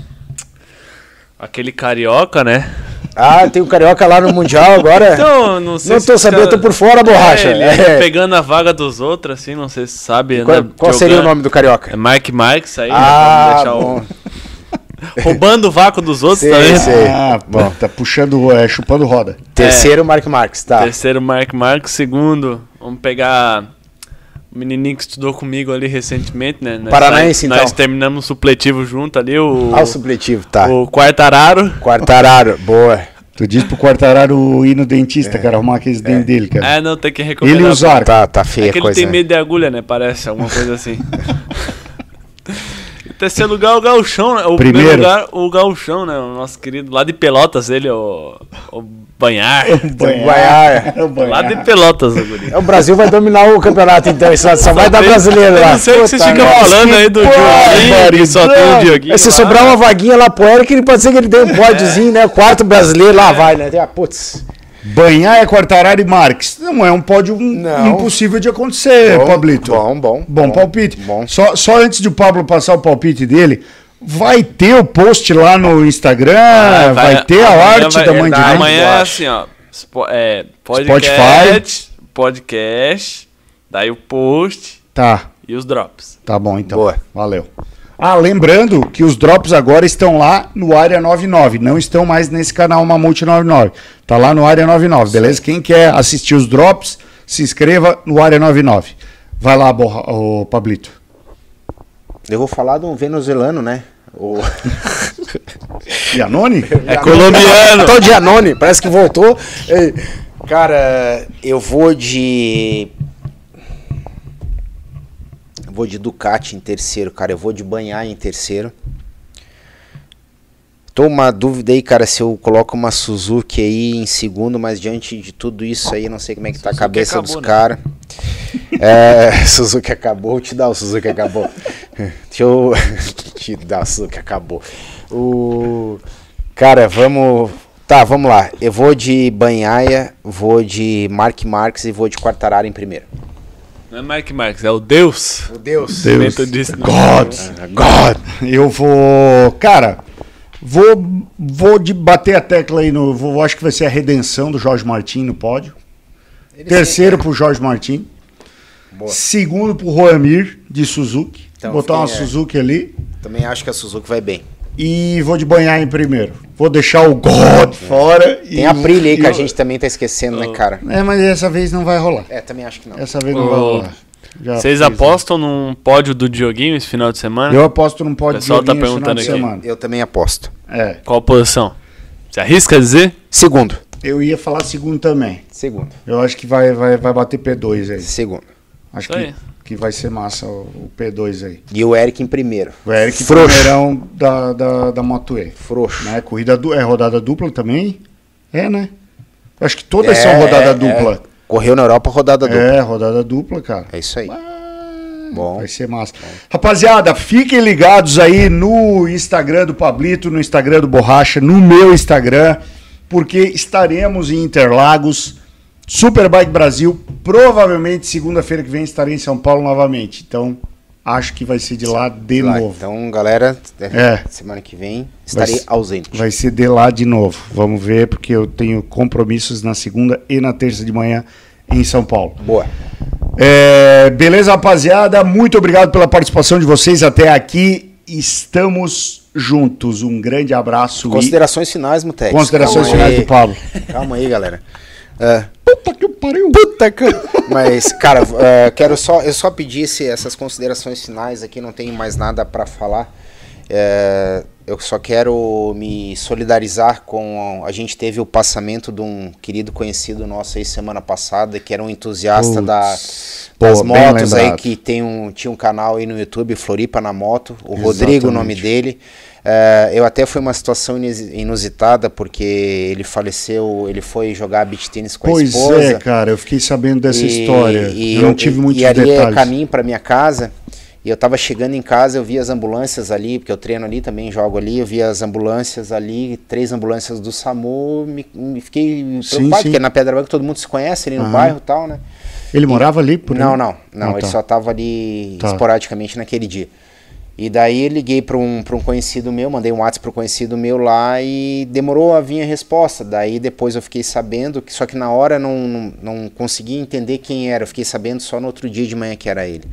Aquele carioca, né? Ah, tem o Carioca lá no Mundial agora. Então, não sei Não se tô sabendo, tô por fora, borracha. É, ele É. pegando a vaga dos outros, assim, não sei se sabe. Qual, né, qual seria o nome do Carioca? É Mike Marks aí, Ah, né? Bom. o... (laughs) Roubando o vácuo dos outros Sei, também. sei. Ah, bom. Tá puxando, é, chupando roda. Terceiro, Mark Marques, tá. Terceiro, Mark Marques. Segundo, vamos pegar menininho que estudou comigo ali recentemente, né? Nós- Paranaense, nós, então. Nós terminamos o supletivo junto ali, o, Ah, o supletivo, tá. o Quartararo. Quartararo, (laughs) boa. Tu disse pro Quartararo ir no dentista, cara, arrumar aqueles dentes dele, cara. É, não, tem que recomendar. Ele Zarco. Tá, tá feia É que a ele coisa. tem medo de agulha, né? Parece, alguma coisa assim. (laughs) Terceiro lugar, o Gauchão, né? O primeiro, Primeiro. lugar, o Gauchão, né? O nosso querido, lá de Pelotas, ele, o, o Banhar. (laughs) Banhar. É (laughs) o banhar. lá de Pelotas, o guri. O Brasil vai dominar o campeonato, então. Isso só vai dar brasileiro Eu lá. não sei o que vocês ficam falando aí do Dioguinho, só tem o Dioguinho. Mas se lá. sobrar uma vaguinha lá pro Eric, ele pode ser que ele dê um pódiozinho, né? Quarto brasileiro, lá vai, né? Ah, putz. Banhar é Quartararo e Marques. Não é um pódio um- Não. impossível de acontecer, Bom, Pablito. bom, bom, Bom, bom, palpite. bom. Só, só antes de o Pablo passar o palpite dele, vai ter o post lá no Instagram, Ah, vai, ter a arte vai- da é, mãe de Amanhã é assim, ó. Spo- é, podcast, podcast, daí o post Tá, e os drops. tá bom então. Boa. Valeu. Ah, lembrando que os drops agora estão lá no Área 99, não estão mais nesse canal Mamute 99. Tá lá no Área 99, beleza? Quem quer assistir os drops, se inscreva no Área 99. Vai lá, borra, ô, Pablito. Eu vou falar de um venezuelano, né? O... (laughs) Giannone? É colombiano. Tô de Anone, parece que voltou. Cara, eu vou de. Vou de Ducati em terceiro, cara. Eu vou de Banhar em terceiro. Tô uma dúvida aí, cara, se eu coloco uma Suzuki aí em segundo, mas diante de tudo isso aí, não sei como é que tá a Suzuki cabeça acabou, dos né? caras. É, (laughs) Suzuki acabou, vou te dar o Suzuki acabou. (laughs) Deixa eu (laughs) te dar o Suzuki acabou. O cara, vamos, tá, vamos lá. Eu vou de Banhaia, vou de Mark Marques e vou de Quartararo em primeiro. Não é Mike Marques, é o Deus. Meu Deus. Deus. Né? God. God. Eu vou. Cara, vou, vou de bater a tecla aí no. Vou, acho que vai ser a redenção do Jorge Martin no pódio. Terceiro pro Jorge Martin. Boa. Segundo pro Roamir de Suzuki. Então, Botar uma é. Suzuki ali. Também acho que a Suzuki vai bem. E vou de banhar em primeiro. Vou deixar o God fora. e Tem a o- Aprilia aí e que a o- gente também tá esquecendo, né, cara? É, mas dessa vez não vai rolar. É, também acho que não. Essa vez não vai rolar. Já Vocês fiz, apostam num pódio do Dioguinho esse final de semana? Eu aposto num pódio pessoal tá joguinho esse final perguntando de aqui. semana. Eu também aposto. É. Qual posição? Você arrisca dizer? Segundo. Eu ia falar segundo também. Segundo. Eu acho que vai, vai, vai bater P2 aí. Segundo. Acho Isso que, aí. Que vai ser massa o, o P2 aí. E o Eric em primeiro. O Eric Frouxo. primeirão da, da, da Moto E. Frouxo. Né? Corrida du é rodada dupla também? É, né? Acho que todas É, são rodada é, dupla. Correu na Europa rodada dupla. É, rodada dupla, cara. É isso aí. Bom. Vai ser massa. Rapaziada, fiquem ligados aí no Instagram do Pablito, no Instagram do Borracha, no meu Instagram, porque estaremos em Interlagos Superbike Brasil, provavelmente segunda-feira que vem estarei em São Paulo novamente. Então, acho que vai ser de lá de Lá, novo. Então, galera, É. semana que vem estarei Vai ausente. Vai ser de lá de novo. Vamos ver, porque eu tenho compromissos na segunda e na terça de manhã em São Paulo. Boa. É, beleza, rapaziada? Muito obrigado pela participação de vocês até aqui. Estamos juntos. Um grande abraço. e Considerações finais, Mutex. considerações Calma finais aí. do Pablo. Calma aí, galera. (laughs) É, Puta que pariu. Puta que... Mas, cara, é, quero só, eu só esse- essas considerações finais aqui, não tenho mais nada pra falar. É, eu só quero me solidarizar com. A gente teve o passamento de um querido conhecido nosso aí semana passada, que era um entusiasta Putz, da, das motos aí, que tem um, tinha um canal aí no YouTube, Floripa na Moto, o Rodrigo, o nome Exatamente. dele. É, eu até foi uma situação inusitada, porque ele faleceu, ele foi jogar beach tênis com a Pois esposa. é, cara, eu fiquei sabendo dessa E- história. E, eu não tive muitos e ali é detalhes. caminho para minha casa. E eu tava chegando em casa, eu vi as ambulâncias ali, porque eu treino ali também, jogo ali, eu vi as ambulâncias ali, três ambulâncias do SAMU, me, me fiquei Sim, preocupado, sim. porque na Pedra Branca todo mundo se conhece ali no Aham. bairro e tal, né? Ele morava ali por Não, não, não, Ah, ele tá. só tava ali Tá. esporadicamente naquele dia. E daí liguei para um, um conhecido meu, mandei um WhatsApp para um conhecido meu lá e demorou a vir a resposta. Daí depois eu fiquei sabendo, que só que na hora não, não, não consegui entender quem era. Eu fiquei sabendo só no outro dia de manhã que era ele.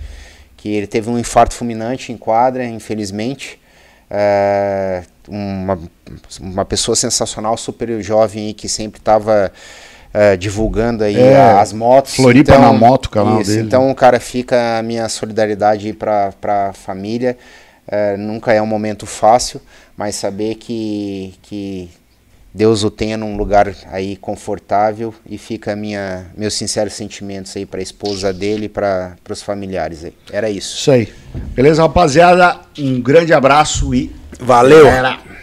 Que ele teve um infarto fulminante em quadra, infelizmente. É, uma, uma pessoa sensacional, super jovem aí, que sempre estava divulgando aí É, as motos. Floripa na Moto, o canal isso, dele. Então, cara, fica a minha solidariedade aí pra, pra família. É, nunca é um momento fácil, mas saber que, que Deus o tenha num lugar aí confortável e fica a minha, meus sinceros sentimentos aí pra esposa dele e para os familiares aí. Era isso. Isso aí. Beleza, rapaziada? Um grande abraço e. Valeu! Galera.